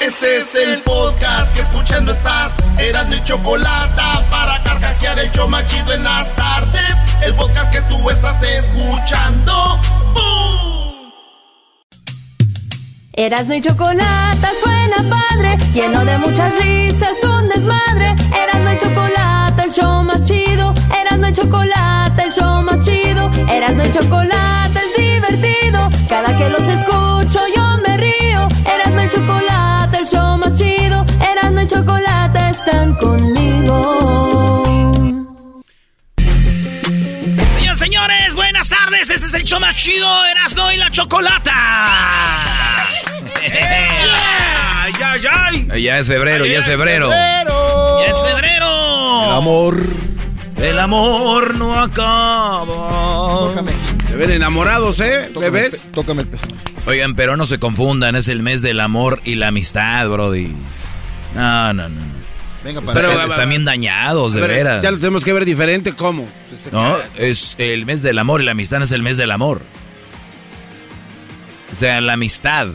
Este es el podcast que escuchando estás. Eran mi chocolate para carcajear el show machido en las tardes. El podcast que tú estás escuchando. ¡Bum! Erasno y Chocolata suena padre, lleno de muchas risas, un desmadre. Erasno y Chocolata, el show más chido. Erasno y Chocolata, el show más chido. Erasno y Chocolata es divertido. Cada que los escucho yo show más chido. Erasno y Chocolata están conmigo. Señores, señores, buenas tardes. Este es el show más chido, Erasno y la Chocolata. ¡Ay, ay, ay! Eh, Ya es febrero, ya es febrero. Ya es febrero. El amor. El amor no acaba. Tócame. Ven enamorados, ¿eh? Tócame ¿Bebés? el Tócame el pezón. Oigan, pero no se confundan, es el mes del amor y la amistad, brody. No, no, no. Venga, para Pero, están bien dañados, de ver, veras. Ya lo tenemos que ver diferente, ¿cómo? No, es el mes del amor y la amistad no es el mes del amor. O sea, la amistad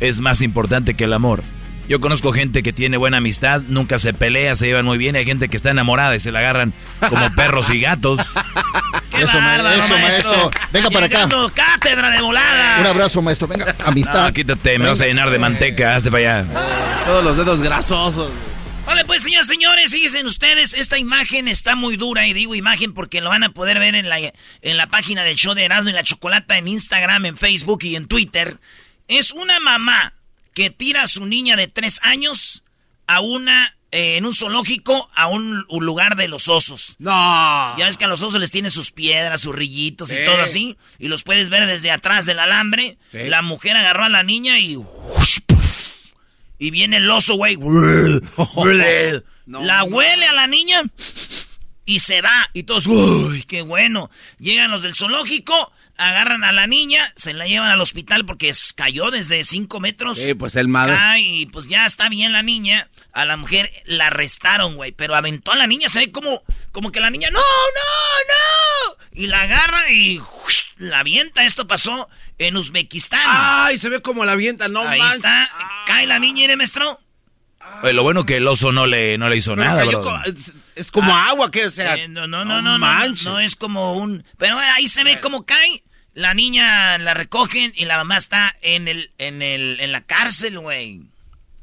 es más importante que el amor. Yo conozco gente que tiene buena amistad, nunca se pelea, se llevan muy bien. Hay gente que está enamorada y se la agarran como perros y gatos. ¡Qué Eso, ma- bárbaro, eso, maestro. Venga para acá. Cátedra de volada. Un abrazo, maestro. Venga, amistad. No, quítate, me vas a llenar de manteca, hazte para allá. Todos los dedos grasosos. Vale, pues señores, señores, fíjense ustedes, esta imagen está muy dura y digo imagen porque lo van a poder ver en la, en la página del show de Erasmo y la Chocolata en Instagram, en Facebook y en Twitter. Es una mamá que tira a su niña de tres años a una, eh, en un zoológico, a un, un lugar de los osos. No. Ya ves que a los osos les tiene sus piedras, sus rillitos y todo así. Y los puedes ver desde atrás del alambre. Sí. La mujer agarró a la niña y... Y viene el oso, güey. la huele a la niña y se va. Y todos, uy, qué bueno. Llegan los del zoológico, agarran a la niña, se la llevan al hospital porque cayó desde 5 metros. Sí, pues el madre. Y pues ya está bien la niña. A la mujer la arrestaron, güey. Pero aventó a la niña, se ve como, como que la niña, no, no, no. Y la agarra y la avienta. Esto pasó en Uzbekistán. Ay, se ve como la avienta, no Ahí está. Cae la niña, ¿eh, maestro? Oye, lo bueno que el oso no le, no le hizo Pero nada, co- es, es como agua, que o sea. Eh, no, no, no, no, no, manches. no es como un... Pero ahí se ve cómo cae. La niña la recogen y la mamá está en el, en el, en la cárcel, güey.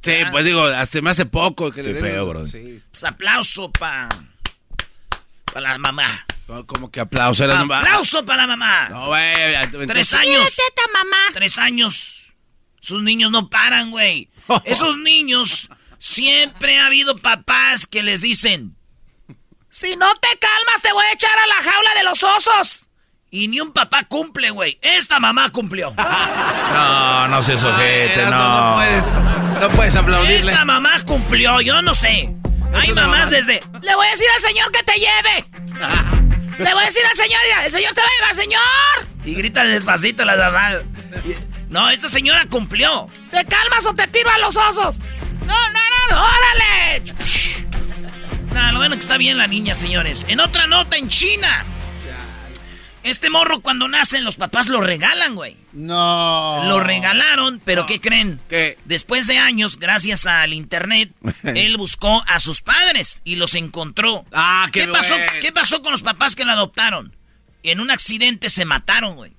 Sí, pues digo, hasta me hace poco. Que Qué le feo, bro. Sí, Pues aplauso pa... Para la mamá. como que aplauso. era- Aplauso para la mamá. No, güey. Tres años. Tres años. Sus niños no paran, güey. Esos niños siempre ha habido papás que les dicen: Si no te calmas, te voy a echar a la jaula de los osos. Y ni un papá cumple, güey. Esta mamá cumplió. No, no seas ojete, Erasmo, no. No puedes, no puedes aplaudirle. Esta mamá cumplió, yo no sé. Hay mamás mamá. desde. Le voy a decir al señor que te lleve. Le voy a decir al señor, el señor te va a llevar, señor. Y grita despacito la mamá. No, esa señora cumplió. ¿Te calmas o te tiro a los osos? No, no, no, órale. No, lo bueno que está bien la niña, señores. En otra nota, en China. Este morro cuando nacen los papás lo regalan, güey. No. Lo regalaron, pero ¿qué creen? ¿Qué? Después de años, gracias al internet, él buscó a sus padres y los encontró. Ah, qué pasó? bueno. ¿Qué pasó con los papás que lo adoptaron? En un accidente se mataron, güey.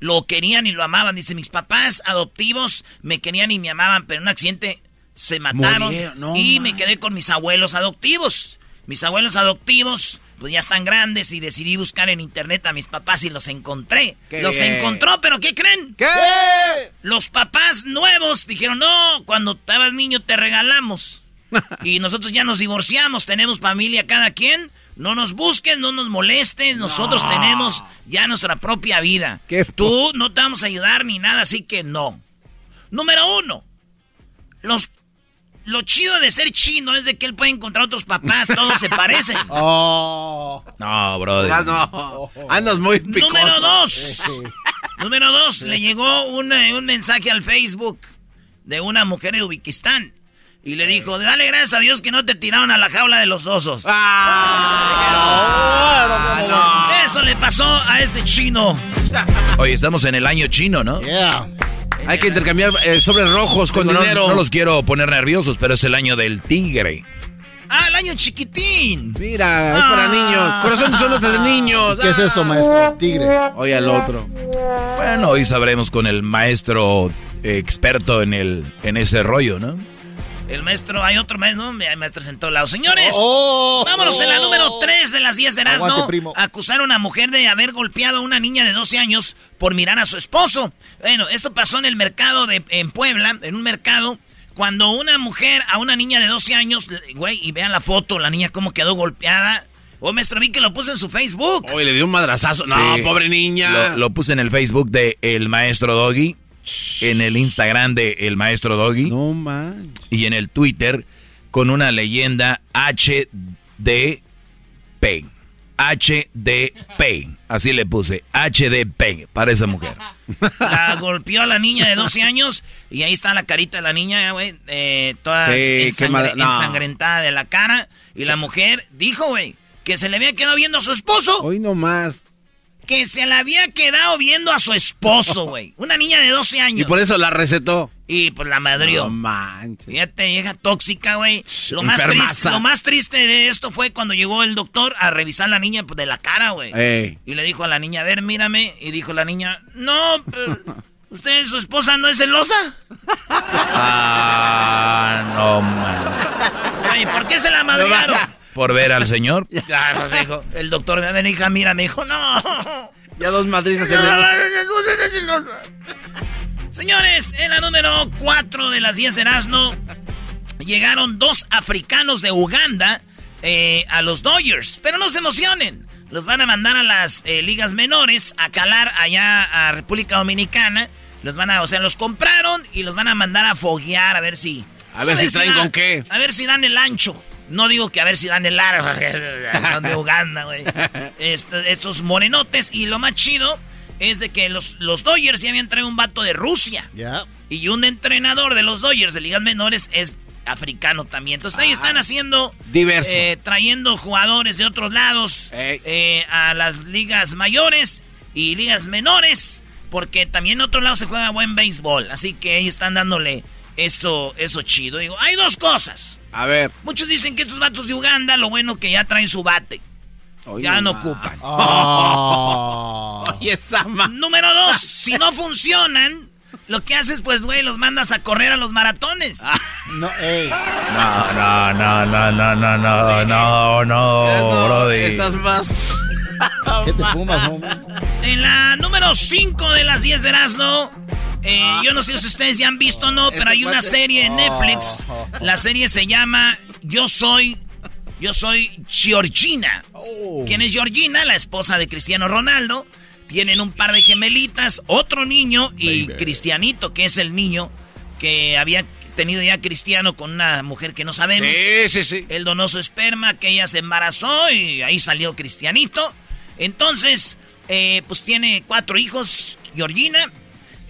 lo querían y lo amaban. Dice, mis papás adoptivos me querían y me amaban, pero en un accidente se mataron Murieron, no y me quedé con mis abuelos adoptivos. Mis abuelos adoptivos, pues ya están grandes y decidí buscar en internet a mis papás y los encontré. Qué los bien. encontró, pero ¿qué creen? ¿Qué? Los papás nuevos dijeron, no, cuando estabas niño te regalamos. y nosotros ya nos divorciamos, tenemos familia cada quien. No nos busques, no nos molestes, nosotros tenemos ya nuestra propia vida. Qué Tú no te vamos a ayudar ni nada, así que no. Número uno, los, lo chido de ser chino es de que él puede encontrar otros papás, todos se parecen. Oh. No, brother. Ah, no. Andas muy picoso. Número dos. Número dos, le llegó una- un mensaje al Facebook de una mujer de Uzbekistán. Y le dijo, dale gracias a Dios que no te tiraron a la jaula de los osos. Ah, Eso le pasó a este chino. Oye, estamos en el año chino, ¿no? Yeah. Hay que intercambiar eh, sobres rojos con No, dinero. no los quiero poner nerviosos, pero es el año del tigre. Ah, el año chiquitín. Mira, es para Ah. niños. Corazones son otros de niños. ¿Qué es eso, maestro? Tigre. Oye al otro. Bueno, hoy sabremos con el maestro eh, experto en el en ese rollo, ¿no? El maestro, hay otro maestro, ¿no? hay maestros en todos lados. Señores, Oh. vámonos en la número 3 de las 10 de Erasmo. Acusar a una mujer de haber golpeado a una niña de 12 años por mirar a su esposo. Bueno, esto pasó en el mercado de, en Puebla, en un mercado, cuando una mujer a una niña de 12 años, güey, y vean la foto, la niña cómo quedó golpeada. Oh, maestro, vi que lo puso en su Facebook. Oye, le dio un madrazazo. No, Sí. pobre niña. Lo, lo puse en el Facebook de El Maestro Doggy, en el Instagram de El Maestro Doggy No man. y en el Twitter con una leyenda HDP. HDP. Así le puse. HDP para esa mujer. La golpeó a la niña de 12 años y ahí está la carita de la niña, güey, eh, toda Sí, qué ensangre- madre- no. ensangrentada de la cara. Y la mujer dijo, güey, que se le había quedado viendo a su esposo. Hoy no más. Que se le había quedado viendo a su esposo, güey. Una niña de 12 años. Y por eso la recetó. Y pues la madrió. No manches. Fíjate, vieja tóxica, güey. Lo más, triste, lo más triste de esto fue cuando llegó el doctor a revisar a la niña pues, de la cara, güey. Ey. Y le dijo a la niña, a ver, mírame. Y dijo la niña, no, pero, ¿usted, su esposa, no es celosa? Ah, no, man. Ay, ¿por qué se la madrearon? Por ver al señor. Pues, dijo, el doctor, a ver, hija, mira, me dijo, no. Ya dos madrizas en el... Señores, en la número 4 de las 10 de Erasmo, llegaron dos africanos de Uganda eh, a los Dodgers. Pero no se emocionen. Los van a mandar a las eh, ligas menores a calar allá a República Dominicana. Los van a, o sea, los compraron y los van a mandar a foguear a ver si. A ver si traen con qué. A ver si dan el ancho. No digo que a ver si dan el largo. De Uganda, güey. Esto- estos morenotes. Y lo más chido es de que los, los Dodgers ya habían traído un vato de Rusia. Y un entrenador de los Dodgers de ligas menores es africano también. Entonces ahí están haciendo... Diverso. eh, trayendo jugadores de otros lados eh, a las ligas mayores y ligas menores. Porque también en otro lado se juega buen béisbol. Así que ahí están dándole eso, eso chido. Digo, hay dos cosas. A ver. Muchos dicen que estos vatos de Uganda, lo bueno que ya traen su bate. Oye, Ya no ma. ocupan. Oh. Oye, esa ma... Número dos, si no funcionan, lo que haces, pues, güey, los mandas a correr a los maratones. No, ey. No, no, no, no, no, no, no, no, no, brody. Esas más... ¿Qué te fumas, hombre? En la número 5 de las 10 de Erasmo, eh, Ah. yo no sé si ustedes ya han visto o no, pero hay una cuate- serie en Netflix. Oh. La serie se llama Yo soy. Yo soy Georgina. Oh. ¿Quién es Georgina? La esposa de Cristiano Ronaldo. Tienen un par de gemelitas, otro niño y Cristianito, que es el niño que había tenido ya Cristiano con una mujer que no sabemos. Sí, sí, sí. Él donó su esperma, que ella se embarazó y ahí salió Cristianito. Entonces, eh, pues tiene cuatro hijos, Georgina,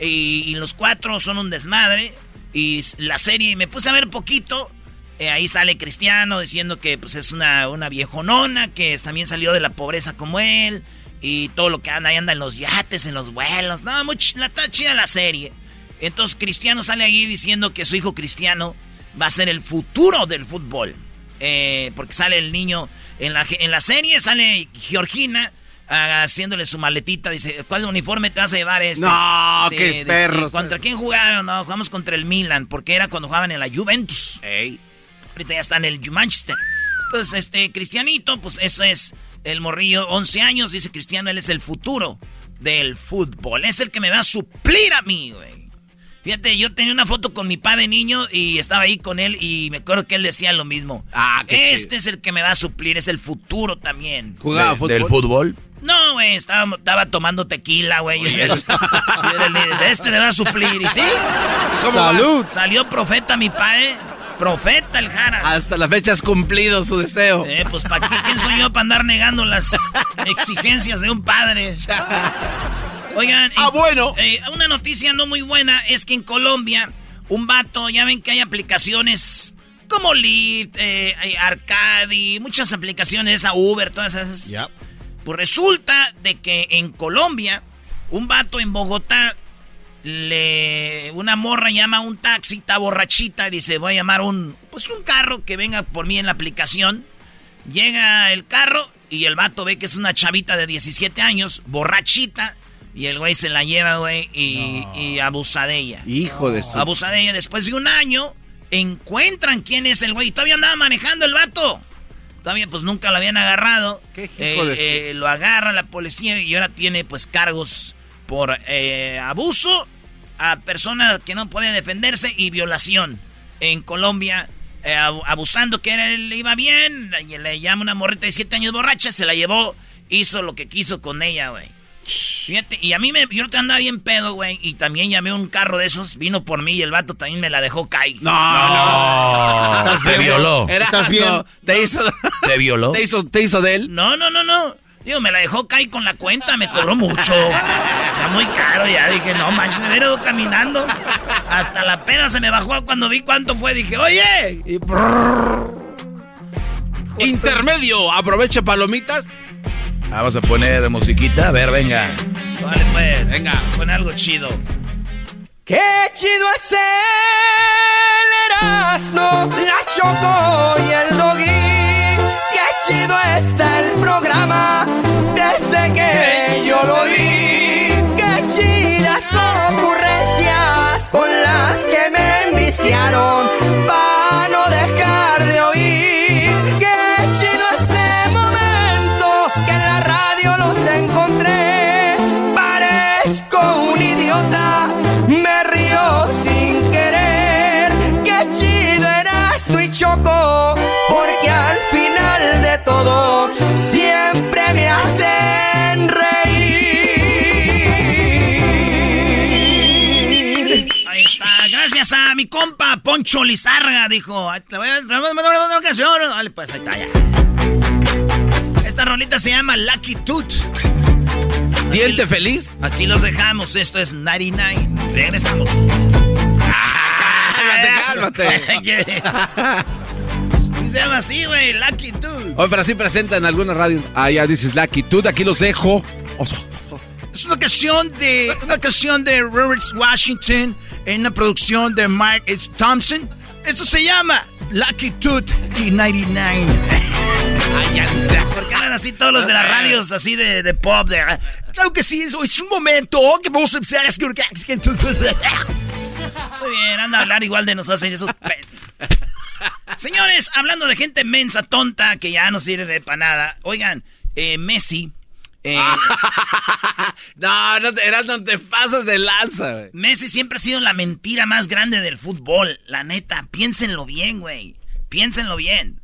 y, los cuatro son un desmadre. Y la serie, me puse a ver poquito. eh, ahí sale Cristiano diciendo que pues, es una, una viejonona, que también salió de la pobreza como él. Y todo lo que anda, ahí anda en los yates, en los vuelos. No, muy la, está chida la serie. Entonces Cristiano sale ahí diciendo que su hijo Cristiano va a ser el futuro del fútbol. Eh, porque sale el niño en la, en la serie, sale Georgina haciéndole su maletita. Dice, ¿cuál uniforme te vas a llevar este? No, Sí, qué dice, perros. ¿Contra quién jugaron? No, jugamos contra el Milan, porque era cuando jugaban en la Juventus. Ahorita ya está en el Manchester. Entonces, este, Cristianito, pues eso es el morrillo, 11 años, dice Cristiano, él es el futuro del fútbol. Es el que me va a suplir a mí, güey. Fíjate, yo tenía una foto con mi padre niño y estaba ahí con él y me acuerdo que él decía lo mismo. Ah, qué Este es el que me va a suplir, es el futuro también. ¿Jugaba De- fútbol? ¿Del fútbol? No, güey, estaba, estaba tomando tequila, güey. Y le este le va a suplir. Y sí, ¿Cómo va? Salud. salió profeta mi padre. Profeta el Jara. Hasta la fecha has cumplido su deseo. Eh, pues ¿para qué? ¿Quién soy yo para andar negando las exigencias de un padre? Oigan. Ah, en- bueno. eh, una noticia no muy buena es que en Colombia, un vato, ya ven que hay aplicaciones como Lyft, eh, Arcadi, muchas aplicaciones, a Uber, todas esas. Yep. Pues resulta de que en Colombia, un vato en Bogotá, le una morra llama a un taxi, está borrachita, y dice, voy a llamar un, pues un carro que venga por mí en la aplicación. Llega el carro y el vato ve que es una chavita de 17 años, borrachita, y el güey se la lleva, güey, y, y abusa de ella. Hijo de su... Abusa de ella. Después de un año, encuentran quién es el güey. Y todavía andaba manejando el vato. Todavía, pues nunca lo habían agarrado. ¿Qué hijo Eh, de su- eh, Lo agarra la policía y ahora tiene, pues, cargos por eh, abuso a personas que no pueden defenderse y violación. En Colombia, eh, abu- abusando que era- le iba bien. Le llama una morrita de 7 años borracha, se la llevó, hizo lo que quiso con ella, güey. Fíjate, y a mí me, yo te andaba bien pedo, güey, y también llamé a un carro de esos, vino por mí y el vato también me la dejó caer. No, no. No, te violó. Era- ¿Estás bien? no, te hizo... ¿Te violó? ¿Te hizo, te hizo de él? No, no, no, no. Digo, me la dejó caer con la cuenta, me cobró mucho. Está muy caro ya. Dije, no manches, me hubiera ido caminando. Hasta la peda se me bajó cuando vi cuánto fue. Dije, oye. Y Intermedio, aprovecha palomitas. Vamos a poner musiquita. A ver, venga. Vale, pues. Venga. Pon algo chido. Qué chido es el Erasmo, la Choco y el Doggy. Qué chido está el programa desde que yo lo vi. Mi compa Poncho Lizarga. Dijo, "Ay, te voy a mandar una canción. Vale, pues ahí está ya. Esta rolita se llama Lucky Tooth. Diente feliz. Aquí los dejamos. Esto es 99. Regresamos. Cálmate, cálmate. se llama así, güey. Lucky Tooth. Oye, pero así presenta en alguna radio. Ah, ya dices Lucky. Tú de aquí los dejo. Es una canción de una canción de Robert Washington en una producción de Mark H. Thompson. Esto se llama Lucky Tooth y 99. Porque hablan así todos los de las radios así de, de pop. De, claro que sí, es, es un momento que vamos a empezar a Muy bien, anda a hablar igual de nosotros esos Señores, hablando de gente mensa, tonta, que ya no sirve para nada. Oigan, eh, Messi. Eh, No, no te, eras, no te pasas de lanza, güey. Messi siempre ha sido la mentira más grande del fútbol. La neta, piénsenlo bien, güey. Piénsenlo bien.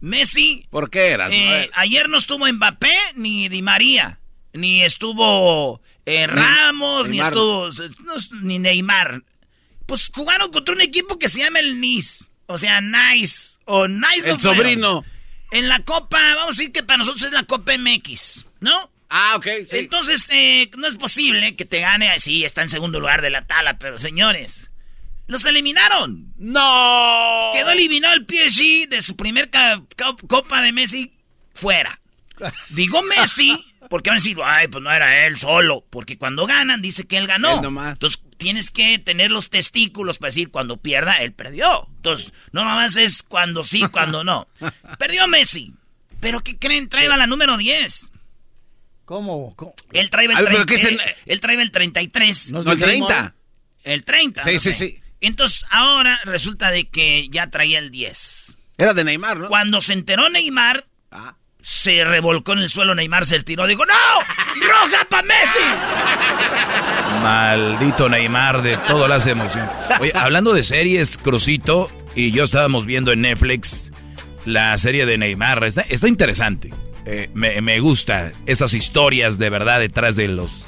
Messi, ¿Por qué eras? eh, ayer no estuvo Mbappé ni Di María. Ni estuvo eh, Ramos, ni, Neymar. estuvo no, ni Neymar. Pues jugaron contra un equipo que se llama el Nice. O sea, Nice. O Nice El sobrino. En la Copa, vamos a decir que para nosotros es la Copa MX, ¿no? Ah, ok, sí. Entonces, eh, no es posible que te gane. Sí, está en segundo lugar de la tala, pero señores, los eliminaron. ¡No! Quedó eliminado el PSG de su primer Copa de Messi fuera. Digo Messi, porque van a decir, ay, pues no era él solo. Porque cuando ganan, dice que él ganó. Él nomás. Entonces tienes que tener los testículos para decir cuando pierda, él perdió. Entonces, no nomás es cuando sí, cuando no. Perdió Messi. Pero ¿qué creen? Trae a la número 10. ¿Cómo? ¿Cómo? Él trae el, A ver, pero 30, ¿qué es el- él, él trae el 33. ¿No es No, el de Game 30. El 30. Sí, sí, sí. Entonces, ahora resulta de que ya traía el 10. Era de Neymar, ¿no? Cuando se enteró Neymar, Ah. se revolcó en el suelo Neymar, se tiró, dijo, ¡No! ¡Roja para Messi! Maldito Neymar de le hace emoción. Oye, hablando de series, Crucito y yo estábamos viendo en Netflix la serie de Neymar. Está, está interesante. Eh, me, me gusta esas historias de verdad detrás de los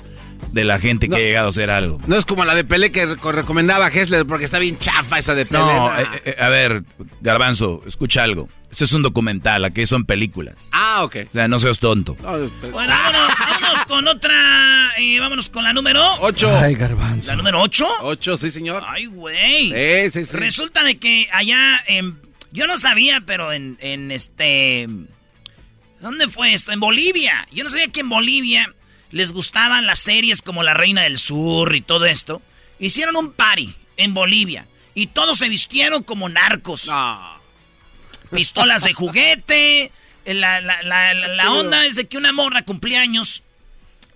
de la gente que ha llegado a hacer algo. No es como la de Pelé que reco- recomendaba Hessler porque está bien chafa esa de Pelé. No, nah. eh, eh, a ver, Garbanzo, escucha algo. Ese es un documental, aquí son películas. Ah, ok. O sea, no seas tonto. No, Bueno, vámonos, vámonos con otra, eh, vámonos con la número... Ocho. Ay, garbanzo. ¿La número 8? Ocho, sí, señor. Ay, güey. Sí, sí, sí. Resulta de que allá en... Yo no sabía, pero en, en este... ¿Dónde fue esto? En Bolivia. Yo no sabía que en Bolivia les gustaban las series como La Reina del Sur y todo esto. Hicieron un party en Bolivia. Y todos se vistieron como narcos. No. Pistolas de juguete. La, la- la- la- la onda es de que una morra cumplía años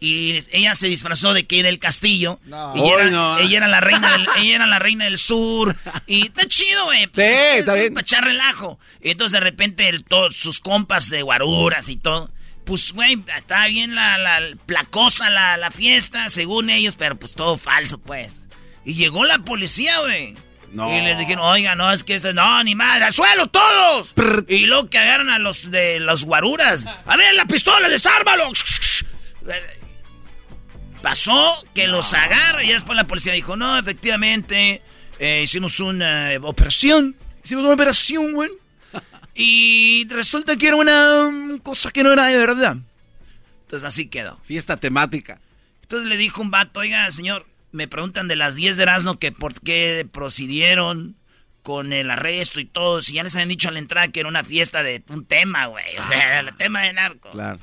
y ella se disfrazó de que del castillo No. y Ay, no. ella era la reina del, ella era la reina del sur y está chido güey pues Sí, es- está es bien. para echar relajo y entonces de repente el, todos sus compas de guaruras y todo pues güey estaba bien la, la placosa la, la fiesta según ellos pero pues todo falso pues y llegó la policía güey No. y les dijeron, oiga, no, es que ese, no, ni madre, al suelo todos. Y luego que agarran a los de los guaruras. A ver, la pistola, desármalo. Pasó que los agarra y después la policía dijo, no, efectivamente, eh, hicimos una operación. Hicimos una operación, güey. Y resulta que era una mm, cosa que no era de verdad. Entonces así quedó. Fiesta temática. Entonces le dijo un vato, oiga, señor, me preguntan de las 10 de Erasmo que por qué procedieron con el arresto y todo. Si ya les habían dicho a la entrada que era una fiesta de un tema, güey. O sea, era el tema de narco. Claro.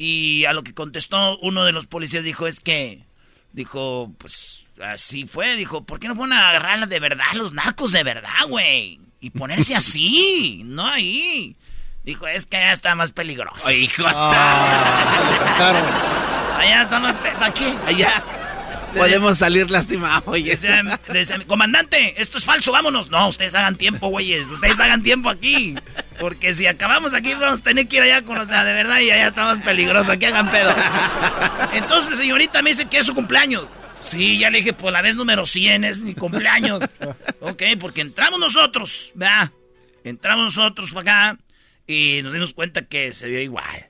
Y a lo que contestó uno de los policías dijo es que, dijo, pues así fue. Dijo, ¿por qué no fueron a agarrar de verdad los narcos de verdad, güey? Y ponerse así, no ahí. Dijo, es que allá está más peligroso. hijo. Allá está más... ¿Para qué? Allá. Podemos salir lastimados, oye. Decía, decía, comandante, esto es falso, vámonos. No, ustedes hagan tiempo, güeyes. Ustedes hagan tiempo aquí. Porque si acabamos aquí, vamos a tener que ir allá con los de verdad y allá está más peligroso. Aquí hagan pedo. Entonces, señorita me dice que es su cumpleaños. Sí, ya le dije, por la vez número 100 es mi cumpleaños. Ok, porque entramos nosotros, ¿verdad? Entramos nosotros para acá y nos dimos cuenta que se vio igual.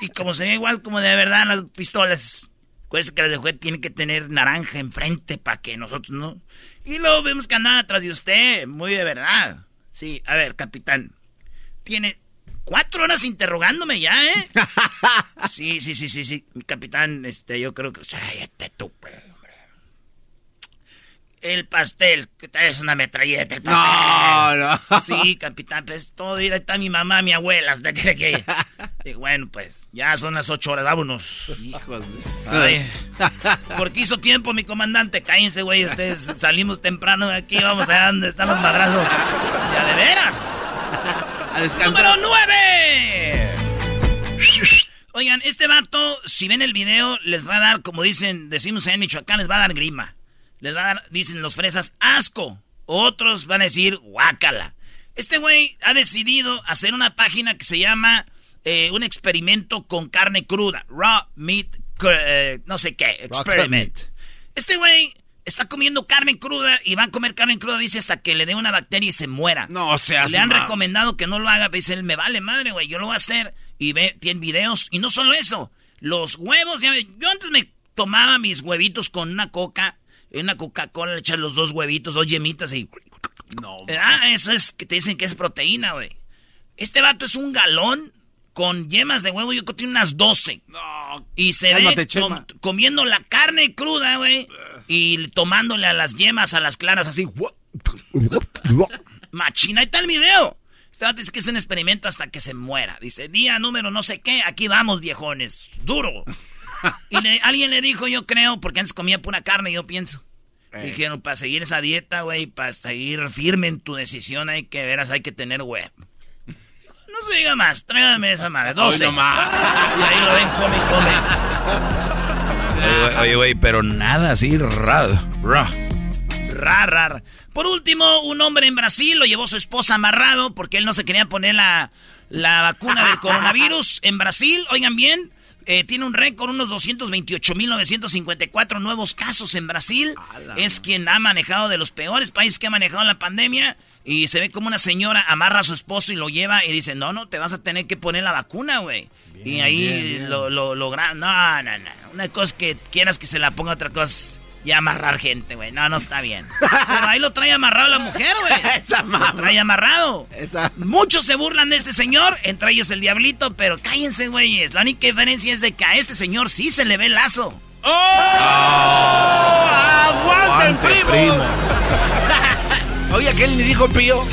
Y como se ve igual como de verdad las pistolas. Acuérdense que las de juguete tienen que tener naranja enfrente para que nosotros no. Y luego vemos que andan atrás de usted, muy de verdad. Sí, a ver, capitán. Tiene cuatro horas interrogándome ya, ¿eh? Sí, sí, sí, sí, sí. Mi capitán, este, yo creo que. Cállate tú, güey, hombre. El pastel, que es una metralleta, el pastel. No, no. Sí, capitán, pues todo, ahí está mi mamá, mi abuela, ¿usted cree que? Digo, bueno, pues, ya son las ocho horas, vámonos. Hijos de... Porque hizo tiempo, mi comandante. Cállense, güey. Ustedes salimos temprano de aquí. Vamos allá donde están los madrazos. Ya de veras. A descansar. Número 9. Oigan, este vato, si ven el video, les va a dar, como dicen, decimos en Michoacán, les va a dar grima. Les va a dar, dicen los fresas, asco. Otros van a decir, guácala. Este güey ha decidido hacer una página que se llama eh, un experimento con carne cruda. Raw meat, cr- eh, no sé qué, experiment. Este güey está comiendo carne cruda y va a comer carne cruda, dice, hasta que le dé una bacteria y se muera. No seas Le han recomendado que no lo haga. Dice él, me vale madre, güey, yo lo voy a hacer. Y ve, tiene videos. Y no solo eso, los huevos, ya yo antes me tomaba mis huevitos con una coca, una Coca-Cola, le echas los dos huevitos, dos yemitas y... No. Ah, eso es que te dicen que es proteína, güey. Este vato es un galón con yemas de huevo, yo creo que tiene unas 12. No. Y se Cálmate, ve com- comiendo la carne cruda, güey. Y tomándole a las yemas, a las claras, así. Machina, ahí está el video. Este vato dice que es un experimento hasta que se muera. Dice, día número no sé qué, aquí vamos, viejones. Duro. Y le- alguien le dijo, yo creo, porque antes comía pura carne, yo pienso. Dijeron, para seguir esa dieta, güey, para seguir firme en tu decisión, hay que veras, hay que tener huevo. No se diga más, tráigame esa madre, 12. Hoy nomás. Y ahí lo ven, come, come. Oye, güey, pero nada así, raro. Ra. Rar, rar. Por último, un hombre en Brasil lo llevó su esposa amarrado porque él no se quería poner la, la vacuna del coronavirus. En Brasil, oigan bien, eh, tiene un récord, unos 228.954 nuevos casos en Brasil. Es quien ha manejado de los peores países que ha manejado la pandemia. Y se ve como una señora amarra a su esposo y lo lleva y dice, no, no, te vas a tener que poner la vacuna, güey. Y ahí bien, bien. lo, lo, logra- No, no, no. Una cosa que quieras que se la ponga, otra cosa ya amarrar gente, güey. No, no está bien. Pero ahí lo trae amarrado la mujer, güey. Lo trae amarrado. Muchos se burlan de este señor, entre ellos el diablito, pero cállense, güeyes. La única diferencia es de que a este señor sí se le ve el lazo. ¡Oh! ¡Aguanten, Aguante, primo! primo. Oye, aquel ni dijo pío.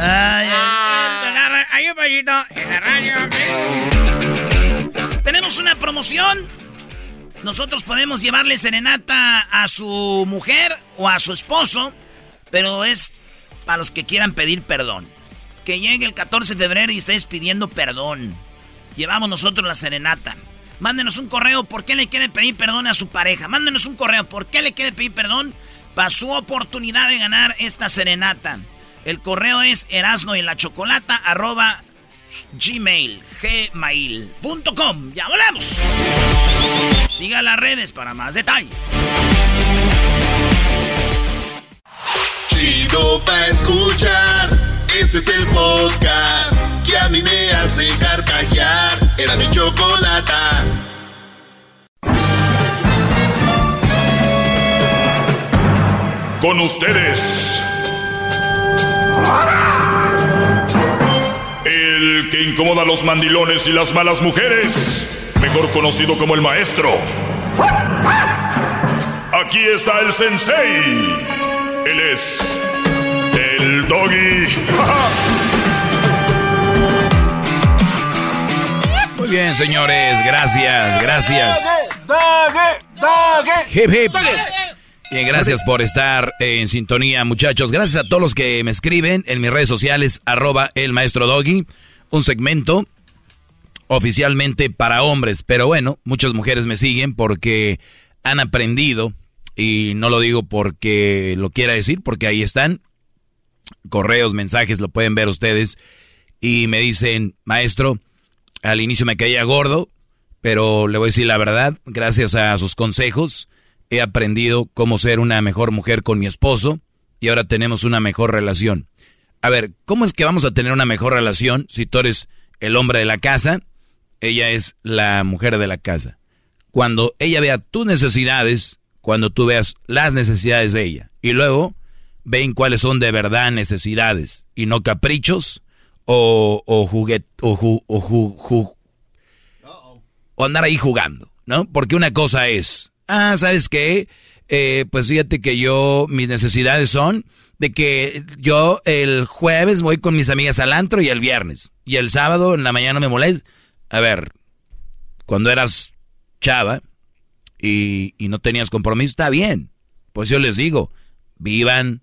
Ay, ay. Hay un pollito en la radio. Tenemos una promoción. Nosotros podemos llevarle serenata a su mujer o a su esposo, pero es para los que quieran pedir perdón. Que llegue el 14 de febrero y estés pidiendo perdón. Llevamos nosotros la serenata. Mándenos un correo por qué le quiere pedir perdón a su pareja. Mándenos un correo por qué le quiere pedir perdón para su oportunidad de ganar esta serenata. El correo es erasno gmail.com. Ya volvemos. Siga las redes para más detalles. Chido pa' escuchar. Este es el podcast que a mí me hace carcajear. Era mi chocolata. Con ustedes. El que incomoda a los mandilones y las malas mujeres. Mejor conocido como el maestro. Aquí está el sensei. Él es. El doggy. Muy bien, señores. Gracias, gracias. Hip, hip. Bien, gracias por estar en sintonía, muchachos. Gracias a todos los que me escriben en mis redes sociales, arroba el maestro Doggy. Un segmento oficialmente para hombres. Pero bueno, muchas mujeres me siguen porque han aprendido, y no lo digo porque lo quiera decir, porque ahí están. Correos, mensajes, lo pueden ver ustedes. Y me dicen, maestro, al inicio me caía gordo, pero le voy a decir la verdad, gracias a sus consejos he aprendido cómo ser una mejor mujer con mi esposo y ahora tenemos una mejor relación. A ver, ¿cómo es que vamos a tener una mejor relación si tú eres el hombre de la casa, ella es la mujer de la casa? Cuando ella vea tus necesidades, cuando tú veas las necesidades de ella y luego ven cuáles son de verdad necesidades y no caprichos o, o juguet o, ju- o ju- o andar ahí jugando, ¿no? Porque una cosa es, ah, ¿sabes qué? Eh, pues fíjate que yo, mis necesidades son de que yo el jueves voy con mis amigas al antro y el viernes. Y el sábado en la mañana me molesta. A ver, cuando eras chava y, no tenías compromiso, está bien. Pues yo les digo, vivan,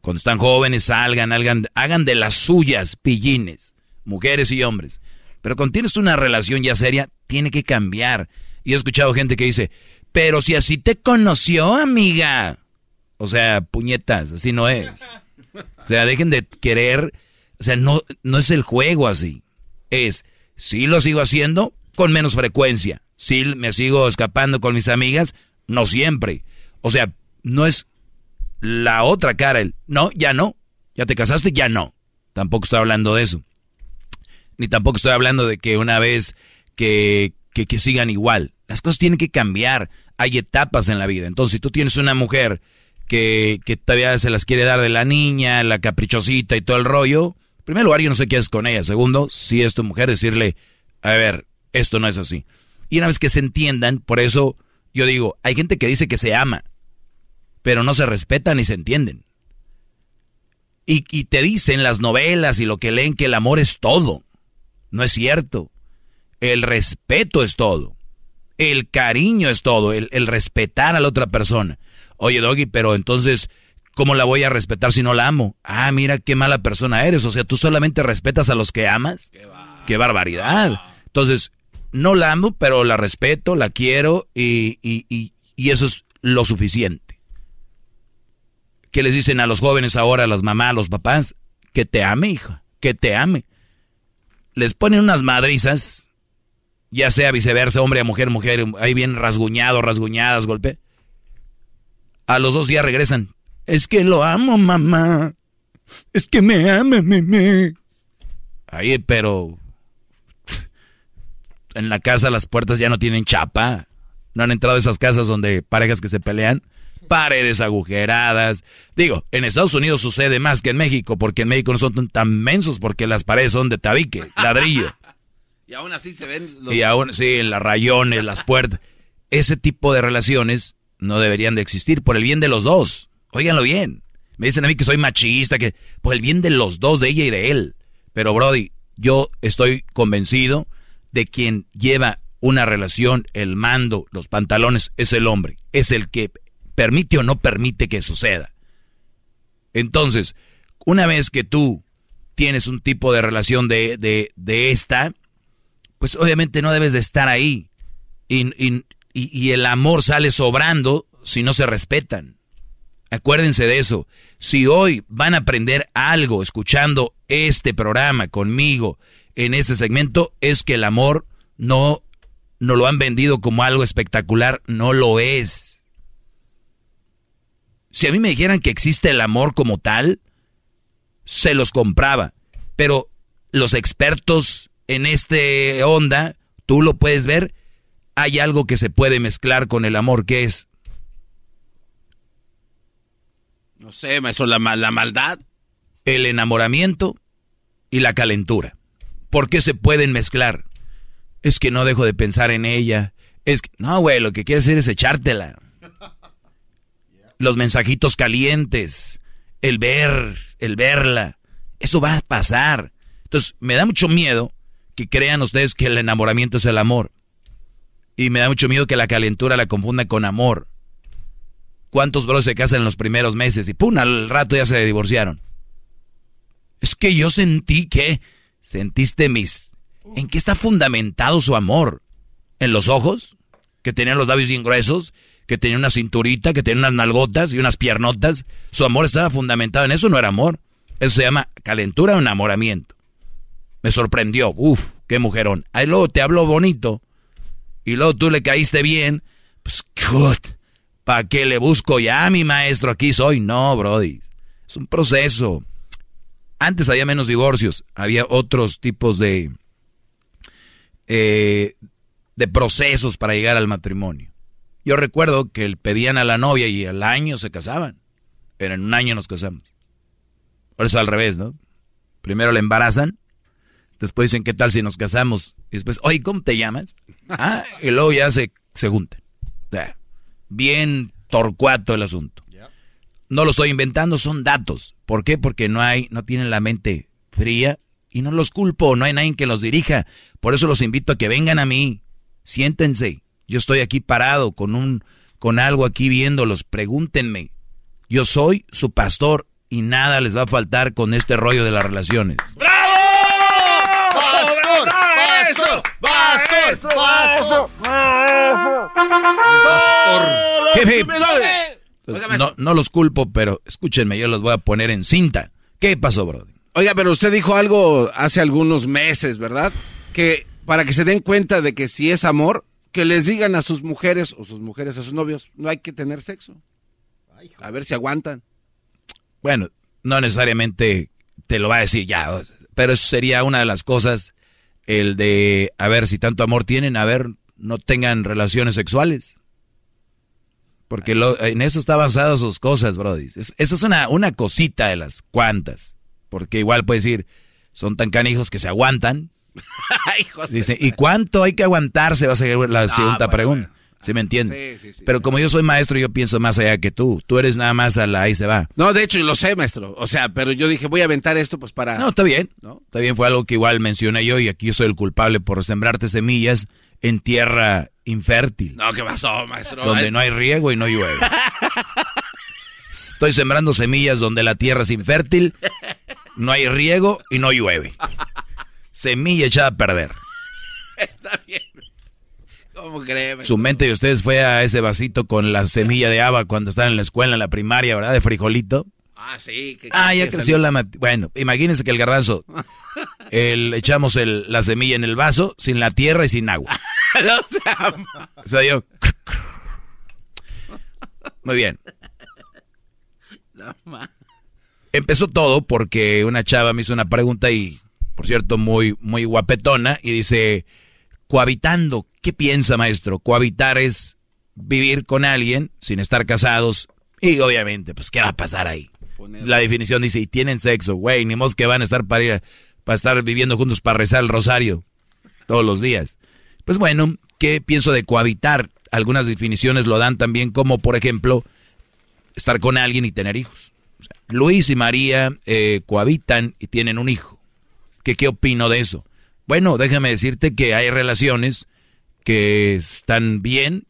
cuando están jóvenes, salgan, hagan, hagan de las suyas, pillines, mujeres y hombres. Pero cuando tienes una relación ya seria, tiene que cambiar. Y he escuchado gente que dice, pero si así te conoció, amiga. O sea, puñetas, así no es. O sea, dejen de querer, o sea, no, no es el juego así. Es, sí lo sigo haciendo con menos frecuencia. Sí me sigo escapando con mis amigas, no siempre. O sea, no es la otra cara, el, no, ya no. Ya te casaste, ya no. Tampoco estoy hablando de eso. Ni tampoco estoy hablando de que una vez que, que, que sigan igual. Las cosas tienen que cambiar. Hay etapas en la vida. Entonces, si tú tienes una mujer que, que todavía se las quiere dar de la niña, la caprichosita y todo el rollo, en primer lugar, yo no sé qué es con ella. Segundo, si es tu mujer, decirle, a ver, esto no es así. Y una vez que se entiendan, por eso yo digo, hay gente que dice que se ama, pero no se respetan ni se entienden. Y, y te dicen las novelas y lo que leen que el amor es todo. No es cierto. El respeto es todo. El cariño es todo. El, el respetar a la otra persona. Oye, Doggy, pero entonces, ¿Cómo la voy a respetar si no la amo? Ah, mira qué mala persona eres. O sea, tú solamente respetas a los que amas. Qué, barbaridad. Entonces, no la amo, pero la respeto, la quiero y, y, y, y eso es lo suficiente. ¿Qué les dicen a los jóvenes ahora, a las mamás, a los papás? Que te ame, hija, que te ame. Les ponen unas madrizas, ya sea viceversa, hombre a mujer, mujer, ahí bien rasguñado, rasguñadas, golpe. A los dos días regresan. Es que lo amo, mamá. Es que me ama, meme. Ahí, pero en la casa las puertas ya no tienen chapa. No han entrado a esas casas donde parejas que se pelean. Paredes agujeradas. Digo, en Estados Unidos sucede más que en México, porque en México no son tan mensos porque las paredes son de tabique, ladrillo. Y aún así se ven los... Y aún, sí, en las rayones, las puertas. Ese tipo de relaciones no deberían de existir por el bien de los dos. Óiganlo bien. Me dicen a mí que soy machista, que por el bien de los dos, de ella y de él. Pero Brody, yo estoy convencido de quien lleva una relación, el mando, los pantalones, es el hombre. Es el que permite o no permite que suceda. Entonces, una vez que tú tienes un tipo de relación de, de, de esta, pues obviamente no debes de estar ahí. Y, y, y, el amor sale sobrando si no se respetan. Acuérdense de eso. Si hoy van a aprender algo escuchando este programa conmigo en este segmento, es que el amor no, no lo han vendido como algo espectacular, no lo es. Si a mí me dijeran que existe el amor como tal, se los compraba. Pero los expertos en este onda, tú lo puedes ver, hay algo que se puede mezclar con el amor, que es No sé, maestro, la, la maldad. El enamoramiento y la calentura. ¿Por qué se pueden mezclar? Es que no dejo de pensar en ella. Es que, no, güey, lo que quiere hacer es echártela. Los mensajitos calientes, el ver, el verla, eso va a pasar. Entonces, me da mucho miedo que crean ustedes que el enamoramiento es el amor. Y me da mucho miedo que la calentura la confunda con amor. ¿Cuántos bros se casan en los primeros meses y pum, al rato ya se divorciaron? Es que yo sentí que sentiste mis... ¿En qué está fundamentado su amor? ¿En los ojos? Que tenían los labios bien gruesos, que tenía una cinturita, que tenía unas nalgotas y unas piernotas. Su amor estaba fundamentado en eso, no era amor. Eso se llama calentura o enamoramiento. Me sorprendió. Uf, qué mujerón. Ahí luego te habló bonito. Y luego tú le caíste bien. Pues. ¿Para qué le busco ya mi maestro? Aquí soy. No, Brody. Es un proceso. Antes había menos divorcios. Había otros tipos de, eh, de procesos para llegar al matrimonio. Yo recuerdo que pedían a la novia y al año se casaban. Pero en un año nos casamos. Ahora es al revés, ¿no? Primero le embarazan, después dicen, ¿qué tal si nos casamos? Y después, oye, ¿cómo te llamas? Ah, y luego ya se, se juntan bien torcuato el asunto. No lo estoy inventando, son datos. ¿Por qué? Porque no hay, no tienen la mente fría y no los culpo, no hay nadie que los dirija. Por eso los invito a que vengan a mí. Siéntense. Yo estoy aquí parado con un, con algo aquí viéndolos. Pregúntenme. Yo soy su pastor y nada les va a faltar con este rollo de las relaciones. ¡Bravo! ¡Pastor! ¡Pastor! ¡Pastor! ¡Pastor! no, no los culpo, pero escúchenme, yo los voy a poner en cinta. ¿Qué pasó, Brody? Oiga, pero usted dijo algo hace algunos meses, ¿verdad? Que para que se den cuenta de que si es amor, que les digan a sus mujeres o sus mujeres a sus novios, no hay que tener sexo. A ver si aguantan. Bueno, no necesariamente te lo va a decir ya, pero eso sería una de las cosas, el de, a ver, si tanto amor tienen, a ver, no tengan relaciones sexuales. Porque lo, en eso está basado sus cosas, Brody. esa es una, una cosita de las cuantas. Porque igual puede decir, son tan canijos que se aguantan. Dice, ¿y cuánto hay que aguantarse? Va a ser la Ah, segunda bueno, pregunta. bueno. ¿Sí me entiende? Sí, sí, sí. Pero como yo soy maestro, yo pienso más allá que tú. Tú eres nada más a la ahí se va. No, de hecho, lo sé, maestro. O sea, pero yo dije, voy a aventar esto pues para... No, está bien. ¿no? Está bien, fue algo que igual mencioné yo y aquí yo soy el culpable por sembrarte semillas en tierra infértil. No, ¿qué pasó, maestro? donde no hay riego y no llueve. Estoy sembrando semillas donde la tierra es infértil, no hay riego y no llueve. Semilla echada a perder. Está bien. ¿Cómo? Su mente de ustedes fue a ese vasito con la semilla de haba cuando estaban en la escuela, en la primaria, ¿verdad? De frijolito. Ah, sí. que- Ah, ya creció la... Bueno, imagínense que el garbanzo, el, echamos el- la semilla en el vaso, sin la tierra y sin agua. no. O sea, yo... Muy bien. No. Empezó todo porque una chava me hizo una pregunta y, por cierto, muy, muy guapetona y dice, cohabitando, ¿qué piensa maestro? Cohabitar es vivir con alguien sin estar casados y obviamente, pues, ¿qué va a pasar ahí? La definición dice, y tienen sexo, güey, ni mos que van a estar para ir a- para estar viviendo juntos para rezar el rosario todos los días. Pues bueno, ¿qué pienso de cohabitar? Algunas definiciones lo dan también como, por ejemplo, estar con alguien y tener hijos. O sea, Luis y María eh, cohabitan y tienen un hijo. ¿Qué, ¿Qué opino de eso? Bueno, déjame decirte que hay relaciones que están bien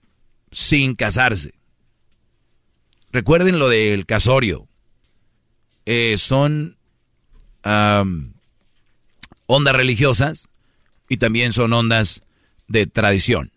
sin casarse. Recuerden lo del casorio. Eh, son ondas religiosas y también son ondas de tradición.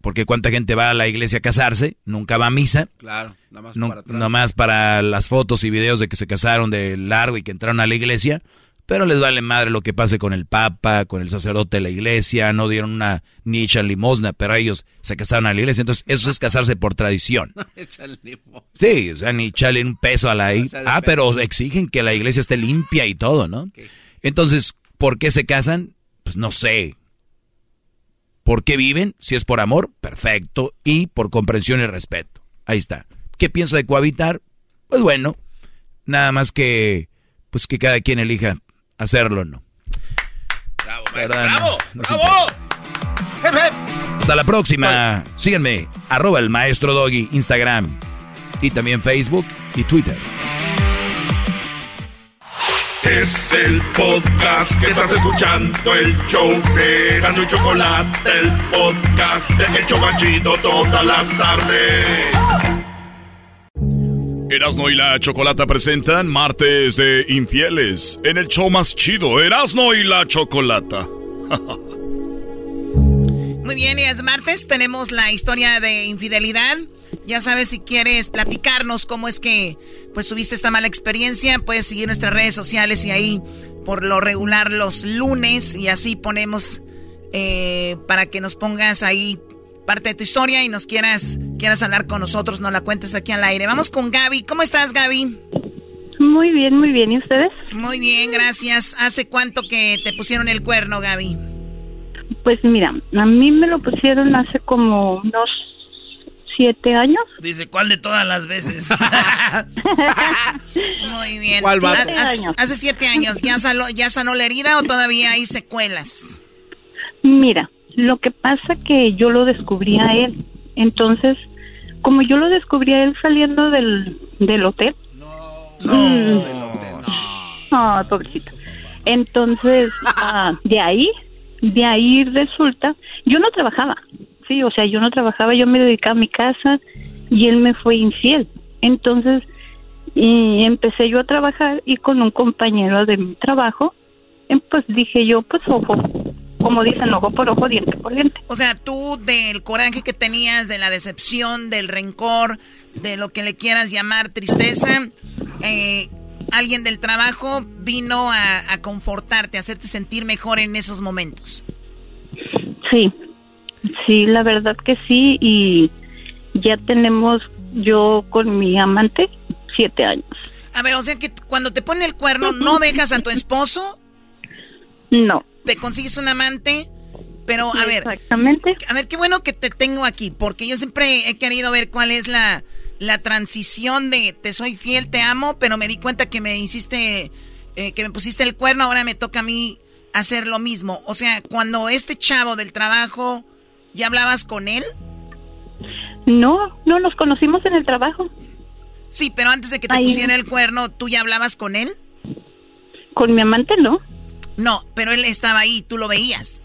Porque cuánta gente va a la iglesia a casarse, nunca va a misa, Claro, nada más no, para atrás. nomás para las fotos y videos de que se casaron de largo y que entraron a la iglesia, pero les vale madre lo que pase con el papa, con el sacerdote de la iglesia, no dieron una ni echan limosna, pero ellos se casaron a la iglesia, entonces eso es casarse por tradición. Échale limón. Sí, o sea, ni echarle un peso a la i- sea, Ah, pero exigen que la iglesia esté limpia y todo, ¿no? Entonces, ¿por qué se casan? Pues no sé. ¿Por qué viven? Si es por amor, perfecto. Y por comprensión y respeto. Ahí está. ¿Qué pienso de cohabitar? Pues bueno, nada más que, pues que cada quien elija hacerlo o no. Bravo, maestro, bravo, Bravo. bravo. Hasta la próxima. Síganme, arroba el maestro Doggy, Instagram. Y también Facebook y Twitter. Es el podcast que estás escuchando, el show de Gano y Chocolate, el podcast de El Chocachito todas las tardes. Erasno y la Chocolata presentan Martes de Infieles en el show más chido, Erasno y la Chocolata. Muy bien, y es martes, tenemos la historia de infidelidad. Ya sabes, si quieres platicarnos cómo es que pues tuviste esta mala experiencia, puedes seguir nuestras redes sociales y ahí por lo regular los lunes y así ponemos eh, para que nos pongas ahí parte de tu historia y nos quieras, quieras hablar con nosotros, nos la cuentes aquí al aire. Vamos con Gaby. ¿Cómo estás, Gaby? Muy bien, muy bien. ¿Y ustedes? Muy bien, gracias. ¿Hace cuánto que te pusieron el cuerno, Gaby? Pues mira, a mí me lo pusieron hace como unos siete años. Dice, ¿cuál de todas las veces? Muy bien. ¿Cuál? Ha- Hace, hace siete años. ¿Ya, ¿Ya sanó la herida o todavía hay secuelas? Mira, lo que pasa que yo lo descubrí a él. Entonces, como yo lo descubrí a él saliendo del, del hotel. No, Ay, pobrecito. Entonces, ah, de ahí, de ahí resulta, yo no trabajaba, sí, o sea, yo no trabajaba, yo me dedicaba a mi casa y él me fue infiel. Entonces, y empecé yo a trabajar y con un compañero de mi trabajo, eh, pues dije yo, pues ojo, como dicen, ojo por ojo, diente por diente. O sea, tú del coraje que tenías, de la decepción, del rencor, de lo que le quieras llamar tristeza, eh, alguien del trabajo vino a, a confortarte, a hacerte sentir mejor en esos momentos. Sí, sí, la verdad que sí, y ya tenemos yo con mi amante siete años. A ver, o sea que cuando te ponen el cuerno, ¿no dejas a tu esposo? No. Te consigues un amante, pero a ver. Exactamente. A ver, qué bueno que te tengo aquí, porque yo siempre he querido ver cuál es la, la transición de te soy fiel, te amo, pero me di cuenta que me hiciste, eh, que me pusiste el cuerno, ahora me toca a mí hacer lo mismo. O sea, cuando este chavo del trabajo, ¿ya hablabas con él? No, no, nos conocimos en el trabajo. Sí, pero antes de que te Ahí. pusiera el cuerno, ¿tú ya hablabas con él? Con mi amante no. No, pero él estaba ahí, tú lo veías.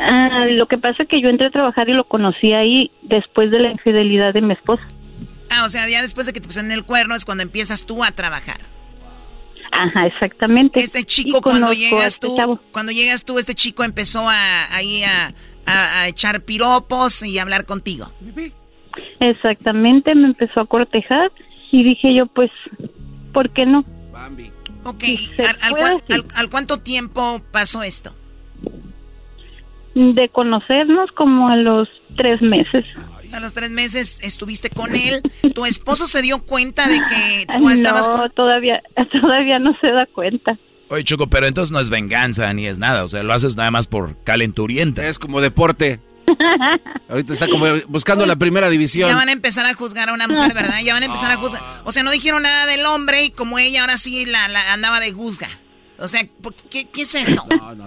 Ah, lo que pasa es que yo entré a trabajar y lo conocí ahí después de la infidelidad de mi esposa. Ah, o sea, ya después de que te pusieron el cuerno es cuando empiezas tú a trabajar. Ajá, exactamente. Este chico cuando llegas este tú, chavo. cuando llegas tú, este chico empezó a ahí a, a- a echar piropos y a hablar contigo. Exactamente, me empezó a cortejar y dije yo, pues, ¿por qué no? Ok, ¿al, al- al cuánto tiempo pasó esto? De conocernos como a los tres meses. A los tres meses estuviste con él. ¿Tu esposo se dio cuenta de que tú estabas no, con... todavía, todavía no se da cuenta. Oye, Choco, pero entonces no es venganza ni es nada. O sea, lo haces nada más por calenturienta. Es como deporte. Ahorita está como buscando la primera división. Ya van a empezar a juzgar a una mujer, ¿verdad? Ya van a empezar a juzgar. O sea, no dijeron nada del hombre y como ella ahora sí la, la andaba de juzga. O sea, ¿por qué, ¿qué es eso?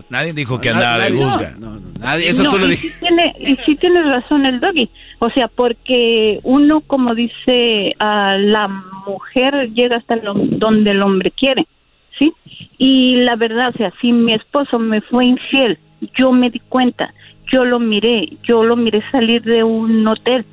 Nadie dijo que No, andaba de nadie- juzga. Nadie, eso No, tú lo dijiste. sí tiene, y sí tienes razón el doggy. O sea, porque uno, como dice, a la mujer llega hasta lo- donde el hombre quiere, ¿sí? Y la verdad, o sea, si mi esposo me fue infiel, yo me di cuenta, yo lo miré, yo lo miré salir de un hotel.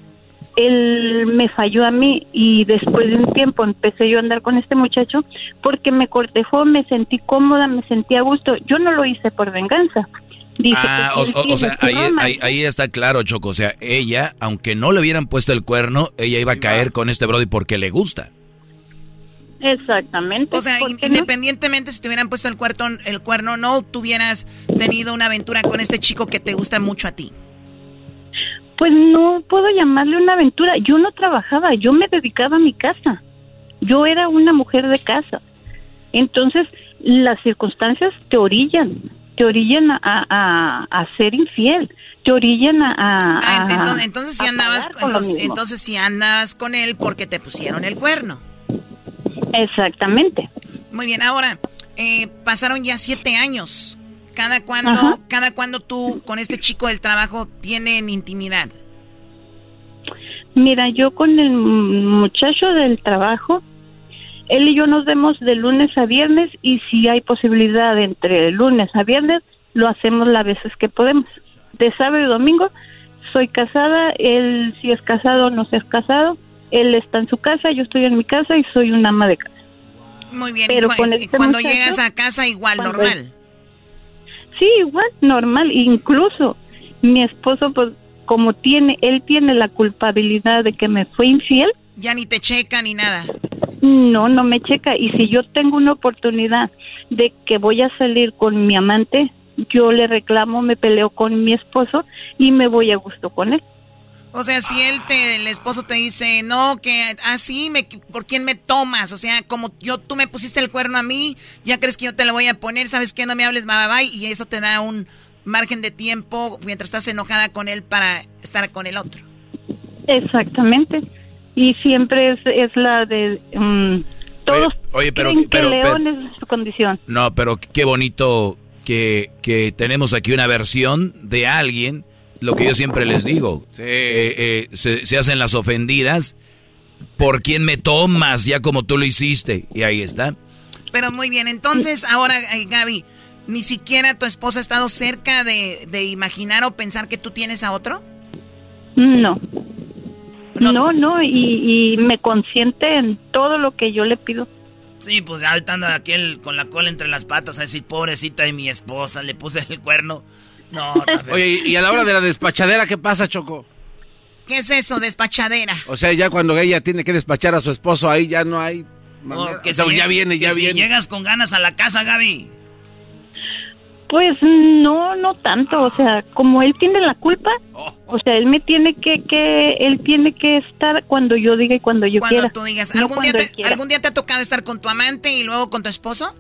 Él me falló a mí y después de un tiempo empecé yo a andar con este muchacho porque me cortejó, me sentí cómoda, me sentí a gusto. Yo no lo hice por venganza. Dije, Ah, o, o- o sí, sea, ahí, ahí- ahí está claro, Choco. O sea, ella, aunque no le hubieran puesto el cuerno, ella iba a caer con este Brody porque le gusta. Exactamente. O sea, independientemente si te hubieran puesto el, cuerno, el cuerno, no tuvieras tenido una aventura con este chico que te gusta mucho a ti. Pues no puedo llamarle una aventura. Yo no trabajaba, yo me dedicaba a mi casa. Yo era una mujer de casa. Entonces, las circunstancias te orillan, te orillan a, a, a ser infiel, te orillan a... a- Ah, entonces, a andabas, entonces, entonces sí andabas con él porque te pusieron el cuerno. Exactamente. Muy bien, ahora, eh, pasaron ya siete años. ¿Cada cuando, Ajá. cada cuando tú con este chico del trabajo tienen intimidad? Mira, yo con el muchacho del trabajo, él y yo nos vemos de lunes a viernes y si hay posibilidad entre lunes a viernes, lo hacemos las veces que podemos. De sábado y domingo soy casada, él si es casado no es casado, él está en su casa, yo estoy en mi casa y soy una ama de casa. Muy bien, Pero y, y este cuando muchacho, llegas a casa igual, normal. Sí, igual, normal, incluso mi esposo pues como tiene, él tiene la culpabilidad de que me fue infiel, Ya ni te checa ni nada. No, no me checa. Y si yo tengo una oportunidad de que voy a salir con mi amante, yo le reclamo, me peleo con mi esposo y me voy a gusto con él. O sea, si él te, el esposo te dice, no, que así, me, ¿por quién me tomas? O sea, como yo, tú me pusiste el cuerno a mí, ya crees que yo te lo voy a poner, ¿sabes qué? No me hables, bye, bye, bye", y eso te da un margen de tiempo mientras estás enojada con él para estar con el otro. Exactamente. Y siempre es, es la de... mm, todos Oye, pero, que pero, pero- León es su condición. no, pero qué bonito que, que tenemos aquí una versión de alguien, lo que yo siempre les digo. Eh, eh, se, se hacen las ofendidas. ¿Por quién me tomas? Ya como tú lo hiciste. Y ahí está. Pero muy bien, entonces ahora, eh, Gaby, ¿ni siquiera tu esposa ha estado cerca de, de imaginar o pensar que tú tienes a otro? No. No, no, y, y me consiente en todo lo que yo le pido. Sí, pues ya ahorita anda aquel con la cola entre las patas a decir, pobrecita de mi esposa, le puse el cuerno. No. Oye, y a la hora de la despachadera, ¿qué pasa, Choco? ¿qué es eso, despachadera? O sea, ya cuando ella tiene que despachar a su esposo, ahí ya no hay... que O sea, si ya lleg- viene, ya que si viene. llegas con ganas a la casa, Gaby. Pues no, no tanto, o sea, como él tiene la culpa, o sea, él me tiene que, que, él tiene que estar cuando yo diga y cuando yo Cuando quiera. tú digas, no ¿algún día, cuando te. ¿algún día te ha tocado estar con tu amante y luego con tu esposo?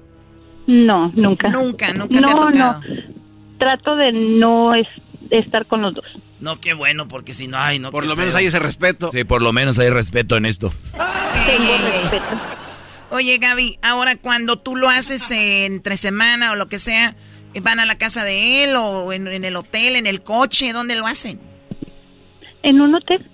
No, nunca. Nunca, nunca te ha No, tocado. no, trato de no es, estar con los dos. No, qué bueno, porque si no, ay, no. Por lo menos hay ese respeto. Sí, por lo menos hay respeto en esto. Tengo respeto. Oye, Gaby, ahora cuando tú lo haces entre semana o lo que sea, ¿van a la casa de él o en, en el hotel, en el coche? ¿Dónde lo hacen? En un hotel.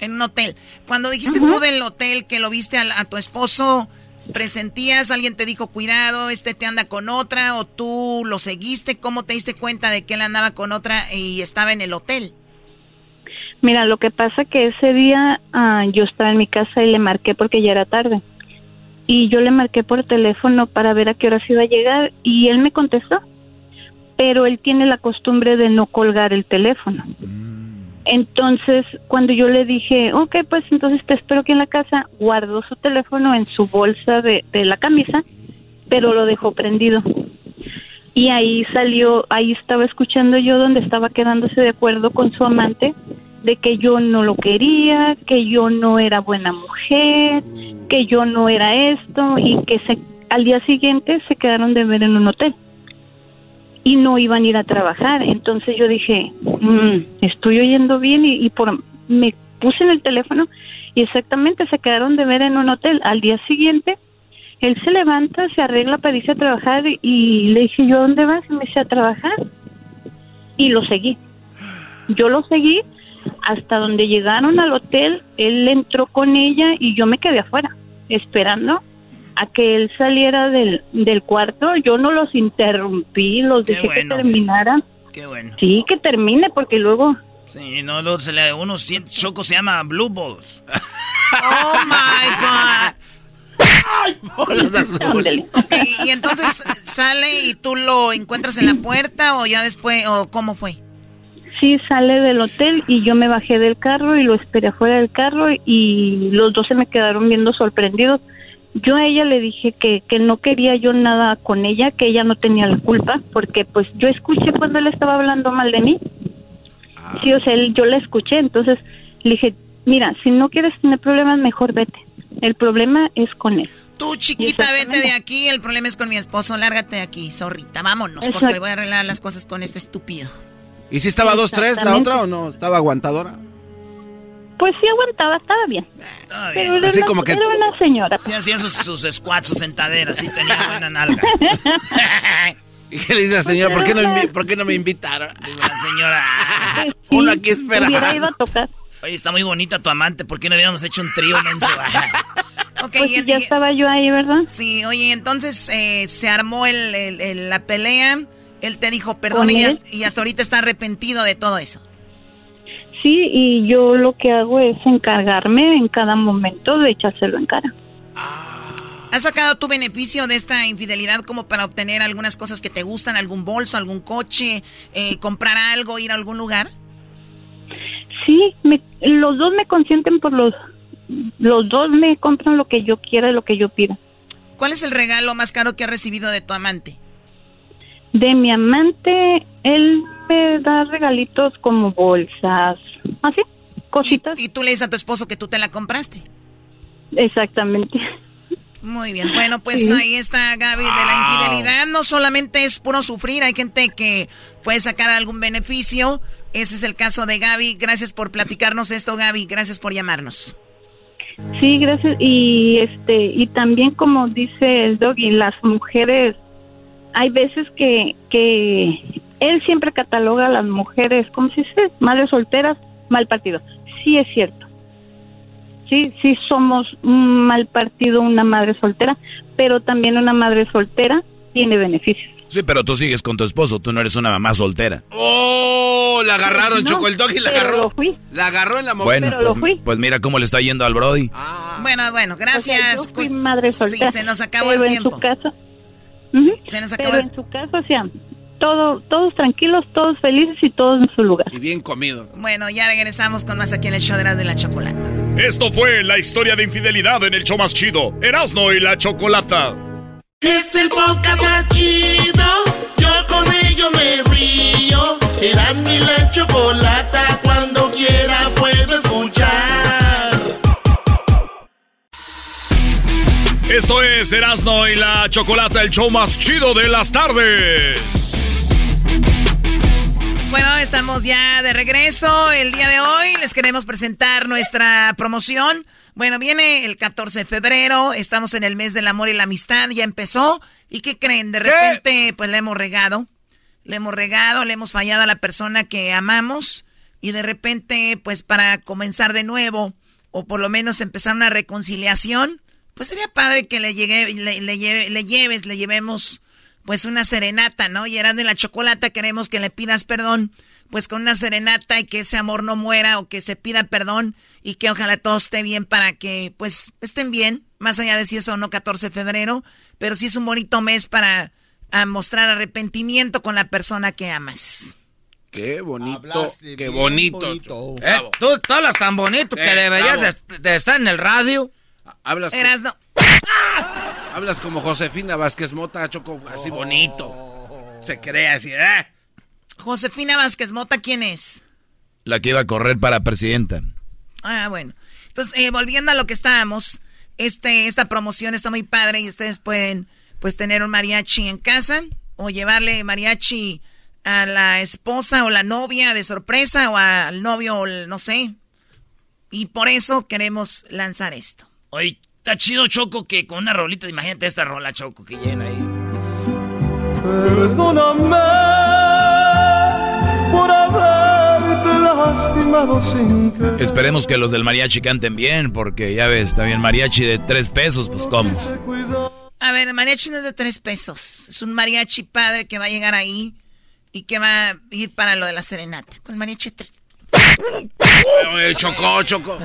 En un hotel. Cuando dijiste tú del hotel que lo viste al- a, tu esposo, ¿presentías? ¿Alguien te dijo, cuidado, este te anda con otra? ¿O tú lo seguiste? ¿Cómo te diste cuenta de que él andaba con otra y estaba en el hotel? Mira, lo que pasa que ese día ah, yo estaba en mi casa y le marqué porque ya era tarde. Y yo le marqué por teléfono para ver a qué hora se iba a llegar y él me contestó. Pero él tiene la costumbre de no colgar el teléfono. Entonces, cuando yo le dije, ok, pues entonces te espero aquí en la casa, guardó su teléfono en su bolsa de, de la camisa, pero lo dejó prendido. Y ahí salió, ahí estaba escuchando yo donde estaba quedándose de acuerdo con su amante de que yo no lo quería, que yo no era buena mujer, que yo no era esto y que se, al día siguiente se quedaron de ver en un hotel y no iban a ir a trabajar. Entonces yo dije, "Mm, estoy oyendo bien y, y por me puse en el teléfono y exactamente se quedaron de ver en un hotel. Al día siguiente él se levanta, se arregla para irse a trabajar y le dije yo, ¿dónde vas? Y me dice a trabajar y lo seguí. Yo lo seguí hasta donde llegaron al hotel, él entró con ella y yo me quedé afuera, esperando a que él saliera del, del cuarto. Yo no los interrumpí, los dejé que terminaran. Qué bueno. Sí, que termine, porque luego... Sí, no, luego se le, uno siente, Choco se llama Blue Balls. oh my God. Ándale. Ok, y entonces sale y tú lo encuentras en la puerta o ya después, o cómo fue? Sí, sale del hotel y yo me bajé del carro y lo esperé afuera del carro y los dos se me quedaron viendo sorprendidos. Yo a ella le dije que, que no quería yo nada con ella, que ella no tenía la culpa, porque pues yo escuché cuando él estaba hablando mal de mí. Sí, o sea, él- yo la escuché, entonces le dije, mira, si no quieres tener problemas, mejor vete. El problema es con él. Tú, chiquita, vete de aquí, el problema es con mi esposo, lárgate de aquí, zorrita, vámonos, porque voy a arreglar las cosas con este estúpido. ¿Y si estaba 2-3 la Exactamente. otra o no? ¿Estaba aguantadora? Pues sí aguantaba, estaba bien. Pero era, Así una, como que- era una señora. Sí, hacía sus, sus squats, sus sentaderas, sí tenía buena nalga. ¿Y qué le dice la señora? ¿Por qué no, por qué no me invitaron? La señora. Pues sí, Uno aquí esperando. Hubiera ido a tocar. Oye, está muy bonita tu amante, ¿por qué no habíamos hecho un trío menso? Ok, Pues y- ya y- estaba yo ahí, ¿verdad? Sí, oye, entonces eh, se armó el, el- el- la pelea, él te dijo perdón y, y hasta ahorita está arrepentido de todo eso. Sí, y yo lo que hago es encargarme en cada momento de echárselo en cara. ¿Has sacado tu beneficio de esta infidelidad como para obtener algunas cosas que te gustan, algún bolso, algún coche, eh, comprar algo, ir a algún lugar? Sí, me- los dos me consienten por los... Los dos me compran lo que yo quiera y lo que yo pida. ¿Cuál es el regalo más caro que has recibido de tu amante? De mi amante, él me da regalitos como bolsas, así, cositas. Y, y tú le dices a tu esposo que tú te la compraste. Exactamente. Muy bien, bueno, pues Sí. ahí está Gaby de la infidelidad. No solamente es puro sufrir, hay gente que puede sacar algún beneficio. Ese es el caso de Gaby. Gracias por platicarnos esto, Gaby. Gracias por llamarnos. Sí, gracias. Y este y también como dice el doggy, las mujeres hay veces que que él siempre cataloga a las mujeres como si se madres solteras, mal partido. Sí es cierto. Sí, sí somos un mal partido una madre soltera, pero también una madre soltera tiene beneficios. Sí, pero tú sigues con tu esposo, tú no eres una mamá soltera. ¡Oh! La agarraron, No, Choco el dog y la pero agarró. lo fui. La agarró en la movida. Bueno, pero lo pues, fui. pues mira cómo le está yendo al Brody. Bueno, bueno, gracias. O sea, yo fui madre Sí, soltera. se nos acabó pero el en tiempo. su casa. Sí, Ujú. se nos Pero acabó el- en su casa, o sea, todo, todos tranquilos, todos felices y todos en su lugar. Y bien comidos. Bueno, ya regresamos con más aquí en el show de Erasmo y la Chocolata. Esto fue la historia de infidelidad en el show más chido, Erasmo y la Chocolata. Es el podcast más chido. Yo con ello me río. Eras mi la chocolata. Cuando quiera puedo escuchar. Esto es Erasmo y la Chocolata, el show más chido de las tardes. Bueno, estamos ya de regreso. El día de hoy les queremos presentar nuestra promoción. Bueno, viene el 14 de febrero, estamos en el mes del amor y la amistad, ya empezó. ¿Y qué creen? De repente, pues le hemos regado. Le hemos regado, le hemos fallado a la persona que amamos. Y de repente, pues para comenzar de nuevo, o por lo menos empezar una reconciliación, pues sería padre que le, llegue, le, le lleve- le lleves, le llevemos pues una serenata, ¿no? Y Erasmo y la Chocolata queremos que le pidas perdón, pues con una serenata y que ese amor no muera o que se pida perdón y que ojalá todo esté bien para que pues estén bien, más allá de si es o no 14 de febrero, pero sí es un bonito mes para mostrar arrepentimiento con la persona que amas. Qué bonito, qué bonito. Eh, tú, tú hablas tan bonito que Eh, deberías de, de estar en el radio. Hablas, como- Erasmo. hablas como Josefina Vázquez Mota, Choco, así bonito. Se cree así, ¿eh? Josefina Vázquez Mota, ¿quién es? La que iba a correr para presidenta. Ah, bueno. Entonces, eh, volviendo a lo que estábamos, este, esta promoción está muy padre y ustedes pueden, pues, tener un mariachi en casa o llevarle mariachi a la esposa o la novia de sorpresa o al novio o el- no sé. Y por eso queremos lanzar esto. Oye, está chido, Choco, que con una rolita, imagínate esta rola, Choco, que llena ahí. Perdóname por haberte lastimado sin que Esperemos que los del mariachi canten bien, porque ya ves, está bien mariachi de tres pesos, pues cómo. A ver, el mariachi no es de tres pesos. Es un mariachi padre que va a llegar ahí y que va a ir para lo de la serenata. Con el mariachi tres Oye, Choco, Choco.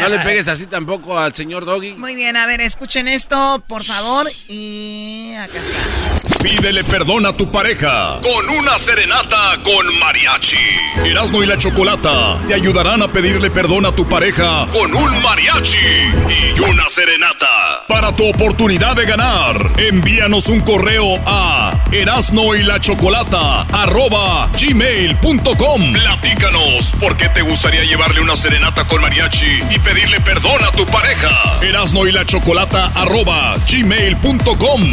No le pegues así tampoco al señor Doggy. Muy bien, a ver, escuchen esto, por favor. Y acá está. Pídele perdón a tu pareja con una serenata con mariachi. Erasmo y la Chocolata te ayudarán a pedirle perdón a tu pareja con un mariachi y una serenata. Para tu oportunidad de ganar, envíanos un correo a erasno y la chocolata arroba gmail.com. Platícanos por qué te gustaría llevarle una serenata con mariachi y pedirle perdón a tu pareja. Erasno y la.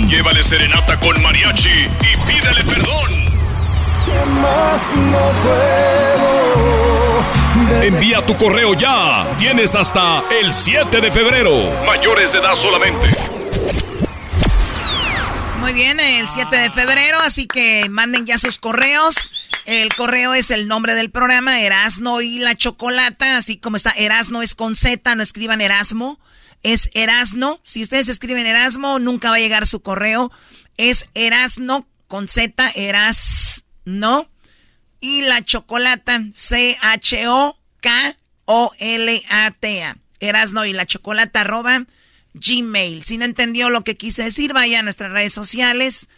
Llévale serenata con mariachi y pídele perdón. más no puedo. Envía tu correo ya. Tienes hasta el 7 de febrero. Mayores de edad solamente. Muy bien, el 7 de febrero, así que manden ya sus correos. El correo es el nombre del programa, Erasno y la Chocolata, así como está, Erasno es con Z, no escriban Erasmo, es Erasno. Si ustedes escriben Erasmo, nunca va a llegar su correo. Es Erasno con Z, Erasno. Y la Chocolata, C-H-O-K-O-L-A-T-A. Erasno y la Chocolata, arroba Gmail. Si no entendió lo que quise decir, vaya a nuestras redes sociales.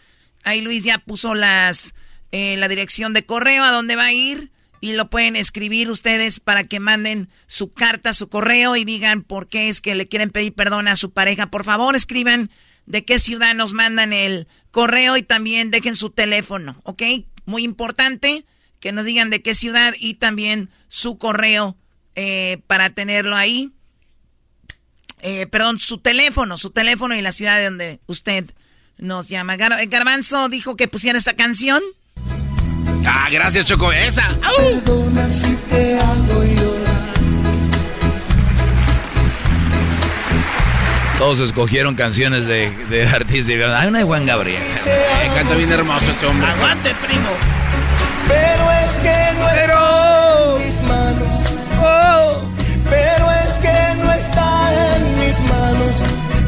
Ahí Luis ya puso las eh, la dirección de correo a dónde va a ir y lo pueden escribir ustedes para que manden su carta, su correo y digan por qué es que le quieren pedir perdón a su pareja. Por favor, escriban de qué ciudad nos mandan el correo y también dejen su teléfono, ¿ok? Muy importante que nos digan de qué ciudad y también su correo eh, para tenerlo ahí eh, perdón, su teléfono, su teléfono y la ciudad de donde usted nos llama. Gar Garbanzo dijo que pusiera esta canción. Ah, gracias, Choco. Esa. Perdona si te hago llorar. Todos escogieron canciones de, de artistas y dijeron, ay, una de Juan Gabriel. Eh, canta bien hermoso ese hombre. Aguante, primo. Pero es que no está en mis manos. Pero es que no está en mis manos.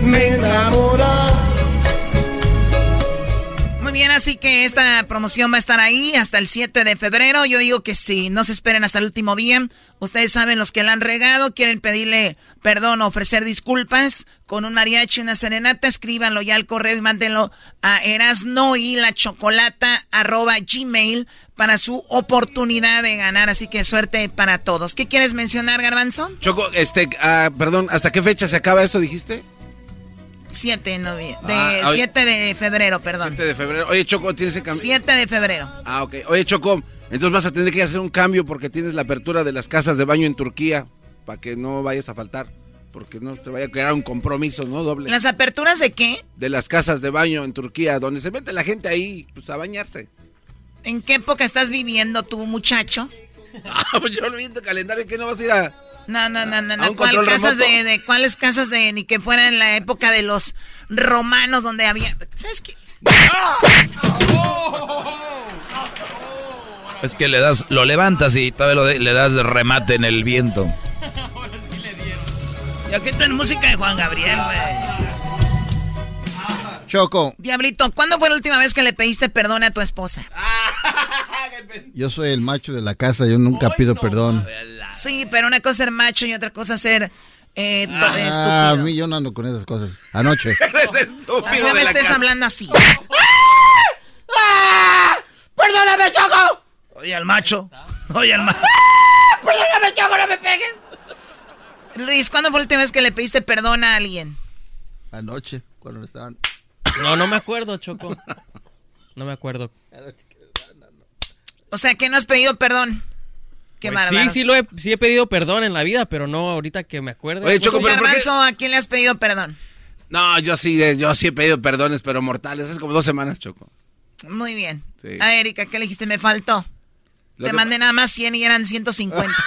Me enamora. Bien, así que esta promoción va a estar ahí hasta el 7 de febrero. Yo digo que si no se esperen hasta el último día. Ustedes saben los que la han regado, quieren pedirle perdón ofrecer disculpas con un mariachi, una serenata, escríbanlo ya al correo y mándenlo a erasno para su oportunidad de ganar. Así que suerte para todos. ¿Qué quieres mencionar, Garbanzo? Choco, este, ah, perdón, ¿hasta qué fecha se acaba eso, dijiste? 7 de, novie- de Ah, oye. 7 de febrero, perdón. 7 de febrero. Oye, Choco, tienes que cambiar. 7 de febrero. Ah, ok. Oye, Choco, entonces vas a tener que hacer un cambio porque tienes la apertura de las casas de baño en Turquía para que no vayas a faltar. Porque no te vaya a crear un compromiso, ¿no? Doble. ¿Las aperturas de qué? De las casas de baño en Turquía, donde se mete la gente ahí, pues a bañarse. ¿En qué época estás viviendo tú, muchacho? Ah, pues yo no vi en tu calendario que no vas a ir a. No, no, no, no, ¿A no. ¿Cuál casas de, de cuáles casas de ni que fuera en la época de los romanos donde había, ¿sabes qué? Es que le das, lo levantas y todavía lo de- le das remate en el viento. Y aquí está en música de Juan Gabriel, güey. Choco. Diablito, ¿cuándo fue la última vez que le pediste perdón a tu esposa? Yo soy el macho de la casa, yo nunca pido perdón. Sí, pero una cosa es ser macho y otra cosa es ser eh, to- Ah, a estúpido. mí yo no ando con esas cosas. Anoche. A mí no me estés hablando así. ¡Perdóname, Choco! Oye, al macho. Oye, al macho. ¡Perdóname, Choco, no me pegues! Luis, ¿cuándo fue la última vez que le pediste perdón a alguien? Anoche, cuando estaban. No, no me acuerdo, Choco. No me acuerdo. O sea, que no has pedido perdón. Qué Pues sí, sí, lo he, sí he pedido perdón en la vida, pero no ahorita que me acuerde. Oye, Choco, ¿Tú, pero ¿por qué? Garbanzo, ¿a quién le has pedido perdón? No, yo sí, eh, yo sí he pedido perdones, pero mortales. Es como dos semanas, Choco. Muy bien. Sí. A Erika, ¿qué le dijiste? Me faltó. Lo Te que- mandé nada más 100 y eran 150.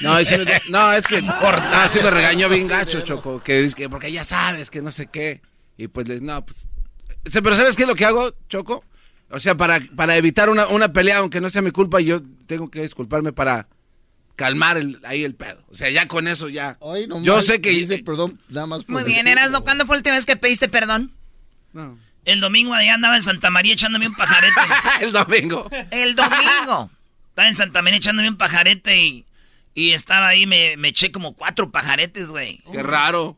No, me- no, es que no, sí me regañó bien gacho, Choco, que dice que porque ya sabes que no sé qué. Y pues les, no, pues. Pero ¿sabes qué es lo que hago, Choco? O sea, para, para evitar una, una pelea, aunque no sea mi culpa, yo tengo que disculparme para calmar el- ahí el pedo. O sea, ya con eso ya. yo sé que Dice perdón, nada más por Muy bien. Erasno, ¿cuándo fue la última vez que pediste perdón? El domingo allá andaba en Santa María echándome un pajarete. el domingo. El domingo. Estaba en Santa María echándome un pajarete y, y estaba ahí, me, me eché como cuatro pajaretes, güey. Qué raro.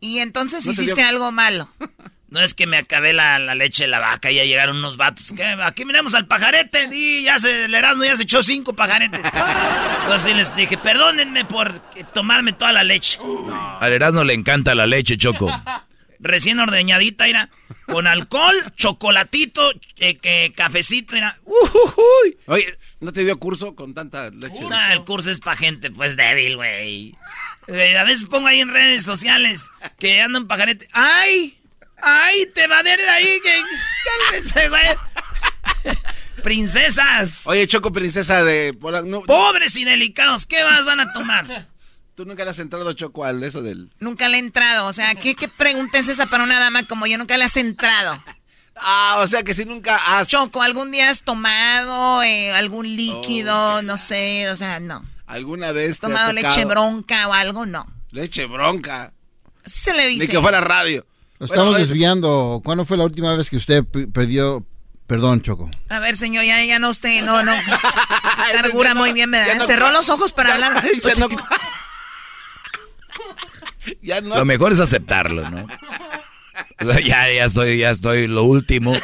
Y entonces No te hiciste dio- algo malo. No es que me acabé la, la leche de la vaca y ya llegaron unos vatos. ¿Qué? Aquí miremos al pajarete. Y ya se, el Erasmo ya se echó cinco pajaretes. Entonces les dije, perdónenme por tomarme toda la leche. Al Erasmo le encanta la leche, Choco. Recién ordeñadita, era con alcohol, chocolatito, eh, que, cafecito, era. Oye, ¿no te dio curso con tanta leche? No, el curso es pa' gente, pues, débil, güey. Eh, A veces pongo ahí en redes sociales que ando en pajarete. ¡Ay! ¡Ay! Te va de ahí, que... Cálmense, güey. Princesas. Oye, Choco, princesa de no, Pobres y delicados, ¿qué más van a tomar? Tú nunca le has entrado, Choco, al eso del... Nunca le he entrado. O sea, ¿qué, qué pregunta es esa para una dama como yo? Nunca le has entrado. Ah, o sea que si nunca has... Choco, ¿algún día has tomado eh, algún líquido? No sé, o sea, no. ¿Alguna vez ¿Has te ha tomado tocado- leche bronca o algo? No. Leche bronca. Así se le dice. Ni que fuera radio. Nos estamos Bueno, eh, desviando. ¿Cuándo fue la última vez que usted perdió perdón, Choco? A ver, señor, ya, ya no usted, no, no. Cargura muy bien, ¿verdad? Ya no- Cerró los ojos para hablar. ya no-. Lo mejor es aceptarlo, ¿no? O sea, ya, ya estoy, ya estoy lo último.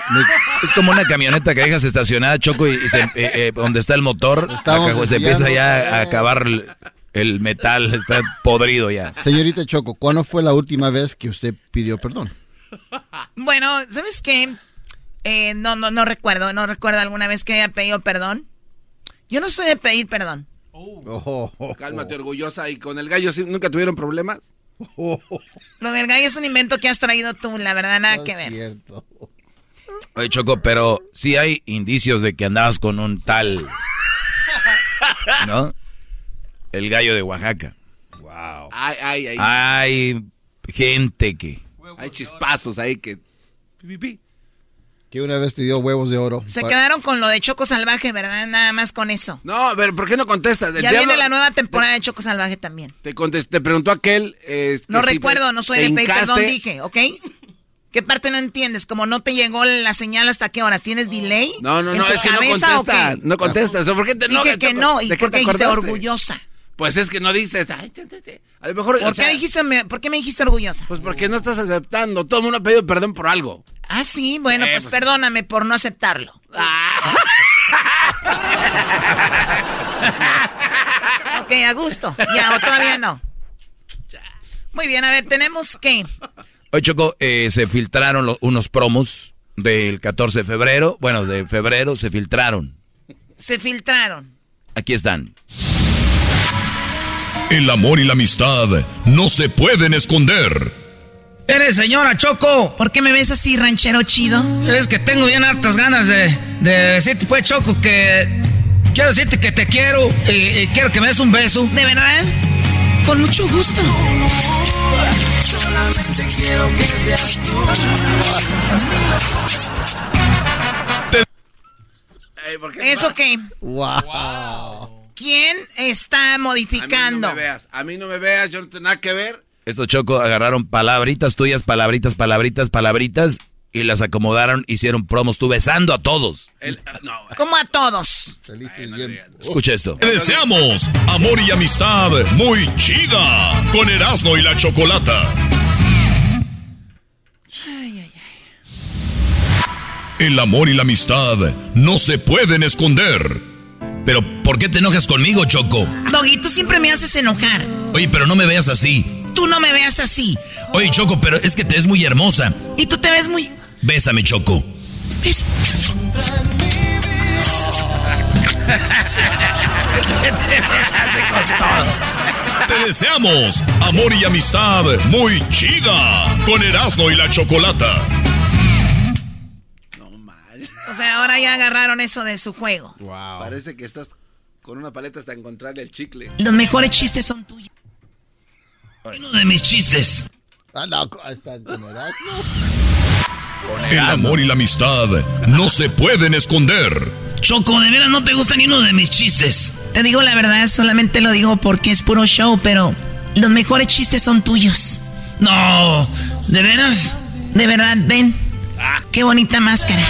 Es como una camioneta que dejas estacionada, Choco, y, y se- eh, eh, donde está el motor, acá, pues, se empieza ya a acabar el, el metal, está podrido ya. Señorita Choco, ¿cuándo fue la última vez que usted pidió perdón? Bueno, ¿sabes qué? Eh, no, no, no recuerdo, no recuerdo alguna vez que haya pedido perdón. Yo no soy de pedir perdón. Cálmate, orgullosa. ¿Y con el gallo sí, nunca tuvieron problemas? Lo del gallo es un invento que has traído tú, la verdad, nada que ver. Cierto. Oye, Choco, pero sí hay indicios de que andabas con un tal, ¿no? El gallo de Oaxaca. Wow. Ay, ay, ay. Hay gente que... Hay chispazos ahí que... Que una vez te dio huevos de oro. Se quedaron con lo de Choco Salvaje, ¿verdad? Nada más con eso. No, a ver, ¿por qué no contestas? El Ya diablo- viene la nueva temporada de Choco Salvaje también. Te, contest- te preguntó aquel... eh, No si recuerdo, no soy de pedir perdón, dije, ¿ok? ¿Qué parte no entiendes? Como no te llegó la señal hasta qué horas, ¿tienes delay? No, no, no, es que no contesta. qué? No contestas. ¿Por qué te Dije que no, ¿y ¿De qué por te qué dijiste orgullosa? Pues es que no dices... ay, te, te, te. A lo mejor... ¿Por, o sea, qué dijiste, me- ¿Por qué me dijiste orgullosa? Pues porque no estás aceptando. Todo el mundo ha pedido perdón por algo. Ah, sí, bueno, Eh, pues, pues- perdóname por no aceptarlo. ok, a gusto. Ya, o todavía no. Muy bien, a ver, tenemos que... Oye, Choco, eh, se filtraron unos promos del 14 de febrero. Bueno, de febrero se filtraron. Se filtraron. Aquí están. El amor y la amistad no se pueden esconder. Eres señora Choco. ¿Por qué me ves así, ranchero chido? Es que tengo bien hartas ganas de, de decirte, pues, Choco, que quiero decirte que te quiero y, y quiero que me des un beso. ¿De verdad? Con mucho gusto. Solamente quiero que seas tú. ¿Eso qué? Wow. ¿Quién está modificando? A mí no me veas. A mí no me veas. Yo no tengo nada que ver. Estos Choco agarraron palabritas tuyas, palabritas, palabritas, palabritas y las acomodaron, hicieron promos, tú besando a todos. Como a todos. Escucha esto. Te deseamos amor y amistad muy chida con Erasmo y la Chocolata. El amor y la amistad no se pueden esconder. Pero, ¿por qué te enojas conmigo, Choco? Doggy, tú siempre me haces enojar. Oye, pero no me veas así. Tú no me veas así. Oye, Choco, pero es que te ves muy hermosa. Y tú te ves muy... Bésame, Choco. ¿Ves? Te deseamos amor y amistad muy chida con Erasmo y la Chocolata. O sea, ahora ya agarraron eso de su juego. Parece que estás con una paleta hasta encontrarle el chicle. Los mejores chistes son tuyos. Uno de mis chistes. Ah, no, con Erasmo. El amor y la amistad no se pueden esconder. Choco, de veras no te gusta ni uno de mis chistes. Te digo la verdad, solamente lo digo porque es puro show, pero los mejores chistes son tuyos. No, ¿de veras? De verdad, ven. Qué bonita máscara.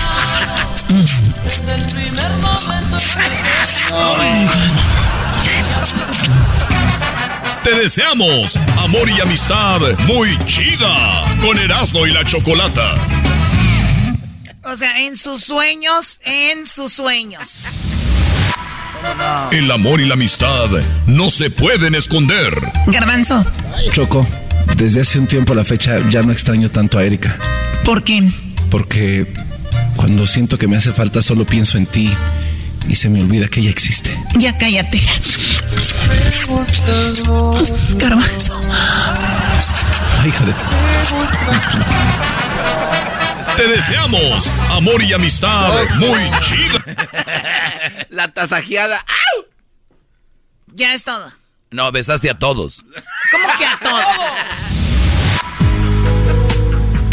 Te deseamos amor y amistad muy chida con Erasmo y la Chocolata. O sea, en sus sueños, en sus sueños. El amor y la amistad no se pueden esconder. Garbanzo, Choco, desde hace un tiempo a la fecha ya no extraño tanto a Erika. ¿por qué? Porque cuando siento que me hace falta solo pienso en ti y se me olvida que ella existe. Ya cállate. Garbanzo. Ay, hija de... Te deseamos amor y amistad muy chida. La tasajeada. Ya es todo. No, besaste a todos. ¿Cómo que a todos?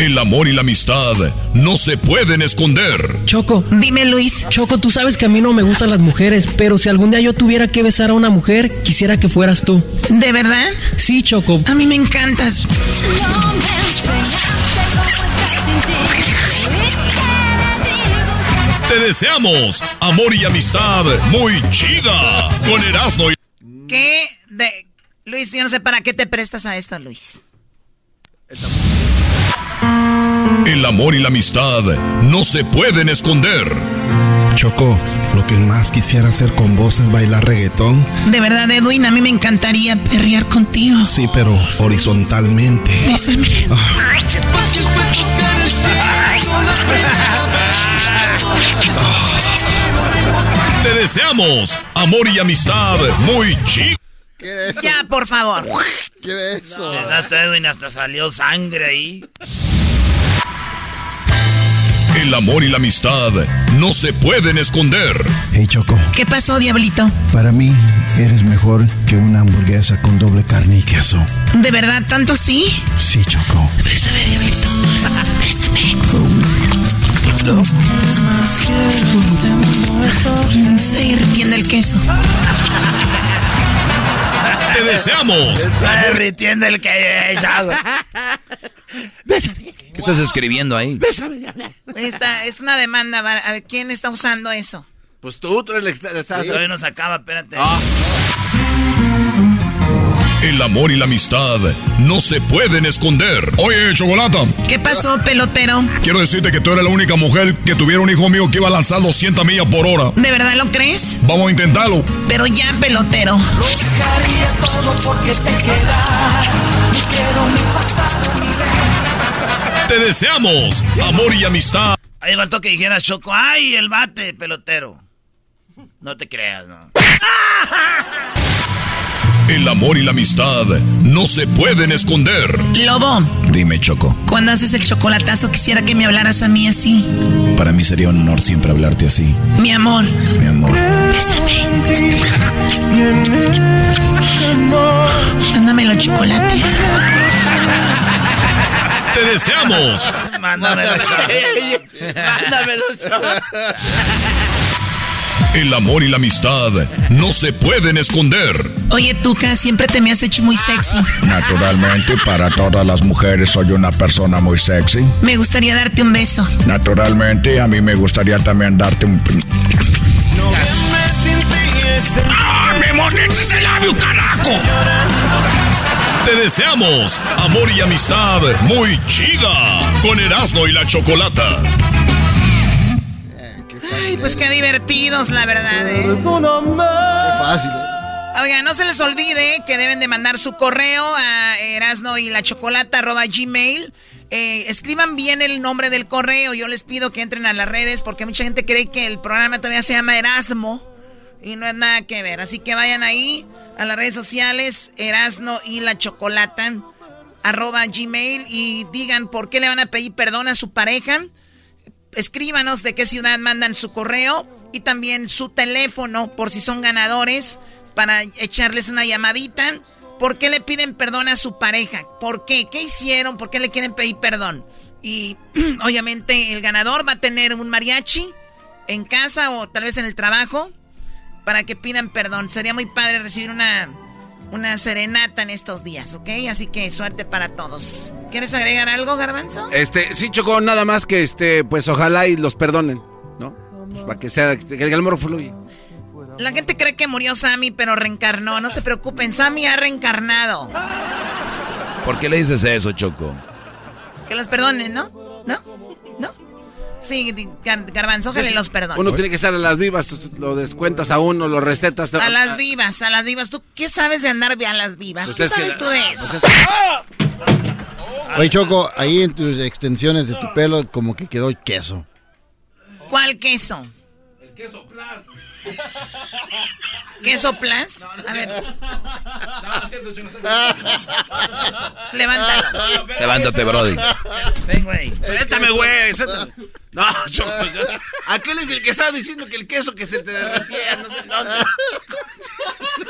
El amor y la amistad no se pueden esconder. Choco. Dime, Luis. Choco, tú sabes que a mí no me gustan las mujeres, pero si algún día yo tuviera que besar a una mujer, quisiera que fueras tú. ¿De verdad? Sí, Choco. A mí me encantas. Te deseamos amor y amistad muy chida con Erasmo y... ¿Qué? De... Luis, yo no sé para qué te prestas a esto, Luis. El amor y la amistad no se pueden esconder. Choco, lo que más quisiera hacer con vos es bailar reggaetón. De verdad, Edwin, a mí me encantaría perrear contigo. Sí, pero horizontalmente. Bésame. Te deseamos amor y amistad muy Ya, por favor. ¿Qué es eso? Besaste a Edwin, hasta salió sangre ahí. El amor y la amistad no se pueden esconder. Hey, Choco, ¿Qué pasó, diablito? para mí eres mejor que una hamburguesa con doble carne y queso. ¿De verdad tanto sí? Sí, Choco. Bésame, diablito. Bésame. Está derritiendo el queso. Te deseamos Está derritiendo el que ¿Qué estás escribiendo ahí? Esta es una demanda. A ver, ¿quién está usando eso? Pues tú, tú le estás... Todavía no se acaba, espérate. El amor y la amistad no se pueden esconder. Oye, Chocolata, ¿Qué pasó, pelotero? quiero decirte que tú eres la única mujer que tuviera un hijo mío que iba a lanzar 200 millas por hora. ¿De verdad lo crees? Vamos a intentarlo. Pero ya, pelotero. Te deseamos amor y amistad. Ahí faltó que dijeras Choco, ay, el bate, pelotero. No te creas, no. El amor y la amistad no se pueden esconder. Lobo, Dime, Choco, cuando haces el chocolatazo quisiera que me hablaras a mí así. para mí sería un honor siempre hablarte así, Mi amor. mi amor. Bésame. Mándame los chocolates. Te deseamos Mándamelo, Choco. Mándamelo, chaval. El amor y la amistad no se pueden esconder. Oye, Tuca, siempre te me has hecho muy sexy. Naturalmente, para todas las mujeres soy una persona muy sexy. Me gustaría darte un beso. Naturalmente, a mí me gustaría también darte un... ¡Ah, me mordiste el labio, carajo! Te deseamos amor y amistad muy chida con Erasmo y la Chocolata. Ay, pues qué divertidos, la verdad, ¿eh? Qué fácil. ¿eh? Oiga, no se les olvide que deben de mandar su correo a erasno y la chocolata gmail. Eh, escriban bien el nombre del correo. Yo les pido que entren a las redes porque mucha gente cree que el programa todavía se llama Erasmo y no es nada que ver. Así que vayan ahí a las redes sociales Erasno y la chocolata arroba gmail y digan por qué le van a pedir perdón a su pareja escríbanos de qué ciudad mandan su correo y también su teléfono por si son ganadores para echarles una llamadita. ¿Por qué le piden perdón a su pareja? ¿Por qué? ¿Qué hicieron? ¿Por qué le quieren pedir perdón? Y obviamente el ganador va a tener un mariachi en casa o tal vez en el trabajo para que pidan perdón. Sería muy padre recibir una, una serenata en estos días, ¿ok? Así que suerte para todos. ¿Quieres agregar algo, Garbanzo? Este, sí, Choco, nada más que este, pues ojalá y los perdonen, ¿no? Pues, para que sea, que el amor fluya. La gente cree que murió Sammy, pero reencarnó. No se preocupen, Sammy ha reencarnado. ¿Por qué le dices eso, Choco? Que los perdonen, ¿no? ¿No? ¿No? Sí, Gar- Garbanzo, y los perdone. Uno tiene que estar a las vivas, lo descuentas a uno, lo recetas. A las vivas, a las vivas. ¿Tú qué sabes de andar a las vivas? Pues ¿Qué es que- sabes tú de eso? pues es- Oye, Choco, ahí en tus extensiones de tu pelo como que quedó queso. ¿Cuál queso? El queso plus. ¿Queso plus? A ver, No, no es cierto, Choco. levántalo. Levántate, Brody. Ven, güey. Suéltame, güey. Suéltame. No, Choco. yo- Aquel es el que estaba diciendo que el queso que se te derretía, no sé dónde.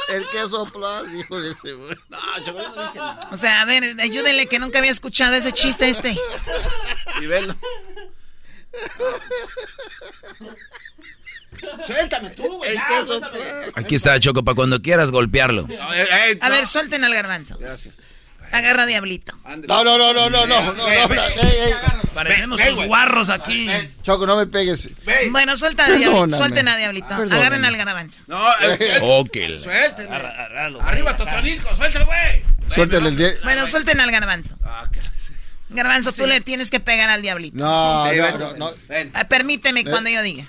El queso plus, híjole ese, güey. No, Choco, yo no dije nada. O sea, a ver, ayúdenle que nunca había escuchado ese chiste este. Y velo. Suéltame tú, güey. El ya, queso suéltame. plus. Aquí está, Choco, para cuando quieras golpearlo. No, eh, eh, A no. ver, suelten al garbanzo. Gracias. Agarra diablito. No, no, no, no, no, no. Parecemos güey. guarros aquí. Choco, no me pegues. Ven. Bueno, suelta a diablito. Suelten a diablito. Agarren al garbanzo. No, eh, Ok. güey. Arriba, Totonico, suéltame, güey. Suéltale el Bueno, suelten al garbanzo. Ah, Garbanzo, tú le tienes que pegar al diablito. No, no, ven, no, Ah, Permíteme cuando yo diga.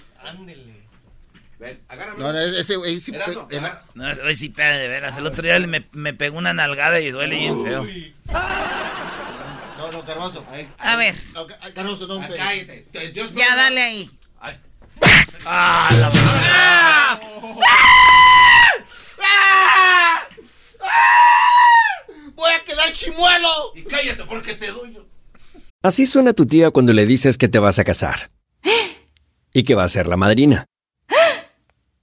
Ven, agárrame. No, no, ese güey sí. Erasmo, eh. No, hoy sí pega de veras. El otro día me, me pegó una nalgada y duele bien feo. No, no, Cardoso. A ver, No, Ca- Cardoso, no Ah. Cállate. Ya dale ahí. ¡Ah, la madre! ¡Voy a quedar chimuelo! Y cállate porque te doy yo. Así suena tu tía cuando le dices que te vas a casar. Y que va a ser la madrina.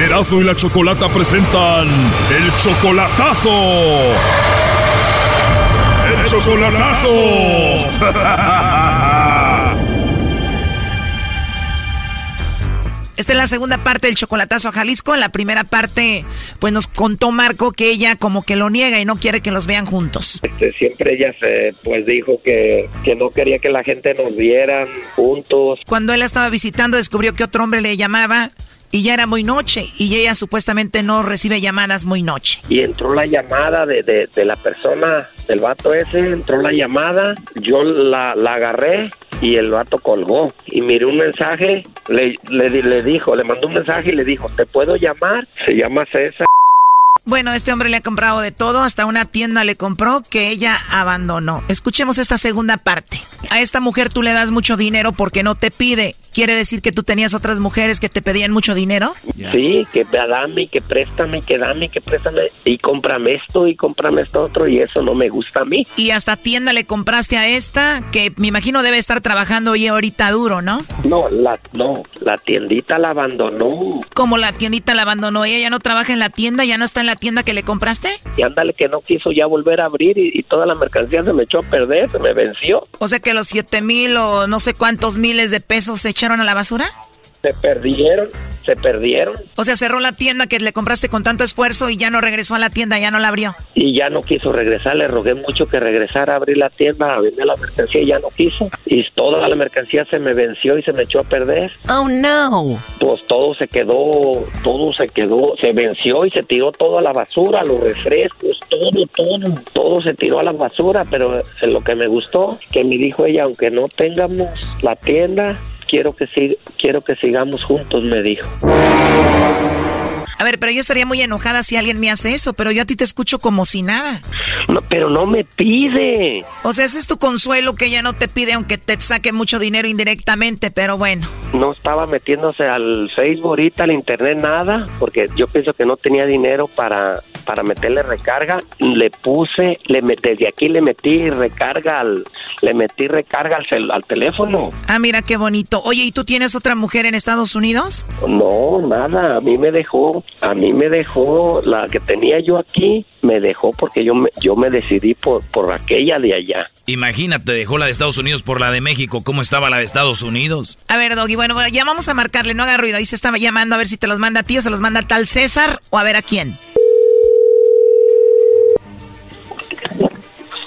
Erasmo y la Chocolata presentan el chocolatazo. El chocolatazo. Esta es la segunda parte del chocolatazo a Jalisco. En la primera parte, pues nos contó Marco que ella como que lo niega y no quiere que los vean juntos. Este, siempre ella se, pues dijo que, que no quería que la gente nos vieran juntos. Cuando él la estaba visitando, descubrió que otro hombre le llamaba y ya era muy noche y ella supuestamente no recibe llamadas muy noche. Y entró la llamada de, de, de la persona, del vato ese, entró la llamada, yo la, la agarré y el vato colgó. Y miré un mensaje, le, le, le dijo, le mandó un mensaje y le dijo, ¿te puedo llamar? Se llama César. Bueno, este hombre le ha comprado de todo, hasta una tienda le compró que ella abandonó. Escuchemos esta segunda parte. A esta mujer tú le das mucho dinero porque no te pide. ¿Quiere decir que tú tenías otras mujeres que te pedían mucho dinero? Sí, que dame, que préstame, que dame, que préstame. Y cómprame esto y cómprame esto otro y eso no me gusta a mí. Y hasta tienda le compraste a esta, que me imagino debe estar trabajando hoy ahorita duro, ¿no? No, la, no, la tiendita la abandonó. Como la tiendita la abandonó, ella ya no trabaja en la tienda, ya no está en la tienda que le compraste. Y ándale que no quiso ya volver a abrir y, y toda la mercancía se me echó a perder, se me venció. O sea que los siete mil o no sé cuántos miles de pesos se echaron a la basura. Se perdieron, se perdieron. O sea, cerró la tienda que le compraste con tanto esfuerzo y ya no regresó a la tienda, ya no la abrió. Y ya no quiso regresar, le rogué mucho que regresara a abrir la tienda, a vender la mercancía y ya no quiso. Y toda la mercancía se me venció y se me echó a perder. Oh no. Pues todo se quedó, todo se quedó, se venció y se tiró todo a la basura, los refrescos, todo, todo, todo se tiró a la basura, pero lo que me gustó, que me dijo ella, aunque no tengamos la tienda, quiero que quiero que sigamos juntos, me dijo. A ver, pero yo estaría muy enojada si alguien me hace eso, pero yo a ti te escucho como si nada. No, pero no me pide. O sea, ese es tu consuelo que ella no te pide aunque te saque mucho dinero indirectamente, pero bueno. No estaba metiéndose al Facebook ahorita, al internet, nada, porque yo pienso que no tenía dinero para, para meterle recarga. Le puse, le desde aquí le metí recarga al, le metí recarga al, cel- al teléfono. Ah, mira qué bonito. Oye, ¿y tú tienes otra mujer en Estados Unidos? No, nada, a mí me dejó, a mí me dejó, la que tenía yo aquí, me dejó porque yo me, yo me decidí por, por aquella de allá. Imagínate, dejó la de Estados Unidos por la de México. ¿Cómo estaba la de Estados Unidos? A ver, Doggy, bueno, bueno, ya vamos a marcarle, no haga ruido. Ahí se estaba llamando a ver si te los manda a ti o se los manda a tal César o a ver a quién.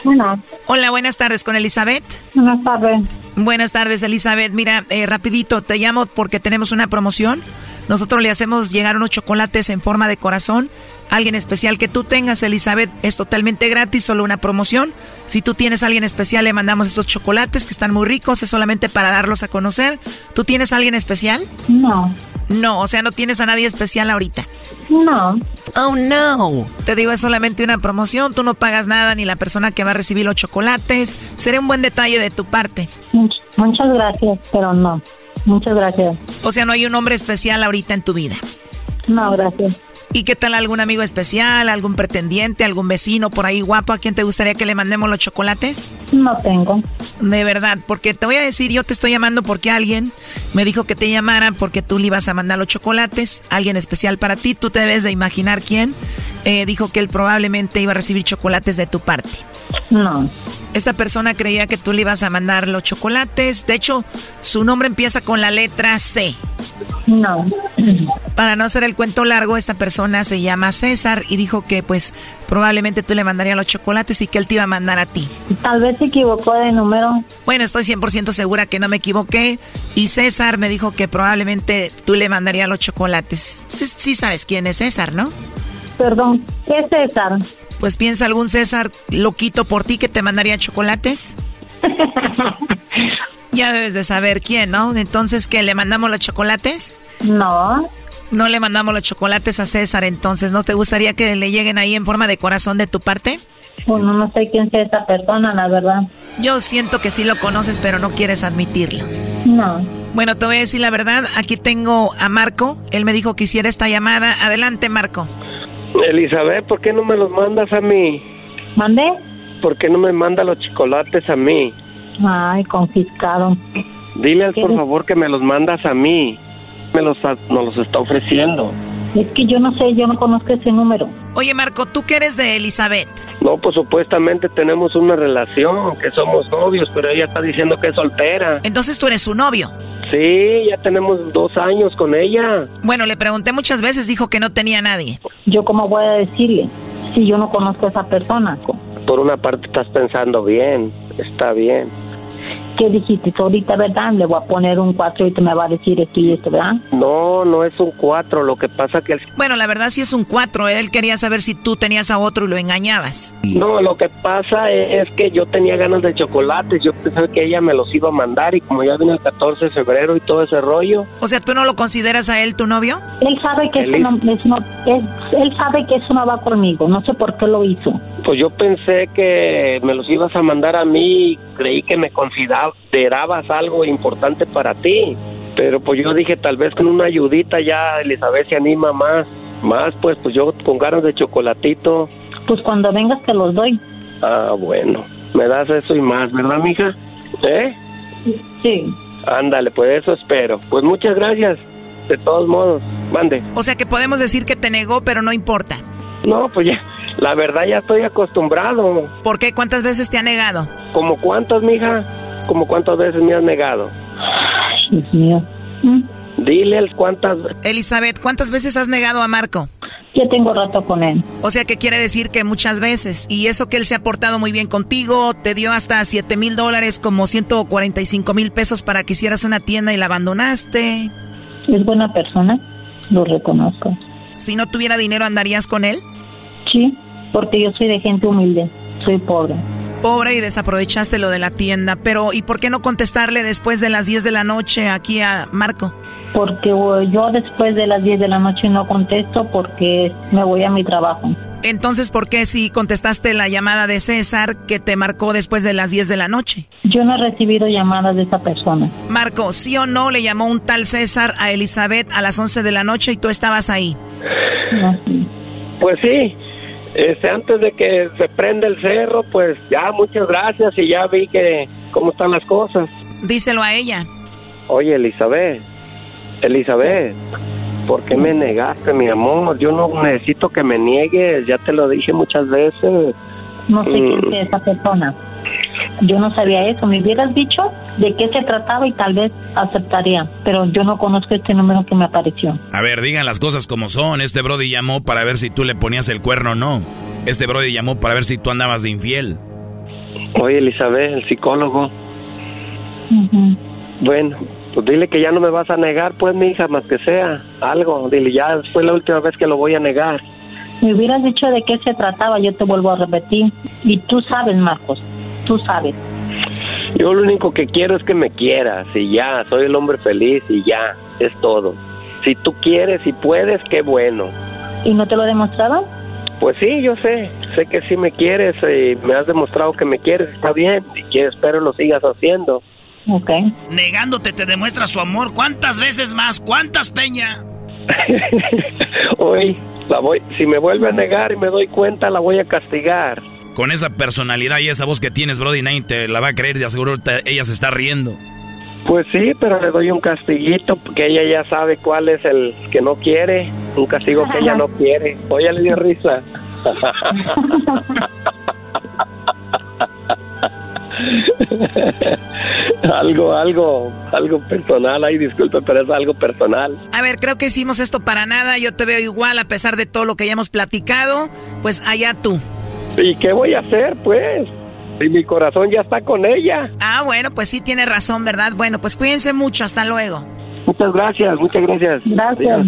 Bueno, Hola, buenas tardes con Elizabeth. buenas tardes. Buenas tardes, Elizabeth. Mira, eh, rapidito, te llamo porque tenemos una promoción. Nosotros le hacemos llegar unos chocolates en forma de corazón. Alguien especial que tú tengas, Elizabeth, es totalmente gratis, solo una promoción. Si tú tienes a alguien especial, le mandamos estos chocolates que están muy ricos, es solamente para darlos a conocer. ¿Tú tienes a alguien especial? No, No, o sea, no tienes a nadie especial ahorita. no. Oh, no. Te digo, es solamente una promoción, tú no pagas nada ni la persona que va a recibir los chocolates. Sería un buen detalle de tu parte. Much- muchas gracias, pero no. Muchas gracias. O sea, no hay un hombre especial ahorita en tu vida. No, gracias. ¿Y qué tal algún amigo especial, algún pretendiente, algún vecino por ahí guapo a quien te gustaría que le mandemos los chocolates? No tengo. De verdad, porque te voy a decir, yo te estoy llamando porque alguien me dijo que te llamara porque tú le ibas a mandar los chocolates, alguien especial para ti, tú te debes de imaginar quién. Eh, dijo que él probablemente iba a recibir chocolates de tu parte. No. Esta persona creía que tú le ibas a mandar los chocolates. De hecho, su nombre empieza con la letra C. No. Para no hacer el cuento largo, esta persona se llama César y dijo que pues probablemente tú le mandarías los chocolates y que él te iba a mandar a ti. Tal vez se equivocó de número. Bueno, estoy 100% segura que no me equivoqué y César me dijo que probablemente tú le mandarías los chocolates. Sí, sí sabes quién es César, ¿no? Perdón, ¿qué es César? Pues piensa algún César loquito por ti que te mandaría chocolates. ya debes de saber quién, ¿no? Entonces, ¿qué? ¿Le mandamos los chocolates? No. No le mandamos los chocolates a César, entonces, ¿no te gustaría que le lleguen ahí en forma de corazón de tu parte? Bueno, no sé quién sea esa persona, la verdad. Yo siento que sí lo conoces, pero no quieres admitirlo. No. Bueno, te voy a decir la verdad. Aquí tengo a Marco. Él me dijo que hiciera esta llamada. Adelante, Marco. Elizabeth, ¿por qué no me los mandas a mí? ¿Mandé? ¿Por qué no me manda los chocolates a mí? Ay, confiscado. Dile por favor que me los mandas a mí. Me los, nos los está ofreciendo. Es que yo no sé, yo no conozco ese número. Oye, Marco, ¿tú qué eres de Elizabeth? No, pues supuestamente tenemos una relación, que somos novios, pero ella está diciendo que es soltera. Entonces tú eres su novio. Sí, ya tenemos dos años con ella. Bueno, le pregunté muchas veces, dijo que no tenía nadie. ¿Yo cómo voy a decirle si yo no conozco a esa persona? Por una parte estás pensando bien, está bien. ¿Qué dijiste ahorita, verdad? Le voy a poner un 4 y tú me va a decir esto y esto, ¿verdad? No, no es un 4, lo que pasa que... Bueno, la verdad sí es un 4, él quería saber si tú tenías a otro y lo engañabas. No, lo que pasa es que yo tenía ganas de chocolates, yo pensé que ella me los iba a mandar y como ya viene el 14 de febrero y todo ese rollo... O sea, ¿tú no lo consideras a él tu novio? Él sabe que, eso no, él sabe que eso no va conmigo, no sé por qué lo hizo. Pues yo pensé que me los ibas a mandar a mí y creí que me considerabas algo importante para ti. Pero pues yo dije, tal vez con una ayudita ya Elizabeth se anima más. Más, pues, pues yo con ganas de chocolatito. Pues cuando vengas te los doy. Ah, bueno. Me das eso y más, ¿verdad, mija? ¿Eh? Sí. Ándale, pues eso espero. Pues muchas gracias. De todos modos, mande. O sea que podemos decir que te negó, pero no importa. No, pues ya. La verdad ya estoy acostumbrado. ¿Por qué? ¿Cuántas veces te ha negado? ¿Como cuántas, mija? ¿Como cuántas veces me has negado? Dios mío. ¿Mm? Dile cuántas... Elizabeth, ¿cuántas veces has negado a Marco? Ya tengo rato con él. O sea, que quiere decir que muchas veces. Y eso que él se ha portado muy bien contigo, te dio hasta 7 mil dólares, como 145 mil pesos para que hicieras una tienda y la abandonaste. Es buena persona, lo reconozco. Si no tuviera dinero, ¿andarías con él? Sí, porque yo soy de gente humilde, soy pobre. Pobre y desaprovechaste lo de la tienda, pero ¿y por qué no contestarle después de las 10 de la noche aquí a Marco? Porque yo después de las 10 de la noche no contesto porque me voy a mi trabajo. Entonces, ¿por qué si contestaste la llamada de César que te marcó después de las 10 de la noche? Yo no he recibido llamadas de esa persona. Marco, ¿sí o no le llamó un tal César a Elizabeth a las 11 de la noche y tú estabas ahí? No, Pues sí, este, antes de que se prenda el cerro, pues ya muchas gracias y ya vi que cómo están las cosas. Díselo a ella. Oye, Elizabeth, Elizabeth, ¿por qué me negaste, mi amor? Yo no necesito que me niegues, ya te lo dije muchas veces. No sé Mm. quién es esa persona. Yo no sabía eso. Me hubieras dicho de qué se trataba y tal vez aceptaría. Pero yo no conozco este número que me apareció. A ver, digan las cosas como son. Este Brody llamó para ver si tú le ponías el cuerno o no. Este Brody llamó para ver si tú andabas de infiel. Oye, Elizabeth, el psicólogo. Bueno, pues dile que ya no me vas a negar, pues, mi hija, más que sea. Algo, dile, ya fue la última vez que lo voy a negar. Me hubieras dicho de qué se trataba, yo te vuelvo a repetir. Y tú sabes, Marcos, tú sabes. Yo lo único que quiero es que me quieras y ya, soy el hombre feliz y ya, es todo. Si tú quieres y puedes, qué bueno. ¿Y no te lo demostraba? Pues sí, yo sé, sé que sí me quieres y me has demostrado que me quieres, está bien, si quieres, espero lo sigas haciendo. Ok. Negándote te demuestra su amor. ¿Cuántas veces más? ¿Cuántas, Peña? Hoy, la voy, si me vuelve a negar y me doy cuenta, la voy a castigar. Con esa personalidad y esa voz que tienes, Brody, nadie te la va a creer. De aseguro te- ella se está riendo. Pues sí, pero le doy un castiguito porque ella ya sabe cuál es el que no quiere, un castigo que ella no quiere. Oye, le dio risa. algo, algo, algo personal. Ay, disculpe, pero es algo personal. A ver, creo que hicimos esto para nada. Yo te veo igual a pesar de todo lo que ya hemos platicado. Pues allá tú. ¿Y qué voy a hacer, pues? Y mi corazón ya está con ella. Ah, bueno, pues sí tiene razón, ¿verdad? Bueno, pues cuídense mucho. Hasta luego. Muchas gracias, muchas gracias. Gracias.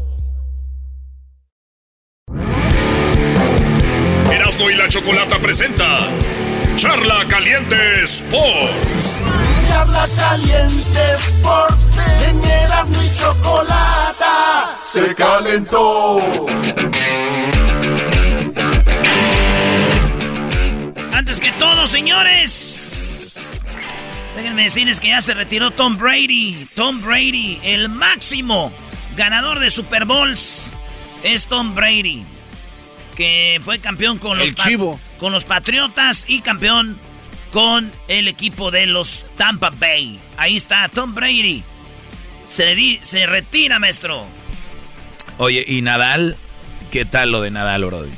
Erasmo y la chocolata presenta Charla Caliente Sports. Charla caliente Sports en Erasmo y chocolata se calentó. Antes que todo, señores. Déjenme decirles que ya se retiró Tom Brady. Tom Brady, el máximo ganador de Super Bowls, es Tom Brady. Que fue campeón con los, chivo. con los Patriotas y campeón con el equipo de los Tampa Bay. Ahí está Tom Brady. Se, di- se retira, maestro. Oye, ¿y Nadal? ¿Qué tal lo de Nadal, Brody?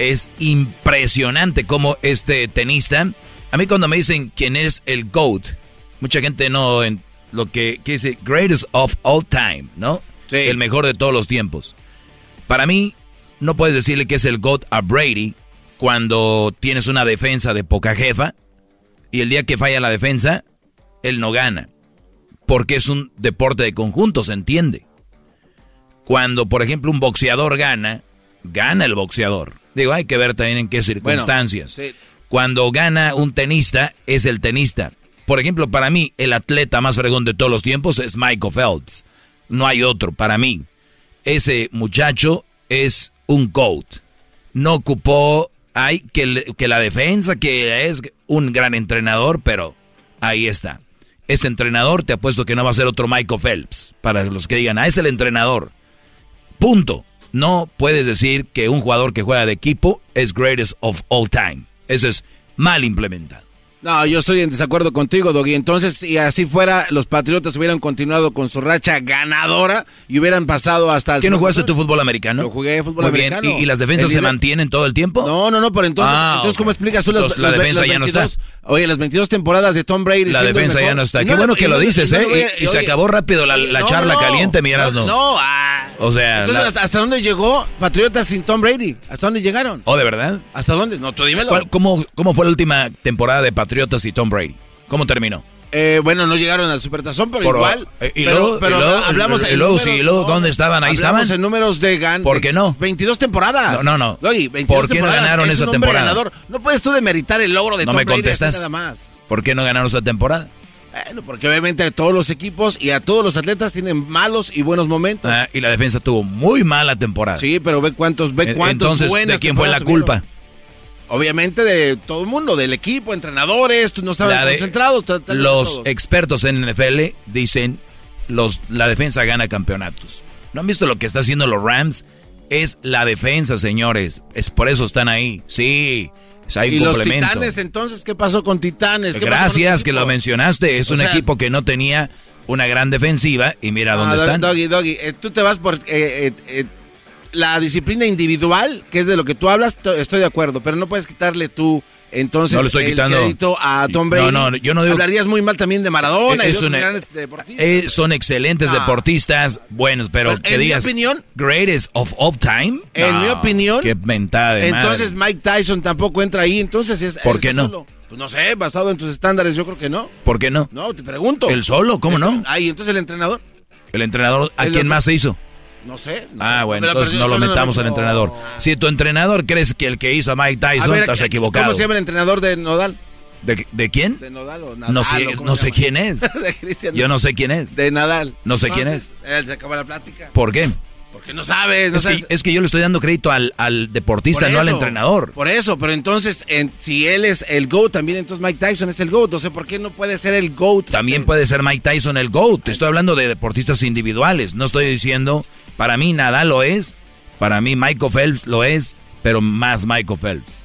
Es impresionante cómo este tenista... A mí cuando me dicen quién es el GOAT, mucha gente no... En lo que, que dice greatest of all time, ¿no? El mejor de todos los tiempos. Para mí, no puedes decirle que es el GOAT a Brady cuando tienes una defensa de poca jefa y el día que falla la defensa, él no gana. Porque es un deporte de conjunto, se entiende. Cuando, por ejemplo, un boxeador gana, gana el boxeador. Digo, hay que ver también en qué circunstancias. sí. Cuando gana un tenista, es el tenista. Por ejemplo, para mí, el atleta más fregón de todos los tiempos es Michael Phelps. No hay otro, para mí. Ese muchacho es un GOAT. No ocupó, hay que, que la defensa, que es un gran entrenador, pero ahí está. Ese entrenador, te apuesto que no va a ser otro Michael Phelps. Para los que digan, ah, es el entrenador. Punto. No puedes decir que un jugador que juega de equipo es greatest of all time. Eso es mal implementado. No, yo estoy en desacuerdo contigo, Doggy. Entonces, si así fuera, los Patriotas hubieran continuado con su racha ganadora y hubieran pasado hasta el... ¿Qué no jugaste tu fútbol americano? Yo jugué fútbol Muy bien. ¿Y, y las defensas se mantienen todo el tiempo? No, no, no, pero entonces, Ah, entonces. ¿cómo explicas tú las, Entonces, la las- defensa las ya no está. 22 Oye, las 22 temporadas de Tom Brady. La defensa ya no está. Qué no- bueno que lo dices, ¿eh? Y, se oye, acabó rápido la, la charla caliente, miras, no. No, ah. O sea, Entonces, la- ¿hasta, dónde llegó Patriotas sin Tom Brady? ¿Hasta dónde llegaron? ¿Oh, de verdad? ¿Hasta dónde? No, tú dímelo. ¿Cuál- cómo, ¿Cómo fue la última temporada de Patriotas y Tom Brady? ¿Cómo terminó? Eh, bueno, no llegaron al Supertazón, pero Por- igual. eh, y pero, luego- pero y luego- hablamos y en luego, números- sí, y luego, no, ¿dónde estaban? Ahí hablamos estaban. en números de gan. ¿Por qué no? 22 temporadas. No, no, no. Oye, 22 ¿Por qué no ganaron es esa temporada? ganador. No puedes tú demeritar el logro de No Tom me Brady contestas. nada más. ¿Por qué no ganaron esa temporada? Bueno, porque obviamente a todos los equipos y a todos los atletas tienen malos y buenos momentos. Ah, y la defensa tuvo muy mala temporada. Sí, pero ve cuántos, ve cuántos Entonces, buenas ¿de quién fue la culpa? tuvieron. Obviamente de todo el mundo, del equipo, entrenadores, no estaban concentrados. Los expertos en NFL dicen los la defensa gana campeonatos. ¿No han visto lo que está haciendo los Rams? Es la defensa, señores. Es por eso están ahí. Sí, hay y un los complemento. Titanes, entonces, ¿qué pasó con Titanes? ¿Qué pasó con Gracias que lo mencionaste. Es O un sea- equipo que no tenía una gran defensiva y mira Ah, dónde Doggy, están. Doggy, Doggy, eh, tú te vas por eh, eh, eh, la disciplina individual, que es de lo que tú hablas, to- estoy de acuerdo, pero no puedes quitarle tú Entonces, no le estoy el quitando crédito a Tom Brady. No, no, yo no digo. Hablarías muy mal también de Maradona Es y de una- otros grandes deportistas. Eh, son excelentes Ah. deportistas, buenos, pero Bueno, que en mi digas. opinión- Greatest of all time. En No, mi opinión, Qué mentada de Entonces madre. Mike Tyson tampoco entra ahí. Entonces es. ¿Por qué no? solo. Pues no sé, basado en tus estándares, yo creo que no. ¿Por qué no? No, te pregunto. ¿El solo? ¿Cómo no? Ahí, entonces el entrenador. El entrenador, ¿a El quién otro- más se hizo? No sé. no Ah, sé. bueno, entonces no lo metamos me- al entrenador. Si tu entrenador crees que el que hizo a Mike A Tyson, ver, estás equivocado. ¿Cómo se llama el entrenador de Nodal? ¿De, de quién? De Nodal o Nadal. No sé, ¿o cómo no sé quién es. de. Yo no sé quién es. De Nadal. No sé quién Él se acaba la plática. ¿Por qué? Porque no sabes, no Es sabes. que, es que yo le estoy dando crédito al, al deportista, Por no al entrenador. Por eso, pero entonces, en- si él es el GOAT, también entonces Mike Tyson es el GOAT. O sea, ¿por qué no puede ser el GOAT? También puede ser Mike Tyson el GOAT. Estoy hablando de deportistas individuales. No estoy diciendo, para mí Nadal lo es, para mí Michael Phelps lo es, pero más Michael Phelps.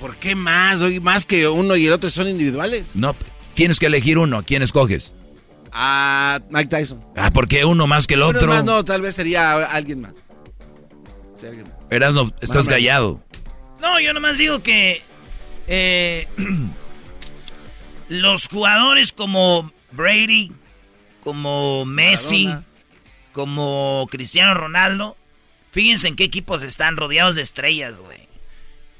¿Por qué más? Oye, más que uno y el otro son individuales. No, tienes que elegir uno. ¿Quién escoges? A Mike Tyson. Ah, ¿por qué uno más que el otro? más, no, tal vez sería alguien más. Sí, alguien más. Erasno, estás Más callado. No, yo nomás digo que eh, los jugadores como Brady, como Messi, Maradona. como Cristiano Ronaldo, fíjense en qué equipos están rodeados de estrellas, güey.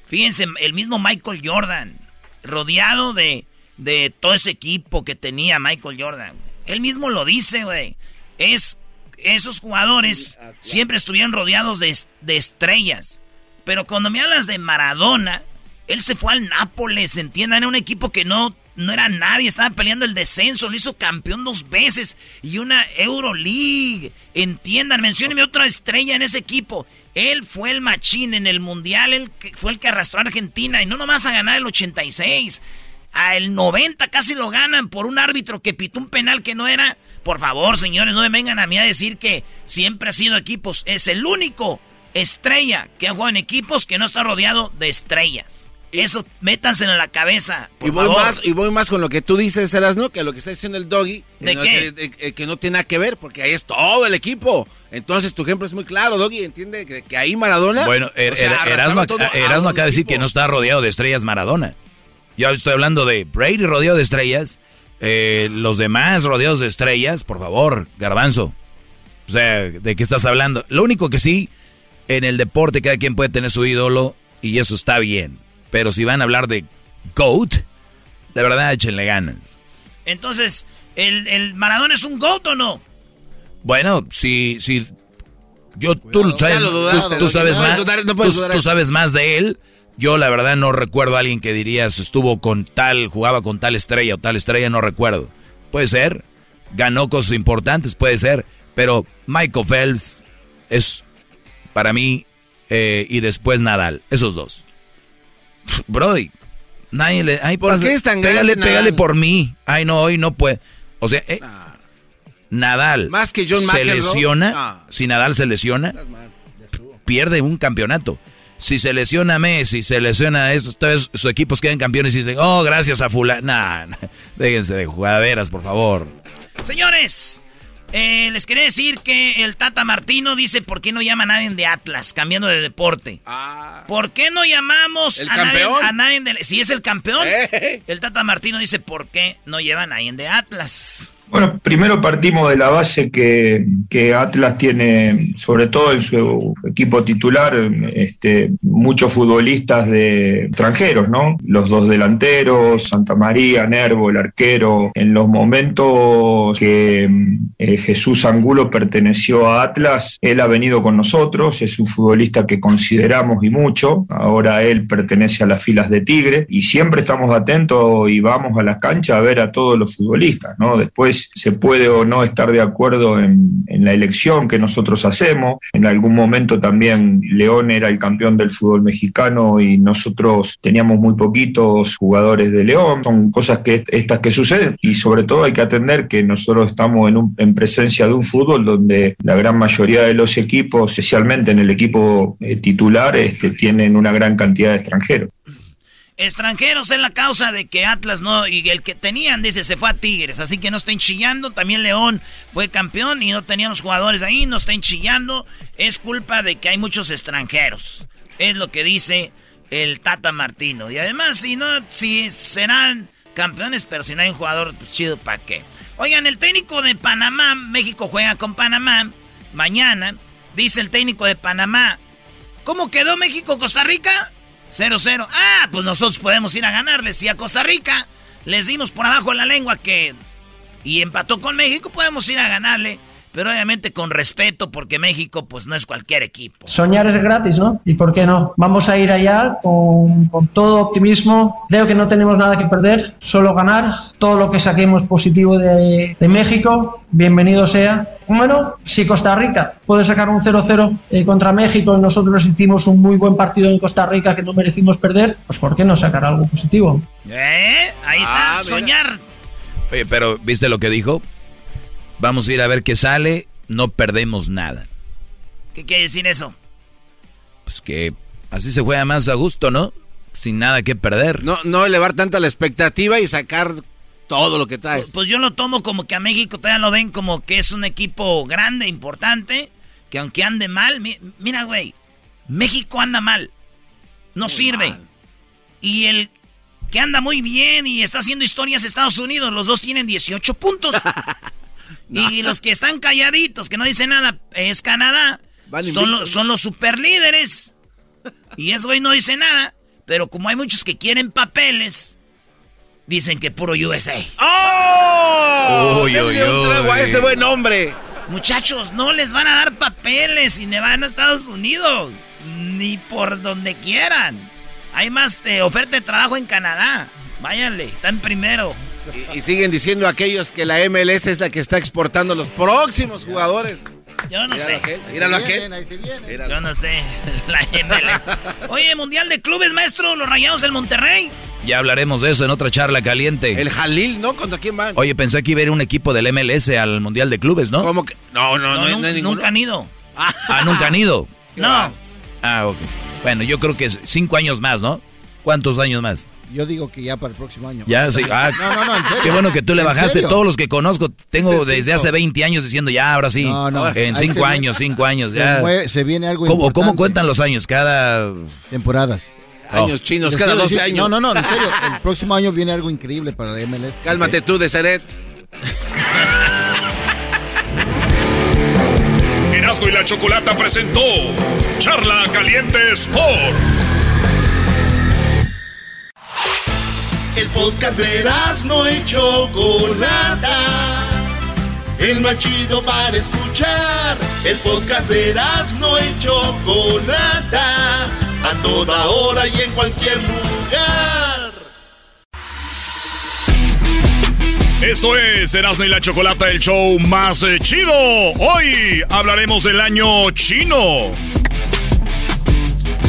Fíjense, el mismo Michael Jordan, rodeado de, de todo ese equipo que tenía Michael Jordan. Él mismo lo dice, güey. Es, esos jugadores siempre estuvieron rodeados de, de estrellas. Pero cuando me hablas de Maradona, él se fue al Nápoles, entiendan, era un equipo que no, no era nadie, estaba peleando el descenso, lo hizo campeón dos veces y una Euroleague. Entiendan, mencióneme otra estrella en ese equipo. Él fue el machín en el Mundial, él fue el que arrastró a Argentina y no nomás a ganar el 86. A el 90 casi lo ganan por un árbitro que pitó un penal que no era. Por favor, señores, no me vengan a mí a decir que siempre ha sido equipos. Es el único estrella que ha jugado en equipos que no está rodeado de estrellas. Eso, métanse en la cabeza. Por Y voy, favor. más, y voy más con lo que tú dices, Erasno, que lo que está diciendo el doggy. ¿De eh, qué? Que, de- que no tiene nada que ver, porque ahí es todo el equipo. Entonces tu ejemplo es muy claro, doggy. Entiende que, que ahí Maradona. Bueno, Er- o sea, Er- Erasmo, Erasmo acaba de decir que no está rodeado de estrellas Maradona. Yo estoy hablando de Brady rodeado de estrellas. eh, los demás rodeados de estrellas, por favor, garbanzo. O sea, ¿de qué estás hablando? Lo único que sí, en el deporte cada quien puede tener su ídolo y eso está bien. Pero si van a hablar de GOAT, de verdad échenle ganas. Entonces, ¿el, el Maradona es un GOAT o no? Bueno, si, si yo tú, Ya sabes, tú- tú sabes más, tú- tú sabes más de él. Yo la verdad no recuerdo a alguien que dirías estuvo con tal, jugaba con tal estrella o tal estrella, no recuerdo. Puede ser, ganó cosas importantes, puede ser, pero Michael Phelps es para mí eh, y después Nadal, esos dos. Brody, nadie le, ay, ¿Por pasa- qué es tan pégale, grande pégale Nadal? por mí. Ay, no, hoy no puede. O sea, eh, Nadal Más que John se McEnroe. lesiona, Ah. si Nadal se lesiona, pierde un campeonato. Si se lesiona Messi, se lesiona eso, todos sus equipos quedan campeones y dicen, oh, gracias a fulano. Nah, nah, déjense de jugaderas, por favor. Señores, eh, les quería decir que el Tata Martino dice por qué no llama a nadie de Atlas, cambiando de deporte. ¿Por qué no llamamos ¿El a nadie, campeón? a nadie de... Si es el campeón, Eh. el Tata Martino dice por qué no lleva a nadie de Atlas. Bueno, primero partimos de la base que, Atlas tiene, sobre todo en su equipo titular, este, muchos futbolistas de extranjeros, ¿no? Los dos delanteros, Santa María, Nervo, el arquero. En los momentos que eh, Jesús Angulo perteneció a Atlas, él ha venido con nosotros, es un futbolista que consideramos y mucho. Ahora él pertenece a las filas de Tigre y siempre estamos atentos y vamos a las canchas a ver a todos los futbolistas, ¿no? Después se puede o no estar de acuerdo en, la elección que nosotros hacemos. En algún momento también León era el campeón del fútbol mexicano y nosotros teníamos muy poquitos jugadores de León. Son cosas que estas que suceden y sobre todo hay que atender que nosotros estamos en, un- en presencia de un fútbol donde la gran mayoría de los equipos, especialmente en el equipo eh, titular, este, tienen una gran cantidad de extranjeros. Extranjeros es la causa de que Atlas no, y el que tenían, dice, se fue a Tigres, así que no estén chillando. También León fue campeón y no teníamos jugadores ahí, no estén chillando. Es culpa de que hay muchos extranjeros. Es lo que dice el Tata Martino. Y además, si no, si serán campeones, pero si no hay un jugador pues, chido, ¿para qué? Oigan, el técnico de Panamá, México juega con Panamá mañana. Dice el técnico de Panamá, ¿cómo quedó México-Costa Rica? 0-0. Ah, pues nosotros podemos ir a ganarles. Si a Costa Rica les dimos por abajo la lengua que... Y empató con México, podemos ir a ganarle pero obviamente con respeto porque México pues no es cualquier equipo. Soñar es gratis, ¿no? ¿Y por qué no? Vamos a ir allá con, con, todo optimismo. Creo que no tenemos nada que perder, solo ganar. Todo lo que saquemos positivo de, de México, bienvenido sea. Bueno, si Costa Rica puede sacar un 0-0 eh, contra México y nosotros hicimos un muy buen partido en Costa Rica que no merecimos perder, pues ¿por qué no sacar algo positivo? ¿Eh? Ahí está, Ah, soñar. Oye, pero ¿viste lo que dijo? Vamos a ir a ver qué sale, no perdemos nada. ¿Qué quiere decir eso? Pues que así se juega más a gusto, ¿no? Sin nada que perder. No, no elevar tanta la expectativa y sacar todo lo que traes. Pues yo lo tomo como que a México todavía lo ven como que es un equipo grande, importante, que aunque ande mal, mi- mira, güey, México anda mal, no sirve. Y el que anda muy bien y está haciendo historias Estados Unidos, los dos tienen 18 puntos. Y los que están calladitos, que no dicen nada, es Canadá. Son, los- son los superlíderes. Y eso hoy no dice nada. Pero como hay muchos que quieren papeles, dicen que puro USA. ¡Oh! Uy, uy, un trago a este buen hombre. Muchachos, no les van a dar papeles y ne van a Estados Unidos. Ni por donde quieran. Hay más eh, oferta de trabajo en Canadá. Váyanle, están primero. Y, y siguen diciendo aquellos que la MLS es la que está exportando los próximos jugadores. Yo no Míralo sé. aquel, Míralo aquel. Yo no sé. La MLS. Oye, Mundial de Clubes, maestro, los rayados del Monterrey. Ya hablaremos de eso en otra charla caliente. El Jalil, ¿no? ¿Contra quién van? Oye, pensé que iba a ir un equipo del MLS al Mundial de Clubes, ¿no? ¿Cómo que? No, no, no, no hay ninguno. nunca han ido. Ah, nunca han ido. No. Ah, ok. Bueno, yo creo que es cinco años más, ¿no? ¿Cuántos años más? Yo digo que ya para el próximo año. Ya, sí. Ah, No, no, no, en serio. Qué bueno que tú le ¿En bajaste. serio? Todos los que conozco, tengo desde hace 20 años diciendo ya, ahora sí. No, no. En Ahí cinco se años, viene- cinco años, se ya. se viene algo ¿Cómo, ¿Cómo importante. cuentan los años? Cada... Temporadas. Años chinos, cada quiero 12 decir- años. No, no, no, en serio. El próximo año viene algo increíble para la MLS. Cálmate tú, de Seret. Erasmo y la Chocolata presentó Charla Caliente Sports. El podcast de Erasmo y Chocolata. El más chido para escuchar. El podcast de Erasmo y Chocolata. A toda hora y en cualquier lugar. Esto es Erasmo y la Chocolata, el show más eh, chido. Hoy hablaremos del año chino.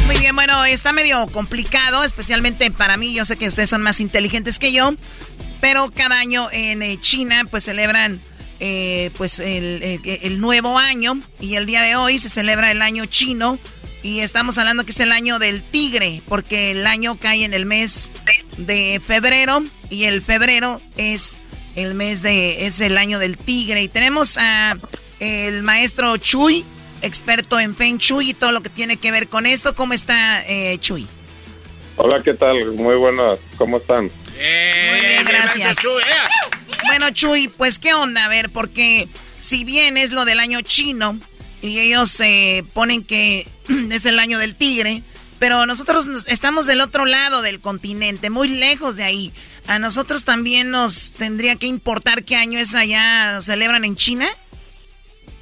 Muy bien, bueno, está medio complicado, especialmente para mí. Yo sé que ustedes son más inteligentes que yo, pero cada año en eh, China pues celebran eh, pues el, nuevo año. Y el día de hoy se celebra el año chino. Y estamos hablando que es el año del tigre porque el año cae en el mes de febrero. Y el febrero es el mes de es el año del tigre. Y tenemos a el maestro Chuy experto en Feng Shui y todo lo que tiene que ver con esto. ¿Cómo está eh, Chuy? Hola, ¿qué tal? Muy buenas, ¿cómo están? Muy bien, gracias. Bueno, Chuy, pues qué onda, a ver, porque si bien es lo del año chino y ellos eh, ponen que es el año del tigre, pero nosotros nos- estamos del otro lado del continente, muy lejos de ahí. A nosotros también nos tendría que importar qué año es allá, celebran en China.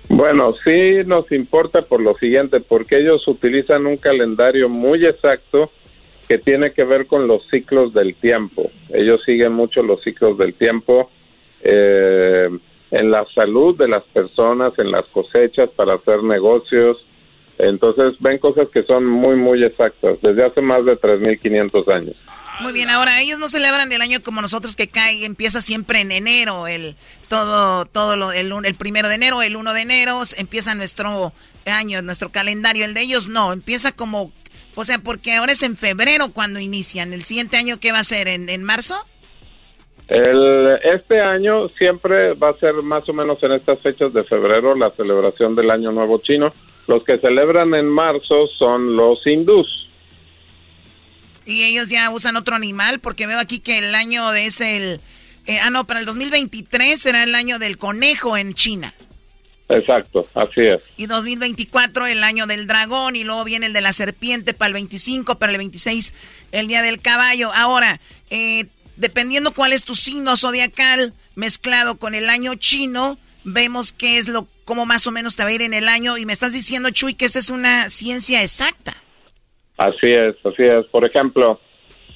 Bueno, sí nos importa por lo siguiente, porque ellos utilizan un calendario muy exacto que tiene que ver con los ciclos del tiempo. Ellos siguen mucho los ciclos del tiempo eh, en la salud de las personas, en las cosechas para hacer negocios. Entonces ven cosas que son muy, muy exactas, desde hace más de 3.500 años. Muy bien, ahora ellos no celebran el año como nosotros que cae, empieza siempre en enero, el todo todo lo, el, el primero de enero, el 1 de enero, empieza nuestro año, nuestro calendario, el de ellos no, empieza como, o sea, porque ahora es en febrero cuando inician, el siguiente año ¿qué va a ser? ¿En, en marzo? El, este año siempre va a ser más o menos en estas fechas de febrero la celebración del Año Nuevo Chino. Los que celebran en marzo son los hindús. Y ellos ya usan otro animal porque veo aquí que el año de es el... Eh, ah, no, para el 2023 será el año del conejo en China. Exacto, así es. Y 2024 el año del dragón y luego viene el de la serpiente para el 25, para el 26 el día del caballo. Ahora, eh, dependiendo cuál es tu signo zodiacal mezclado con el año chino, vemos qué es lo, cómo más o menos te va a ir en el año. Y me estás diciendo, Chuy, que esta es una ciencia exacta. Así es, así es. Por ejemplo,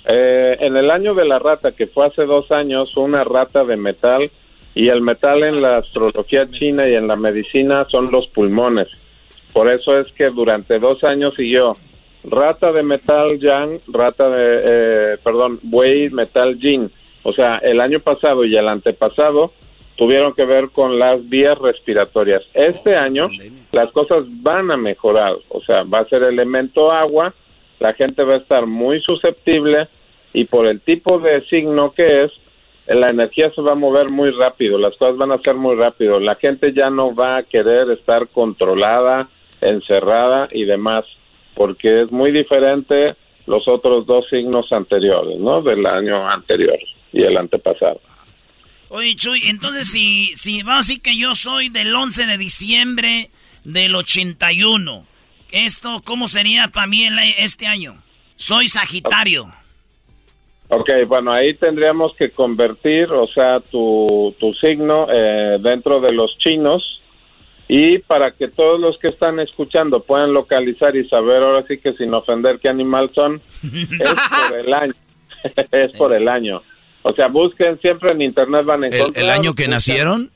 eh, en el año de la rata, que fue hace dos años, una rata de metal, y el metal en la astrología china y en la medicina son los pulmones. Por eso es que durante dos años siguió rata de metal yang, rata de, eh, perdón, buey metal yin. O sea, el año pasado y el antepasado tuvieron que ver con las vías respiratorias. Este año las cosas van a mejorar, o sea, va a ser elemento agua, la gente va a estar muy susceptible y por el tipo de signo que es, la energía se va a mover muy rápido, las cosas van a ser muy rápido, la gente ya no va a querer estar controlada, encerrada y demás, porque es muy diferente los otros dos signos anteriores, ¿no? Del año anterior y el antepasado. Oye, Chuy, entonces si, si vamos a decir que yo soy del 11 de diciembre del 81, ¿esto cómo sería para mí este año? Soy Sagitario. Ok, bueno, ahí tendríamos que convertir, o sea, tu, tu signo eh, dentro de los chinos y para que todos los que están escuchando puedan localizar y saber ahora sí que sin ofender qué animal son, es por el año. es por el año. O sea, busquen siempre en internet van a encontrar. ¿El, año que nacieron?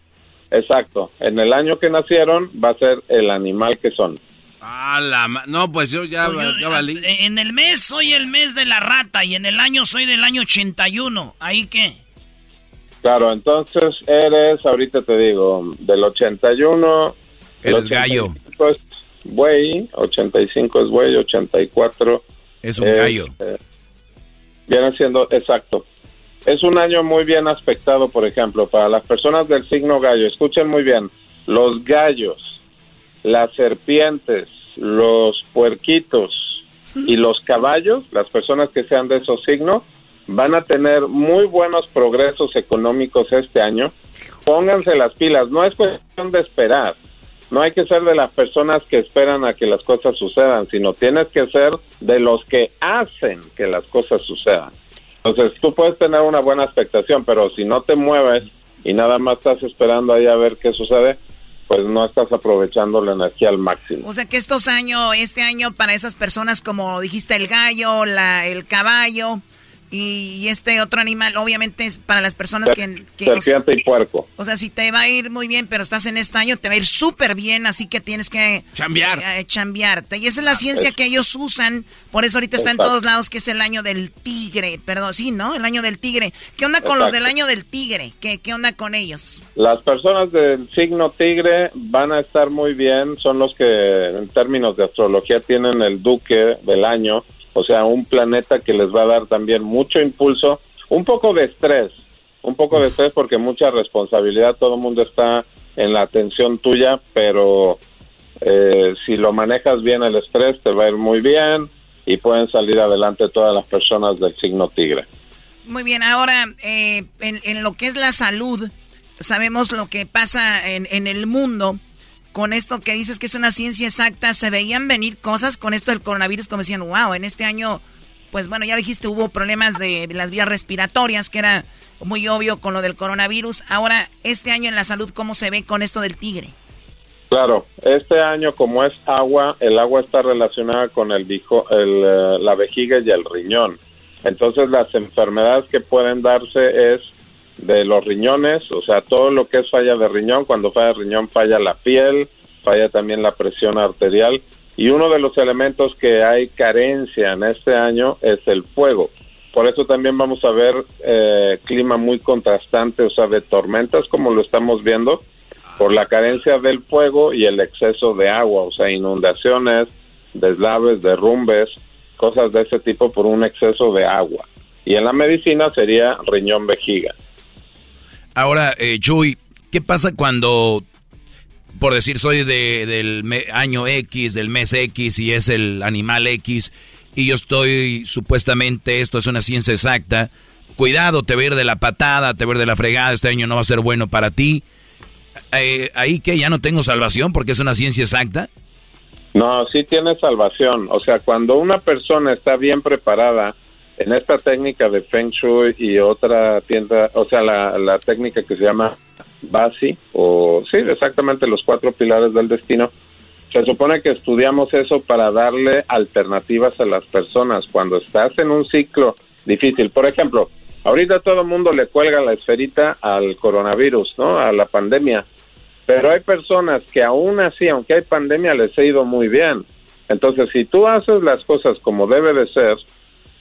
Exacto. En el año que nacieron va a ser el animal que son. Ah, la no, pues yo ya, pues ya valí. En el mes soy el mes de la rata y en el año soy del año 81. ¿Ahí qué? Claro, entonces eres, ahorita te digo, del 81. Eres gallo. Es buey, 85 es buey, 84. Es un gallo. Eh, viene siendo, exacto. Es un año muy bien aspectado, por ejemplo, para las personas del signo gallo. Escuchen muy bien, los gallos, las serpientes, los puerquitos y los caballos, las personas que sean de esos signos, van a tener muy buenos progresos económicos este año. Pónganse las pilas, no es cuestión de esperar. No hay que ser de las personas que esperan a que las cosas sucedan, sino tienes que ser de los que hacen que las cosas sucedan. Entonces, tú puedes tener una buena expectación, pero si no te mueves y nada más estás esperando ahí a ver qué sucede, pues no estás aprovechando la energía al máximo. O sea que estos años, este año para esas personas como dijiste el gallo, la, el caballo, y, este otro animal, obviamente, es para las personas que... que Serpiente y puerco. O sea, si te va a ir muy bien, pero estás en este año, te va a ir súper bien, así que tienes que... Chambear. Eh, chambearte. Y esa es la ciencia que ellos usan, por eso ahorita está en todos lados, que es el año del tigre. Perdón, sí, ¿no? El año del tigre. ¿Qué onda con los del año del tigre? ¿Qué, ¿Qué onda con ellos? Las personas del signo tigre van a estar muy bien, son los que en términos de astrología tienen el duque del año o sea, un planeta que les va a dar también mucho impulso, un poco de estrés, un poco de estrés porque mucha responsabilidad, todo el mundo está en la atención tuya, pero eh, si lo manejas bien el estrés te va a ir muy bien y pueden salir adelante todas las personas del signo tigre. Muy bien, ahora eh, en, lo que es la salud, sabemos lo que pasa en, en el mundo con esto que dices que es una ciencia exacta, se veían venir cosas con esto del coronavirus como decían, wow, en este año, pues bueno, ya dijiste, hubo problemas de las vías respiratorias, que era muy obvio con lo del coronavirus. Ahora, este año en la salud, ¿cómo se ve con esto del tigre? Claro, este año como es agua, el agua está relacionada con el, el eh, la vejiga y el riñón. Entonces las enfermedades que pueden darse es de los riñones, o sea, todo lo que es falla de riñón, cuando falla de riñón falla la piel, falla también la presión arterial y uno de los elementos que hay carencia en este año es el fuego. Por eso también vamos a ver eh, clima muy contrastante, o sea, de tormentas como lo estamos viendo, por la carencia del fuego y el exceso de agua, o sea, inundaciones, deslaves, derrumbes, cosas de ese tipo por un exceso de agua. Y en la medicina sería riñón vejiga. Ahora, eh, Chuy, ¿qué pasa cuando, por decir, soy de, del año X, del mes X y es el animal X, y yo estoy supuestamente, esto es una ciencia exacta, cuidado, te ir de la patada, te ir de la fregada, este año no va a ser bueno para ti. Eh, ahí que ya no tengo salvación porque es una ciencia exacta. No, sí tiene salvación. O sea, cuando una persona está bien preparada en esta técnica de Feng Shui y otra tienda, o sea, la, la técnica que se llama Basi, o sí, exactamente los cuatro pilares del destino, se supone que estudiamos eso para darle alternativas a las personas cuando estás en un ciclo difícil. Por ejemplo, ahorita todo el mundo le cuelga la esferita al coronavirus, ¿no? A la pandemia. Pero hay personas que aún así, aunque hay pandemia, les ha ido muy bien. Entonces, si tú haces las cosas como debe de ser,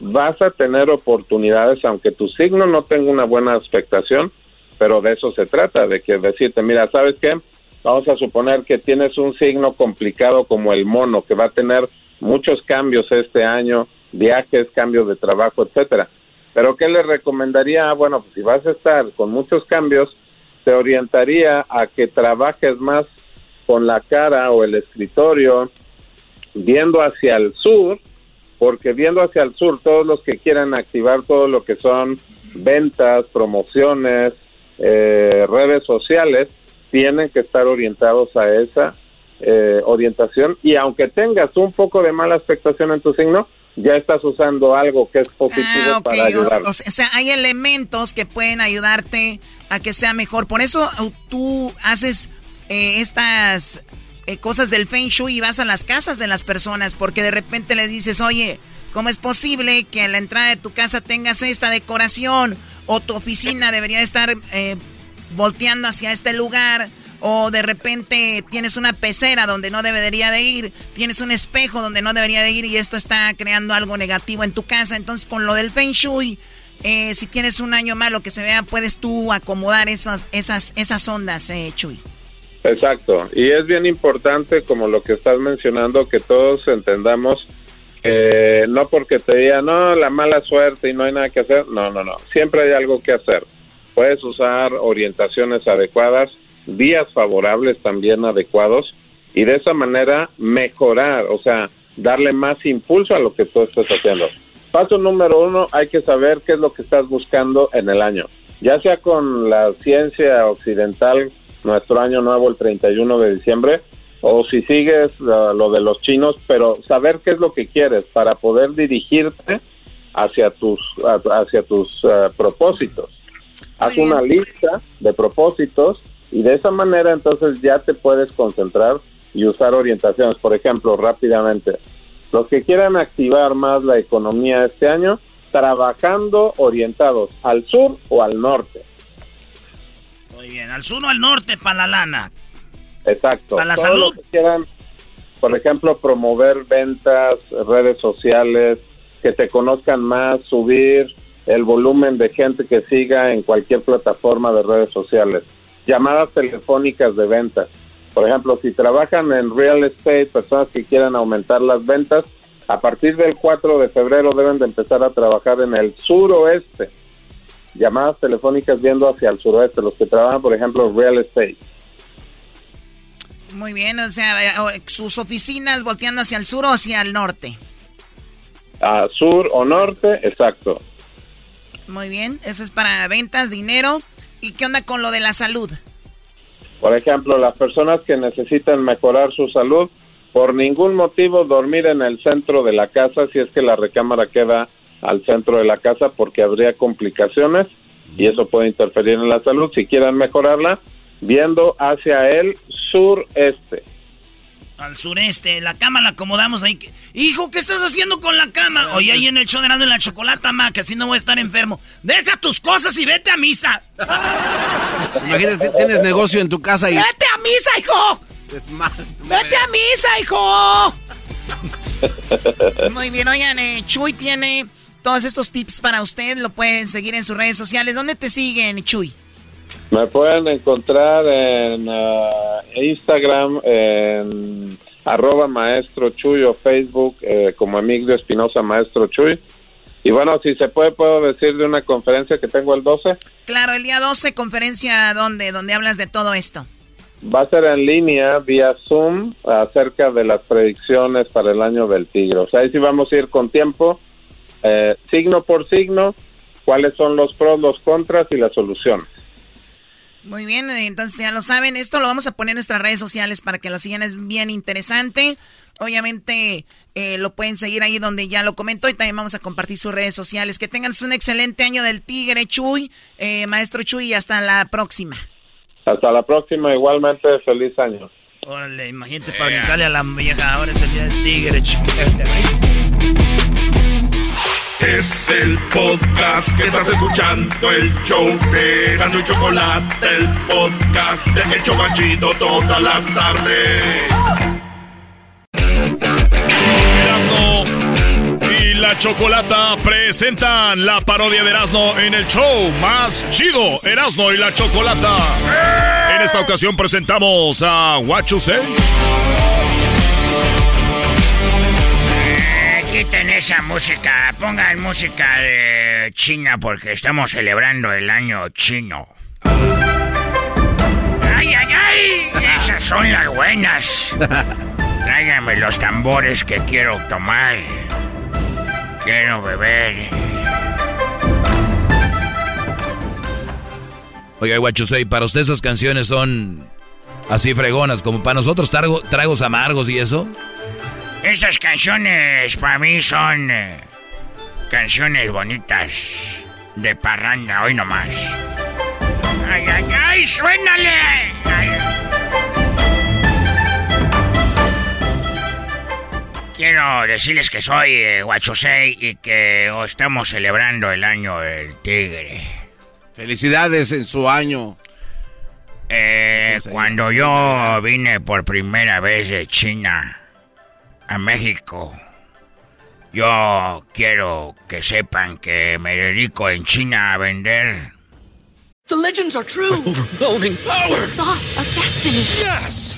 vas a tener oportunidades, aunque tu signo no tenga una buena expectación, pero de eso se trata, de que decirte, mira, ¿sabes qué? Vamos a suponer que tienes un signo complicado como el mono, que va a tener muchos cambios este año, viajes, cambios de trabajo, etcétera. Pero ¿qué le recomendaría? Bueno, pues si vas a estar con muchos cambios, te orientaría a que trabajes más con la cara o el escritorio viendo hacia el sur, porque viendo hacia el sur, todos los que quieran activar todo lo que son ventas, promociones, eh, redes sociales, tienen que estar orientados a esa eh, orientación y aunque tengas un poco de mala expectación en tu signo, ya estás usando algo que es positivo ah, para ayudar. O, sea, hay elementos que pueden ayudarte a que sea mejor. Por eso uh, tú haces eh, estas eh, cosas del Feng Shui y vas a las casas de las personas porque de repente le dices, oye, ¿cómo es posible que en la entrada de tu casa tengas esta decoración? O tu oficina debería estar volteando hacia este lugar o de repente tienes una pecera donde no debería de ir, tienes un espejo donde no debería de ir y esto está creando algo negativo en tu casa. Entonces con lo del feng shui, eh, si tienes un año malo que se vea, puedes tú acomodar esas, esas, esas ondas, eh, Chuy. Exacto, y es bien importante como lo que estás mencionando, que todos entendamos que no porque te diga, no, la mala suerte y no hay nada que hacer, no, no, no, siempre hay algo que hacer puedes usar orientaciones adecuadas, días favorables también adecuados y de esa manera mejorar, o sea, darle más impulso a lo que tú estás haciendo. Paso número uno, hay que saber qué es lo que estás buscando en el año. Ya sea con la ciencia occidental, nuestro año nuevo el 31 de diciembre, o si sigues uh, lo de los chinos, pero saber qué es lo que quieres para poder dirigirte hacia tus, hacia tus uh, propósitos haz una lista de propósitos y de esa manera entonces ya te puedes concentrar y usar orientaciones. Por ejemplo, rápidamente, los que quieran activar más la economía este año, trabajando orientados al sur o al norte. Muy bien, al sur o al norte para la lana. Exacto. Para la salud. que quieran, por ejemplo, promover ventas, redes sociales, que te conozcan más, subir el volumen de gente que siga en cualquier plataforma de redes sociales. Llamadas telefónicas de ventas. Por ejemplo, si trabajan en real estate, personas que quieran aumentar las ventas, a partir del 4 de febrero deben de empezar a trabajar en el suroeste. Llamadas telefónicas viendo hacia el suroeste, los que trabajan, por ejemplo, real estate. Muy bien, o sea, sus oficinas volteando hacia el sur o hacia el norte. A sur o norte, exacto. Muy bien, eso es para ventas, dinero. ¿Y qué onda con lo de la salud? Por ejemplo, las personas que necesitan mejorar su salud, por ningún motivo dormir en el centro de la casa si es que la recámara queda al centro de la casa porque habría complicaciones y eso puede interferir en la salud. Si quieren mejorarla, viendo hacia el sureste al sureste. La cama la acomodamos ahí. Hijo, ¿qué estás haciendo con la cama? Oye, ahí en el show de en la chocolata, ma, que así no voy a estar enfermo. Deja tus cosas y vete a misa. Imagínate, tienes negocio en tu casa y... ¡Vete a misa, hijo! ¡Vete a misa, hijo! Muy bien, oigan, eh, Chuy tiene todos estos tips para usted. Lo pueden seguir en sus redes sociales. ¿Dónde te siguen, Chuy? Me pueden encontrar en uh, Instagram, en arroba maestro Chuy o Facebook eh, como Emilio Espinosa Maestro Chuy. Y bueno, si se puede, puedo decir de una conferencia que tengo el 12. Claro, el día 12, conferencia donde, donde hablas de todo esto. va a ser en línea vía Zoom acerca de las predicciones para el año del tigre. O sea, ahí sí vamos a ir con tiempo, eh, signo por signo, cuáles son los pros, los contras y las soluciones. Muy bien, entonces ya lo saben, esto lo vamos a poner en nuestras redes sociales para que lo sigan, es bien interesante. Obviamente eh, lo pueden seguir ahí donde ya lo comentó y también vamos a compartir sus redes sociales. Que tengan un excelente año del Tigre, Chuy, eh, maestro Chuy, y hasta la próxima. Hasta la próxima, igualmente, feliz año. Órale, imagínate para gritarle a la vieja, ahora es el día del Tigre, Es el podcast que estás escuchando, el show de Gano y Chocolate, el podcast de El Chocachito todas las tardes. Erasno y la Chocolata presentan la parodia de Erasno en el show más chido, Erasno y la Chocolata. En esta ocasión presentamos a What Quiten esa música, pongan música China porque estamos celebrando el año chino. ¡Ay, ay, ay! Esas son las buenas. Tráiganme los tambores que quiero tomar. Quiero beber. Oiga, Guachusei, para usted esas canciones son así fregonas, como para nosotros trago- tragos amargos y eso. Estas canciones para mí son eh, canciones bonitas de parranda, hoy nomás. ¡Ay, ay, ay! ¡Suénale! Ay. Quiero decirles que soy eh, y que oh, estamos celebrando el año del tigre. Felicidades en su año. Eh, cuando yo vine por primera vez de China a México, yo quiero que sepan que me dedico en China a vender The legends are true. overwhelming power. The sauce of destiny. Yes.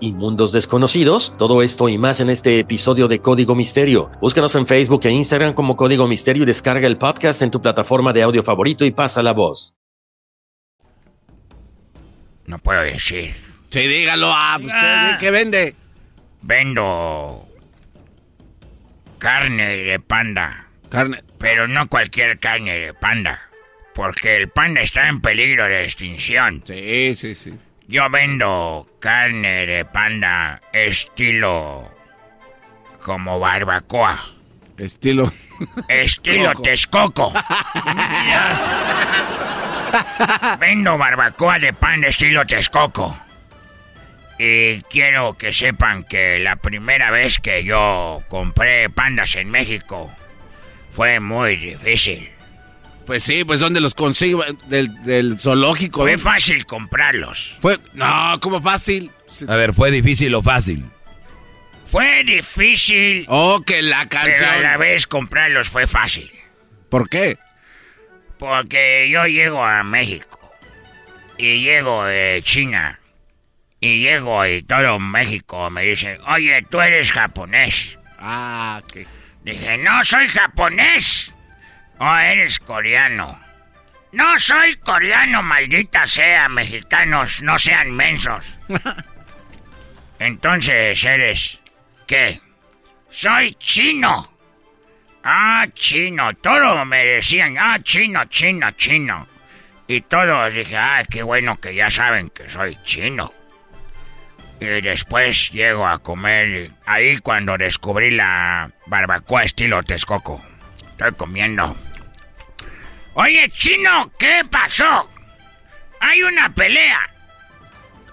y mundos desconocidos? Todo esto y más en este episodio de Código Misterio. Búscanos en Facebook e Instagram como Código Misterio y descarga el podcast en tu plataforma de audio favorito y pasa la voz. No puedo decir. Sí, dígalo. Ah, pues, ¿qué, qué vende? Vendo carne de panda. Carne. Pero no cualquier carne de panda. Porque el panda está en peligro de extinción. Sí, sí, sí. Yo vendo carne de panda estilo como barbacoa. Estilo. Estilo Coco. Texcoco. Vendo barbacoa de pan estilo Texcoco. Y quiero que sepan que la primera vez que yo compré pandas en México fue muy difícil. Pues sí, pues ¿dónde los consigo? Del, del zoológico. Fue fácil comprarlos. Fue, no, ¿cómo fácil? A ver, ¿fue difícil o fácil? Fue difícil. Oh, que la Pero canción. a la vez comprarlos fue fácil. ¿Por qué? Porque yo llego a México. Y llego de China. Y llego y todo México me dice, oye, tú eres japonés. Ah, ¿qué? Dije, no soy japonés. Oh, eres coreano. No soy coreano, maldita sea, mexicanos, no sean mensos. Entonces eres... ¿Qué? Soy chino. Ah, chino, todo me decían, ah, chino, chino, chino. Y todos dije, ah, qué bueno que ya saben que soy chino. Y después llego a comer ahí cuando descubrí la barbacoa estilo Texcoco. Estoy comiendo. Oye, chino, ¿qué pasó? Hay una pelea.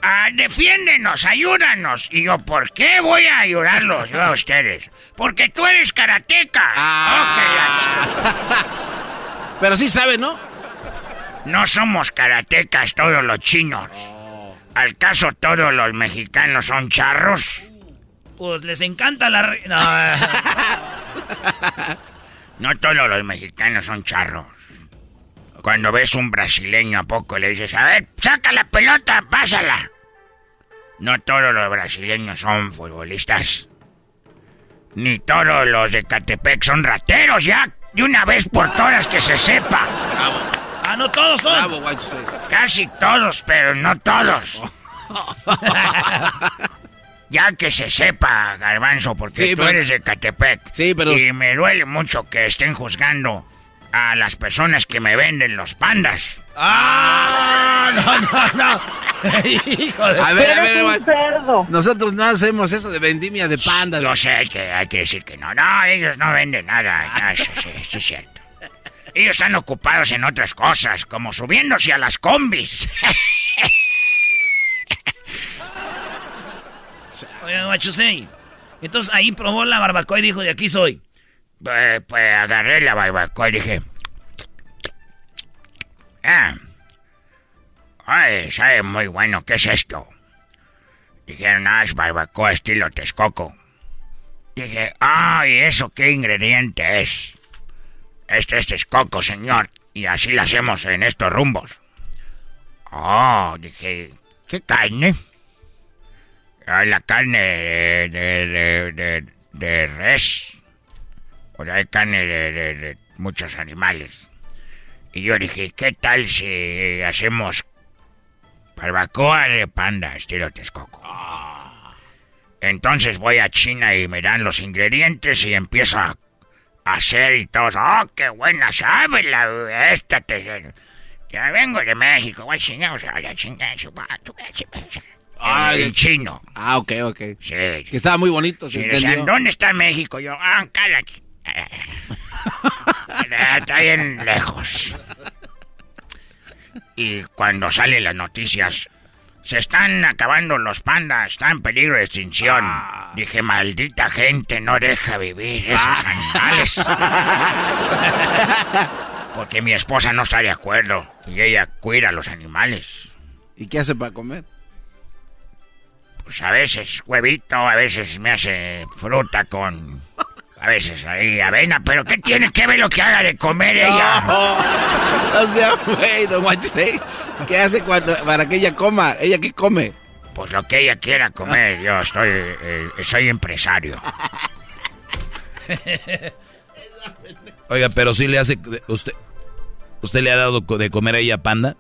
Ah, defiéndenos, ayúdanos. Y yo, ¿por qué voy a ayudarlos yo a ustedes? Porque tú eres karateca. Ah. Pero sí sabe, ¿no? No somos karatecas todos los chinos. ¿Al caso todos los mexicanos son charros? Pues les encanta la... No. no todos los mexicanos son charros. Cuando ves un brasileño a poco le dices, a ver, saca la pelota, pásala. No todos los brasileños son futbolistas. Ni todos los de Catepec son rateros, ya. De una vez por todas que se sepa. Ah, no todos son. Casi todos, pero no todos. ya que se sepa, Garbanzo, porque tú eres de Catepec. Sí, pero... Y me duele mucho que estén juzgando a las personas que me venden los pandas. ¡Ah! No, no, no. Hijo de... A ver, a ver, Nosotros no hacemos eso de vendimia de pandas. Lo sé, que hay que decir que no. No, ellos no venden nada. No, sí, sí, sí, es cierto. Ellos están ocupados en otras cosas, como subiéndose a las combis. Oye, machusei. Entonces ahí probó la barbacoa y dijo, de aquí soy. Pues, pues agarré la barbacoa y dije... Ah. Ay, sabe muy bueno, ¿qué es esto? Dijeron, ah, es barbacoa estilo Texcoco. Dije, ay, ¿eso qué ingrediente es? Este, es coco, señor. Y así lo hacemos en estos rumbos. Oh, dije, ¿qué carne? Ah, la carne de, de, de, de res. O hay carne de, muchos animales. Y yo dije, ¿qué tal si hacemos barbacoa de panda estilo Texcoco? Entonces voy a China y me dan los ingredientes y empiezo a hacer y todo. ¡Oh, qué buena sabe la esta! Te, ya vengo de México, voy a la chingada Ah, el chino. Ah, ok, ok. Sí. Que estaba muy bonito, ¿se sí, ¿dónde está México? Yo, ah, cala. está bien lejos. Y cuando salen las noticias, se están acabando los pandas, están en peligro de extinción. Ah. Dije, maldita gente, no deja vivir esos ah. animales. Porque mi esposa no está de acuerdo y ella cuida a los animales. ¿Y qué hace para comer? Pues a veces huevito, a veces me hace fruta con a veces ahí avena, pero ¿qué tiene que ver lo que haga de comer ella? No, sea, güey, no ¿Qué hace cuando, para que ella coma? ¿Ella qué come? Pues lo que ella quiera comer. Yo estoy, eh, soy empresario. Oiga, pero si le hace, usted, ¿usted le ha dado de comer a ella panda?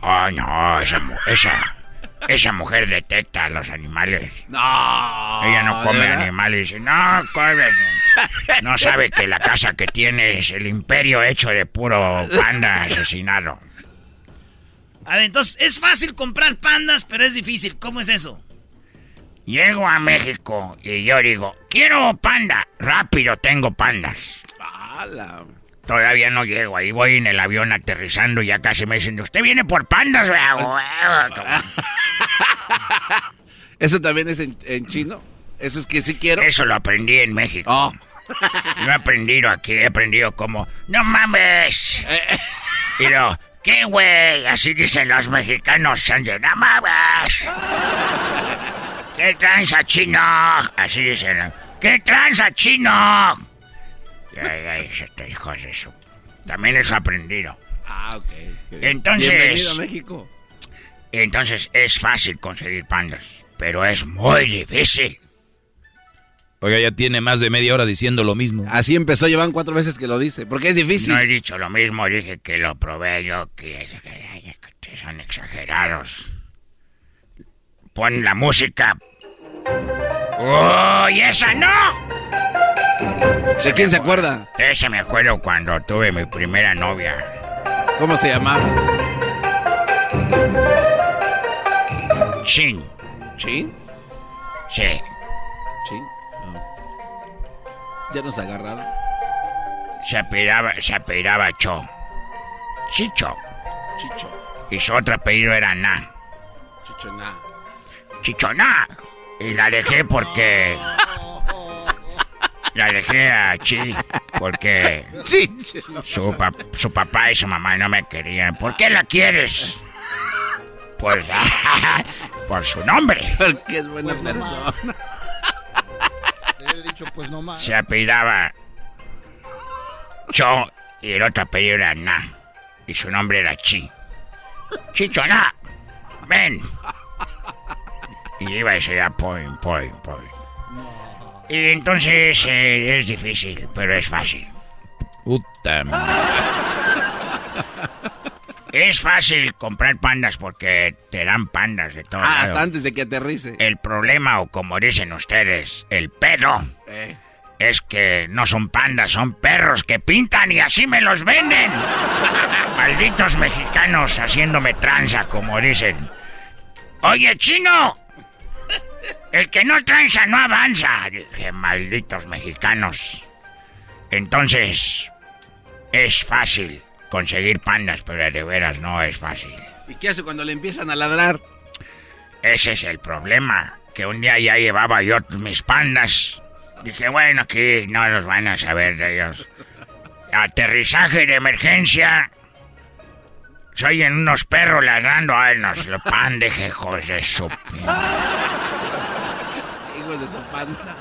Oh, no, esa, esa, esa mujer detecta a los animales. No. Ella no come animales. No, come. No sabe que la casa que tiene es el imperio hecho de puro panda asesinado. A ver, entonces es fácil comprar pandas, pero es difícil. ¿Cómo es eso? Llego a México y yo digo, quiero panda. Rápido tengo pandas. Todavía no llego, ahí voy en el avión aterrizando y ya casi me dicen, usted viene por pandas, ¿Eso también es en, chino? ¿Eso es que sí quiero? Eso lo aprendí en México. Oh. No he aprendido aquí, he aprendido como, no mames. Y lo, ¿qué güey? Así dicen los mexicanos, no mames. ¿Qué tranza chino? Así dicen, ¿qué tranza chino? Este de eso. También es aprendido. Ah, ok. Entonces. Bienvenido a México. Entonces es fácil conseguir pandas, pero es muy difícil. Oiga, ya tiene más de media hora diciendo lo mismo. Así empezó, llevan cuatro veces que lo dice, porque es difícil. No he dicho lo mismo, dije que lo probé yo, que, que son exagerados. Pon la música. ¡Uy, esa no! ¿De quién se acuerda? Ese me acuerdo cuando tuve mi primera novia. ¿Cómo se llamaba? Chin. ¿Chin? Sí. ¿Chin? Ya nos agarraron. Se apellidaba, se apellidaba Cho. Chicho. Chicho. Y su otro apellido era Na. Chichoná. Chichoná. Y la dejé porque... La dejé a Chi porque su, pa- su papá y su mamá no me querían. ¿Por qué la quieres? Pues por su nombre. Porque es buena persona. He dicho, pues no más. Se apellidaba Cho y el otro apellido era Na. Y su nombre era Chi. Chicho Na, ven. Y iba a decir ya, poin, poin, poin. Y entonces eh, es difícil, pero es fácil. Puta Es fácil comprar pandas porque te dan pandas de todo. Ah, hasta antes de que aterrice. El problema, o como dicen ustedes, el pedo, Eh. es que no son pandas, son perros que pintan y así me los venden. Malditos mexicanos haciéndome tranza, como dicen. Oye, chino, el que no tranza no avanza. Dije, malditos mexicanos. Entonces, es fácil conseguir pandas, pero de veras no es fácil. ¿Y qué hace cuando le empiezan a ladrar? Ese es el problema. Que un día ya llevaba yo mis pandas. Dije, bueno, aquí no los van a saber de ellos. Aterrizaje de emergencia. Soy en unos perros ladrando. Ay, nos lo pan de hijos de su... Hijos de su panda.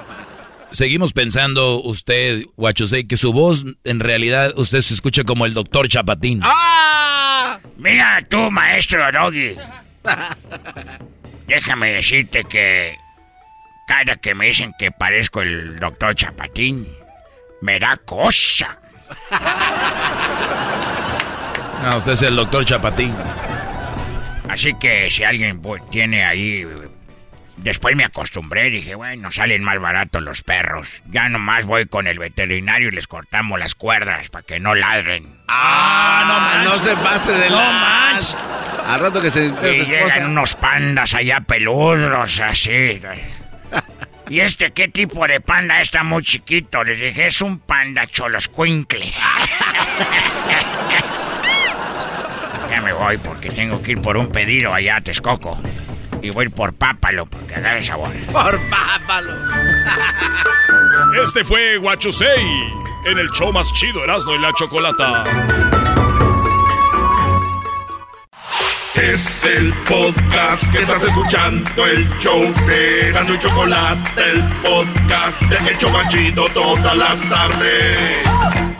Seguimos pensando usted, Guachosei, que su voz en realidad usted se escucha como el doctor Chapatín. ¡Ah! Mira tú, maestro Doggy. Déjame decirte que cada que me dicen que parezco el doctor Chapatín, me da cosa. No, usted es el doctor Chapatín. Así que si alguien tiene ahí... Después me acostumbré, dije, bueno, salen más baratos los perros. Ya nomás voy con el veterinario y les cortamos las cuerdas para que no ladren. ¡Ah, no, no se pase de No más. Al rato que se Y llegan unos pandas allá peludos, así. ¿Y este qué tipo de panda está muy chiquito? Les dije, es un panda choloscuincle. voy porque tengo que ir por un pedido allá a Texcoco. Y voy por pápalo porque agarre sabor. Por pápalo. Este fue Guachusei en el show más chido Erasmo y la Chocolata. Es el podcast que estás escuchando, el show de Erasmo y Chocolate, el podcast de El Chobachito todas las tardes.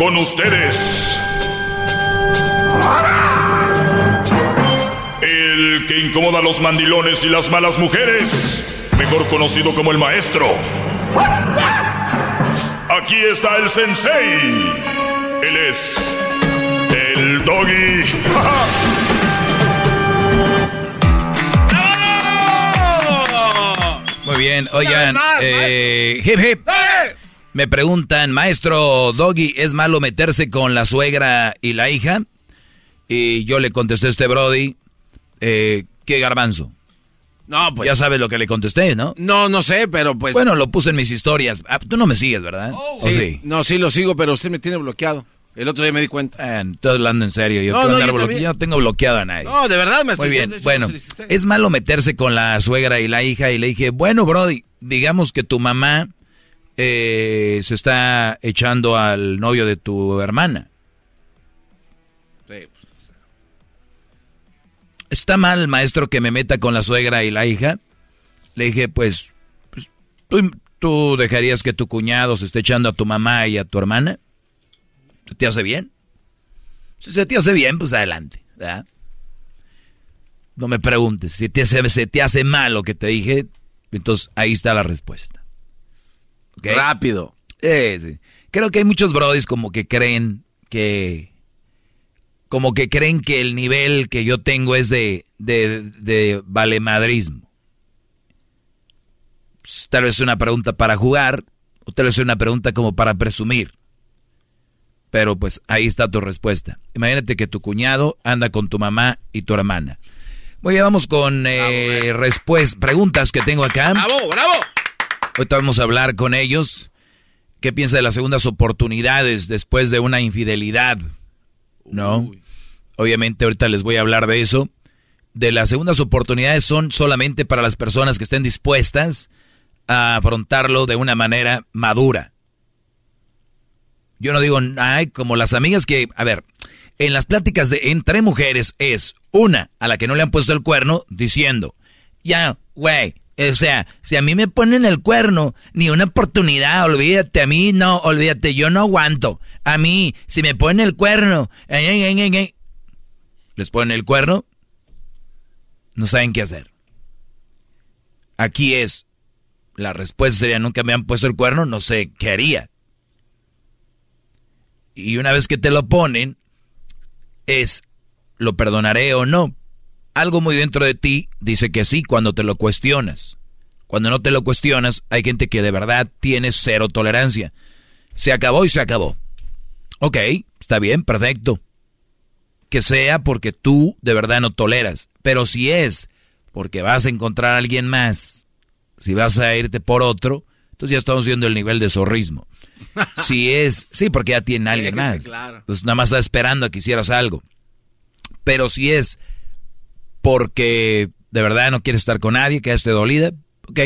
Con ustedes. El que incomoda a los mandilones y las malas mujeres. Mejor conocido como el maestro. Aquí está el sensei. Él es el doggy. Muy bien, oigan, eh, hip hip. Me preguntan, maestro Doggy, ¿es malo meterse con la suegra y la hija? Y yo le contesté a este Brody, eh, ¿qué garbanzo? No, pues. Ya sabes lo que le contesté, ¿no? No, no sé, pero pues. Bueno, lo puse en mis historias. Ah, tú no me sigues, ¿verdad? ¿O sí, sí? No, sí lo sigo, pero usted me tiene bloqueado. El otro día me di cuenta. Eh, estoy hablando en serio. Yo, No, no, yo bloque- también. yo no tengo bloqueado a nadie. No, de verdad me Muy estoy bien, de hecho, bueno, es malo meterse con la suegra y la hija y le dije, bueno, Brody, digamos que tu mamá eh, se está echando al novio de tu hermana. Pues, ¿Está mal, maestro, que me meta con la suegra y la hija? Le dije, pues, pues, ¿tú, tú dejarías que tu cuñado se esté echando a tu mamá y a tu hermana? ¿Se ¿Te hace bien? Si se te hace bien, pues adelante, ¿verdad? no me preguntes. Si te hace, se te hace mal lo que te dije, entonces ahí está la respuesta. Rápido. Creo que hay muchos brodis como que creen que... Como que creen que el nivel que yo tengo es de, de, de valemadrismo. Pues, tal vez es una pregunta para jugar, o tal vez es una pregunta como para presumir. Pero pues ahí está tu respuesta. Imagínate que tu cuñado anda con tu mamá y tu hermana. Muy bien, vamos con eh, preguntas que tengo acá. ¡Bravo, bravo! Ahorita vamos a hablar con ellos. ¿Qué piensa de las segundas oportunidades después de una infidelidad? ¿No? Obviamente ahorita les voy a hablar de eso. De las segundas oportunidades son solamente para las personas que estén dispuestas a afrontarlo de una manera madura. Yo no digo, ay, como las amigas que, a ver, en las pláticas de entre mujeres es una a la que no le han puesto el cuerno diciendo, ya, güey, o sea, si a mí me ponen el cuerno, ni una oportunidad, olvídate, a mí no, olvídate, yo no aguanto. A mí, si me ponen el cuerno, les ponen el cuerno, no saben qué hacer. Aquí es, la respuesta sería, nunca me han puesto el cuerno, no sé qué haría. Y una vez que te lo ponen, es, ¿lo perdonaré o no? Algo muy dentro de ti dice que sí cuando te lo cuestionas. Cuando no te lo cuestionas, hay gente que de verdad tiene cero tolerancia. Se acabó y se acabó. Ok, está bien, perfecto. Que sea porque tú de verdad no toleras. Pero si es porque vas a encontrar a alguien más, si vas a irte por otro, entonces ya estamos viendo el nivel de zorrismo. si es, sí, porque ya tiene alguien más. Pues nada más está esperando a que hicieras algo. Pero si es porque de verdad no quieres estar con nadie, quedaste dolida, ok.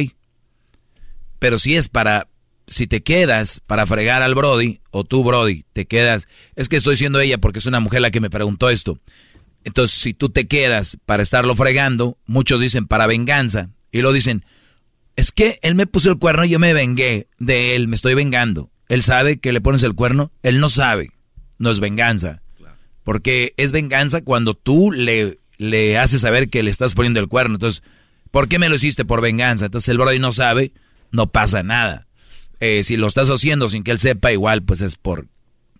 Pero si es para, si te quedas para fregar al Brody, o tú Brody, te quedas, es que estoy siendo ella porque es una mujer la que me preguntó esto. Entonces, si tú te quedas para estarlo fregando, muchos dicen para venganza, y lo dicen, es que él me puso el cuerno y yo me vengué de él, me estoy vengando. Él sabe que le pones el cuerno, él no sabe, no es venganza. Porque es venganza cuando tú le, le haces saber que le estás poniendo el cuerno. Entonces, ¿por qué me lo hiciste por venganza? Entonces el Brody no sabe, no pasa nada. Eh, si lo estás haciendo sin que él sepa, igual, pues es por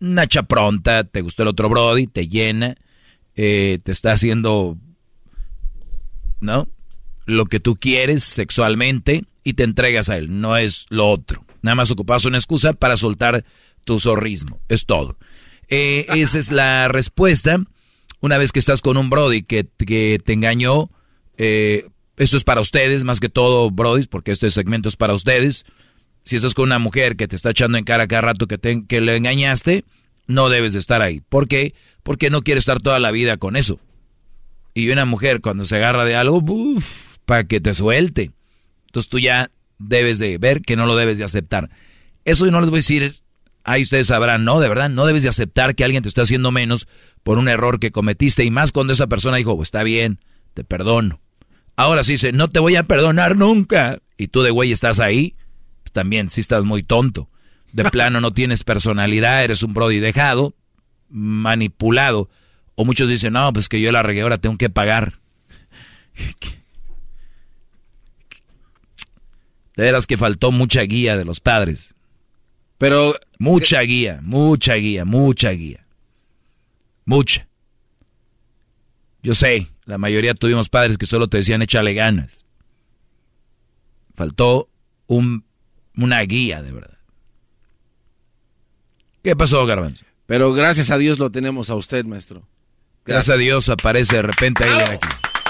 una pronta, te gustó el otro Brody, te llena, eh, te está haciendo, ¿no? Lo que tú quieres sexualmente y te entregas a él, no es lo otro. Nada más ocupas una excusa para soltar tu zorrismo, es todo. Eh, esa es la respuesta. Una vez que estás con un Brody que, te engañó, eh, eso es para ustedes, más que todo, Brody, porque este segmento es para ustedes. Si estás con una mujer que te está echando en cara cada rato que, te, que le engañaste, no debes de estar ahí. ¿Por qué? Porque no quiere estar toda la vida con eso. Y una mujer cuando se agarra de algo, para que te suelte. Entonces tú ya debes de ver que no lo debes de aceptar. Eso yo no les voy a decir Ahí ustedes sabrán, no, de verdad, no debes de aceptar que alguien te esté haciendo menos por un error que cometiste y más cuando esa persona dijo, está bien, te perdono. Ahora sí dice, no te voy a perdonar nunca. Y tú de güey estás ahí, pues también sí estás muy tonto. De plano no tienes personalidad, eres un brody dejado, manipulado. O muchos dicen, no, pues que yo la regué, ahora tengo que pagar. De veras que faltó mucha guía de los padres. Pero. Mucha guía, mucha guía, mucha guía. Mucha. Yo sé, la mayoría tuvimos padres que solo te decían échale ganas. Faltó un, una guía, de verdad. ¿Qué pasó, Garbanzo? Pero gracias a Dios lo tenemos a usted, maestro. Gracias, a Dios aparece de repente aquí.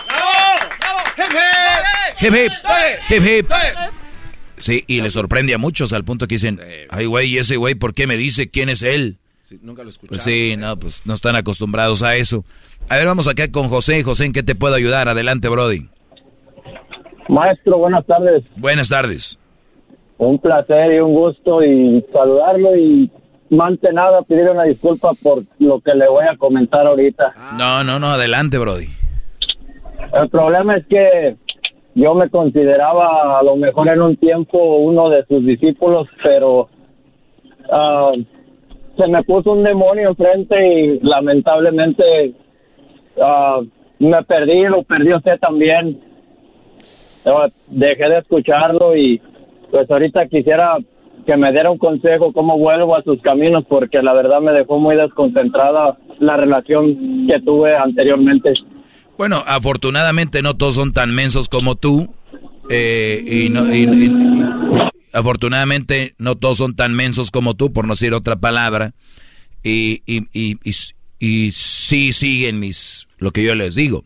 ¡Bravo! ¡Bravo! Hip hip. Hip hip. Sí, y le sorprende a muchos al punto que dicen, ay güey, ¿y ese güey por qué me dice quién es él? Nunca lo Pues sí, no, pues no están acostumbrados a eso. A ver, vamos acá con José. José, ¿en qué te puedo ayudar? Adelante, Brody. Maestro, buenas tardes. Buenas tardes. Un placer y un gusto y saludarlo y más que nada pedir una disculpa por lo que le voy a comentar ahorita. No, no, no, adelante, Brody. El problema es que yo me consideraba a lo mejor en un tiempo uno de sus discípulos, pero ah, se me puso un demonio enfrente y lamentablemente uh, me perdí, lo perdió usted también. Dejé de escucharlo y pues ahorita quisiera que me diera un consejo cómo vuelvo a sus caminos porque la verdad me dejó muy desconcentrada la relación que tuve anteriormente. Bueno, afortunadamente no todos son tan mensos como tú. Eh, y, no, afortunadamente no todos son tan mensos como tú, por no decir otra palabra. Y, y, y, y, sí siguen mis, lo que yo les digo.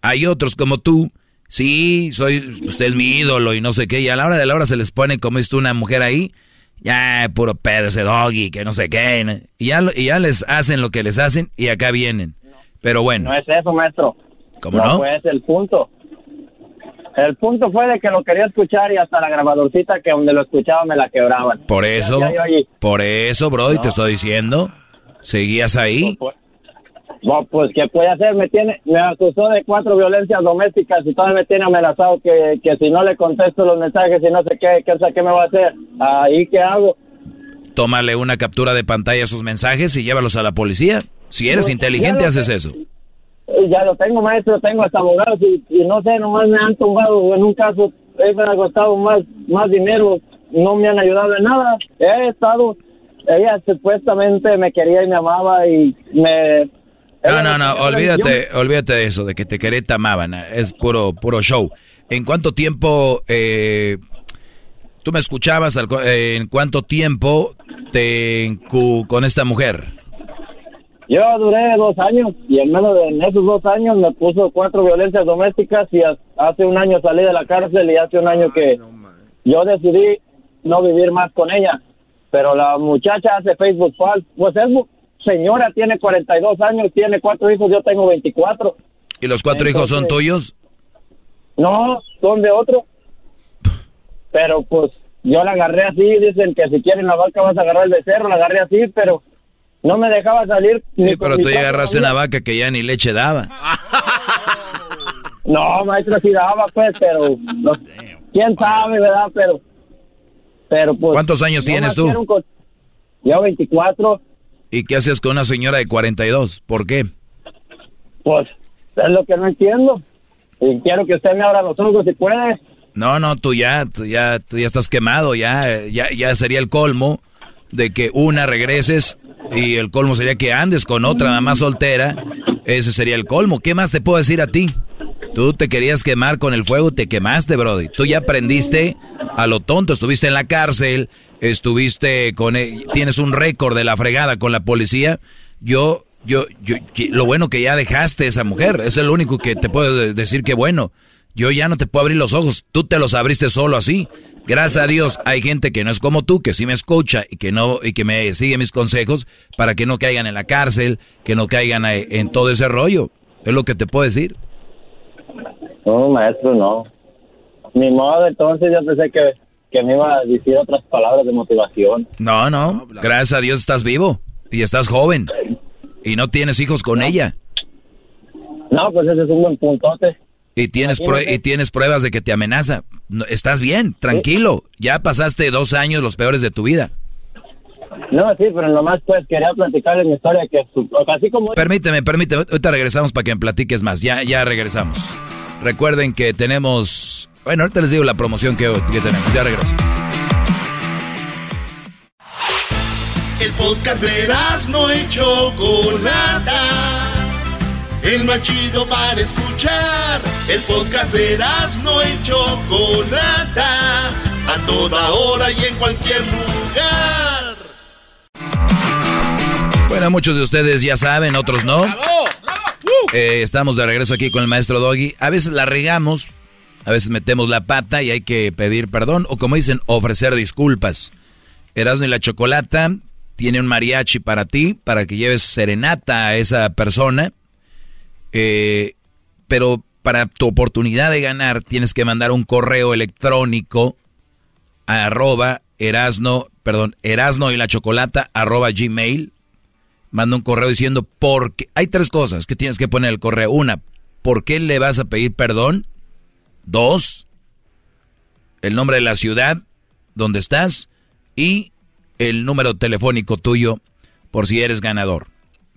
Hay otros como tú, sí, soy, usted es mi ídolo y no sé qué, y a la hora de la hora se les pone como es una mujer ahí, ya, puro pedo ese doggy, que no sé qué, y ya, y ya les hacen lo que les hacen y acá vienen. Pero bueno. No es eso, maestro. ¿Cómo no? No es el punto. El punto fue de que lo quería escuchar y hasta la grabadorcita que donde lo escuchaba me la quebraban. Por eso, por eso, bro, y te estoy diciendo, ¿seguías ahí? Pues, pues, pues, ¿qué puede hacer? Me tiene, me acusó de cuatro violencias domésticas y todavía me tiene amenazado que, que si no le contesto los mensajes y no sé qué, qué, qué me va a hacer. Ahí, ¿qué hago? Tómale una captura de pantalla a sus mensajes y llévalos a la policía. Si eres inteligente, haces eso. Ya lo tengo, maestro, tengo hasta abogados y, no sé, nomás me han tumbado en un caso, me ha costado más, más dinero, no me han ayudado en nada. He estado, ella supuestamente me quería y me amaba y me... No, no, no, olvídate, olvídate de eso, de que te quería y te amaban, es puro, puro show. ¿En cuánto tiempo, eh, tú me escuchabas, eh, en cuánto tiempo te con esta mujer? Yo duré dos años y en menos de esos dos años me puso cuatro violencias domésticas y hace un año salí de la cárcel y hace un año que yo decidí no vivir más con ella. Pero la muchacha hace Facebook falso. Pues es señora, tiene 42 años, tiene cuatro hijos, yo tengo 24. ¿Y los cuatro hijos son tuyos? No, son de otro. Pero pues yo la agarré así, dicen que si quieren la vaca vas a agarrar el becerro, la agarré así, pero no me dejaba salir. Sí, pero tú ya agarraste una vaca que ya ni leche daba. no, maestro, sí daba, pues, pero quién sabe, ¿verdad? Pero, pero pues. ¿Cuántos años tienes tú? Yo 24. ¿Y qué haces con una señora de 42? ¿Por qué? Pues, es lo que no entiendo. Y quiero que usted me abra los ojos si puede. No, no, tú ya, tú ya, tú ya estás quemado, ya, ya, ya sería el colmo de que una regreses y el colmo sería que andes con otra nada más soltera. Ese sería el colmo. ¿Qué más te puedo decir a ti? Tú te querías quemar con el fuego, te quemaste, Brody. Tú ya aprendiste a lo tonto. Estuviste en la cárcel, estuviste con. E, tienes un récord de la fregada con la policía. Yo, yo, yo, lo bueno que ya dejaste esa mujer. Es el único que te puedo decir que bueno. Yo ya no te puedo abrir los ojos. Tú te los abriste solo así. Gracias a Dios hay gente que no es como tú, que sí me escucha y que no y que me sigue mis consejos para que no caigan en la cárcel, que no caigan en todo ese rollo. Es lo que te puedo decir. No, maestro, no. Ni modo, entonces yo pensé que, que me iba a decir otras palabras de motivación. No, no. Gracias a Dios estás vivo y estás joven y no tienes hijos con ella. No, pues ese es un buen puntote. Y tienes, y tienes pruebas de que te amenaza. estás bien, tranquilo. Ya pasaste dos años los peores de tu vida. No, sí, pero nomás pues quería platicarles mi historia que así como... Permíteme, permíteme. Ahorita regresamos para que me platiques más. Ya, ya regresamos. Recuerden que tenemos... Bueno, ahorita les digo la promoción que, que tenemos. Ya regreso. El podcast de no hecho Chocolata el más chido para escuchar. El podcast de no y Chocolata, a toda hora y en cualquier lugar. Bueno, muchos de ustedes ya saben, otros no. Eh, estamos de regreso aquí con el maestro Doggy. A veces la regamos, a veces metemos la pata y hay que pedir perdón, o como dicen, ofrecer disculpas. Erasmo y la Chocolata tiene un mariachi para ti, para que lleves serenata a esa persona eh, pero para tu oportunidad de ganar tienes que mandar un correo electrónico a arroba erasno, perdón, erasno y la chocolata arroba gmail. Manda un correo diciendo porque hay tres cosas que tienes que poner en el correo. Una, ¿por qué le vas a pedir perdón? Dos, el nombre de la ciudad donde estás y el número telefónico tuyo por si eres ganador.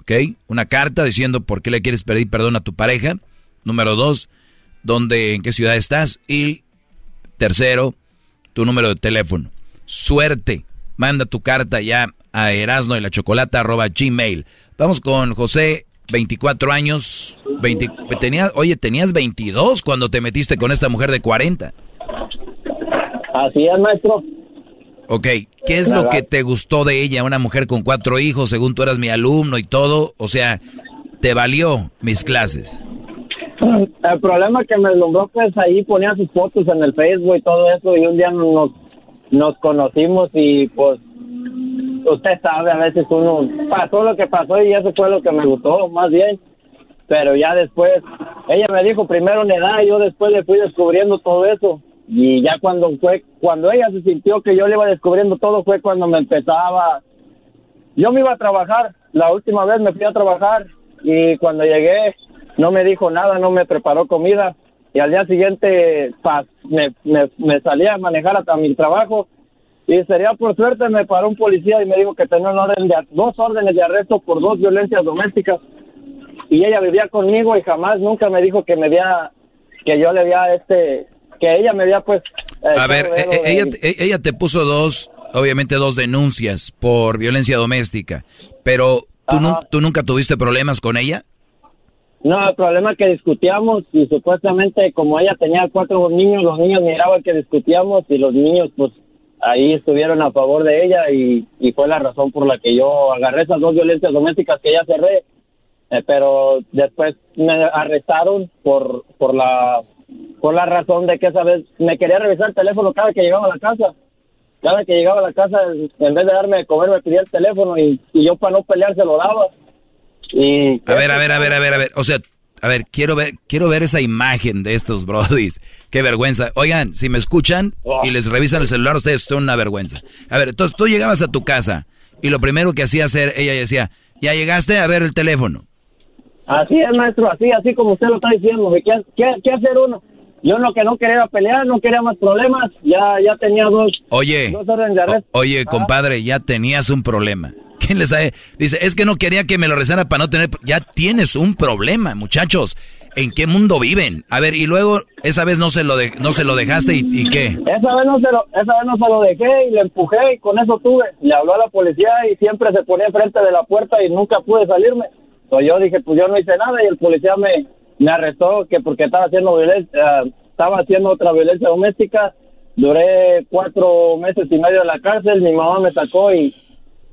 ¿Ok? Una carta diciendo por qué le quieres pedir perdón a tu pareja. Número dos, dónde, en qué ciudad estás. Y tercero, tu número de teléfono. Suerte. Manda tu carta ya a erasno y la chocolata arroba gmail. Vamos con José, 24 años. 20, oye, tenías 22 cuando te metiste con esta mujer de 40. Así es, maestro. Ok, ¿qué es lo que te gustó de ella? Una mujer con cuatro hijos, según tú eras mi alumno y todo. O sea, ¿te valió mis clases? El problema que me nombró, pues ahí ponía sus fotos en el Facebook y todo eso. Y un día nos, nos conocimos y pues usted sabe, a veces uno pasó lo que pasó y eso fue lo que me gustó, más bien. Pero ya después, ella me dijo primero en edad y yo después le fui descubriendo todo eso. Y ya cuando fue, cuando ella se sintió que yo le iba descubriendo todo, fue cuando me empezaba. Yo me iba a trabajar, la última vez me fui a trabajar y cuando llegué no me dijo nada, no me preparó comida y al día siguiente me, me, me salía a manejar hasta mi trabajo y sería por suerte me paró un policía y me dijo que tenía orden de, dos órdenes de arresto por dos violencias domésticas y ella vivía conmigo y jamás nunca me dijo que me había que yo le había este que ella me había pues eh, a ver eh, eh, ella ella te puso dos obviamente dos denuncias por violencia doméstica pero tú, tú nunca tuviste problemas con ella no, el problema es que discutíamos y supuestamente como ella tenía cuatro niños, los niños miraban que discutíamos y los niños pues ahí estuvieron a favor de ella y, fue la razón por la que yo agarré esas dos violencias domésticas que ya cerré, eh, pero después me arrestaron por por la por la razón de que esa vez me quería revisar el teléfono cada que llegaba a la casa. Cada que llegaba a la casa, en vez de darme de comer, me pedía el teléfono y, y yo para no pelear se lo daba. Y a ver, a ver, a ver, a ver, a ver. O sea, a ver, quiero ver, quiero ver esa imagen de estos brodis. Qué vergüenza. Oigan, si me escuchan y les revisan el celular, ustedes son una vergüenza. A ver, entonces tú llegabas a tu casa y lo primero que hacía hacer, ella decía, ya llegaste a ver el teléfono. Así es, maestro, así, así como usted lo está diciendo. ¿Qué, qué, hacer uno? Yo lo que no quería pelear, no quería más problemas, ya, ya tenía dos, oye, oye, compadre, ya tenías un problema. ¿Quién les sabe? Dice, es que no quería que me lo rezara para no tener... Ya tienes un problema, muchachos. ¿En qué mundo viven? A ver, y luego esa vez no se lo de, no se lo dejaste y, qué? Esa vez no se lo, esa vez no se lo dejé y le empujé y con eso tuve. Le habló a la policía y siempre se ponía enfrente de la puerta y nunca pude salirme. Entonces yo dije, pues yo no hice nada y el policía me, me arrestó que porque estaba haciendo violencia, eh, estaba haciendo otra violencia doméstica. Duré cuatro meses y medio en la cárcel, mi mamá me sacó y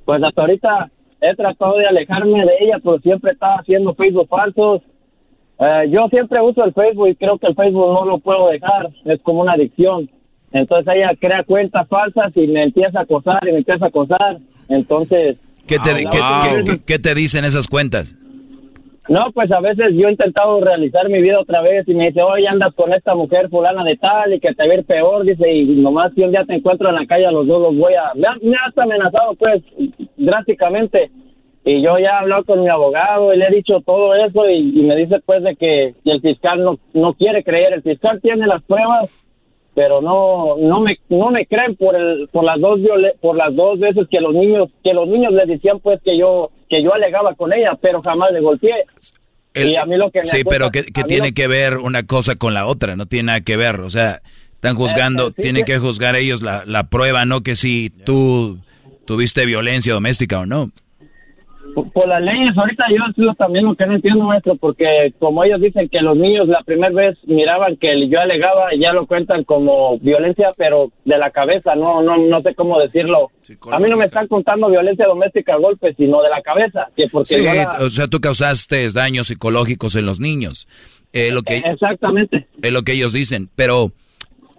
pues hasta ahorita he tratado de alejarme de ella, pero siempre está haciendo Facebook falsos. Eh, yo siempre uso el Facebook y creo que el Facebook no lo puedo dejar, es como una adicción. Entonces ella crea cuentas falsas y me empieza a acosar y me empieza a acosar. Entonces... ¿Qué te, ¿qué, te dicen esas cuentas? No, pues a veces yo he intentado realizar mi vida otra vez y me dice, oye, andas con esta mujer fulana de tal y que te va peor, dice, y nomás si un día te encuentro en la calle a los dos los voy a... Me ha, hasta amenazado, pues, drásticamente. Y yo ya he hablado con mi abogado y le he dicho todo eso y, me dice, pues, de que el fiscal no, no quiere creer. El fiscal tiene las pruebas, pero no no me no me creen por el por las dos por las dos veces que los niños que los niños le decían pues que yo que yo alegaba con ella, pero jamás le golpeé. y a mí lo que sí, pero que, tiene que ver una cosa con la otra, no tiene nada que ver, o sea, están juzgando, eh, tienen que juzgar ellos la, la prueba, no que si tú tuviste violencia doméstica o no por, las leyes, ahorita yo también lo que no entiendo, maestro, porque como ellos dicen que los niños la primera vez miraban que yo alegaba, ya lo cuentan como violencia, pero de la cabeza, no no no sé cómo decirlo. A mí no me están contando violencia doméstica a golpes, sino de la cabeza. Que porque sí, o sea, tú causaste daños psicológicos en los niños. Eh, lo que, Exactamente. Es lo que ellos dicen, pero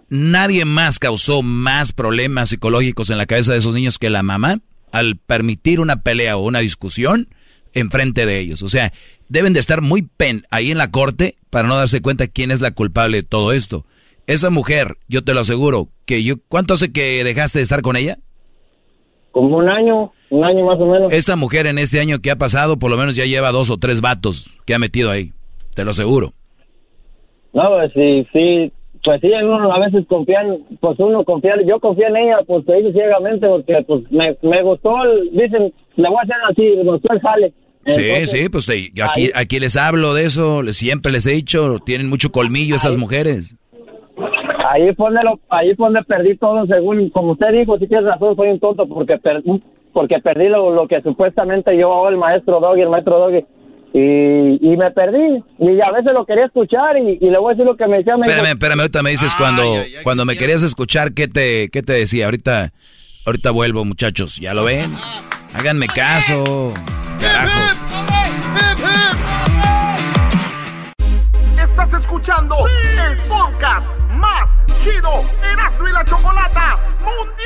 nadie más causó más problemas psicológicos en la cabeza de esos niños que la mamá al permitir una pelea o una discusión enfrente de ellos. O sea, deben de estar muy pen ahí en la corte para no darse cuenta quién es la culpable de todo esto. Esa mujer, yo te lo aseguro, que yo, ¿cuánto hace que dejaste de estar con ella? Como un año, un año más o menos. Esa mujer en este año que ha pasado, por lo menos ya lleva dos o tres vatos que ha metido ahí, te lo aseguro. No, pues sí, sí, pues sí, uno a veces confían, pues uno confía, yo confío en ella, pues te dice ciegamente, porque pues me, me gustó, dicen, le voy a hacer así, me gustó el jale, sí, sí, pues yo aquí, aquí les hablo de eso, siempre les he dicho, tienen mucho colmillo esas mujeres. Ahí donde ahí donde perdí todo, según, como usted dijo, si tienes razón, soy un tonto porque perdí, porque perdí lo, lo que supuestamente yo, el maestro Doggy, el maestro Doggy, y, y, me perdí. Y a veces lo quería escuchar y, le voy a decir lo que me decía. Me espérame, espérame, ahorita me dices cuando, cuando me querías escuchar, ¿qué te, ¿qué te decía? Ahorita, ahorita vuelvo, muchachos. ¿Ya lo ven? Háganme caso. Estás escuchando el podcast más chido Erasmo y la Chocolata Mundial.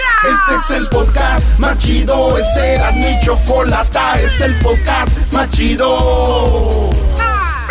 Es el podcast más chido, este era mi chocolata, es el podcast más chido.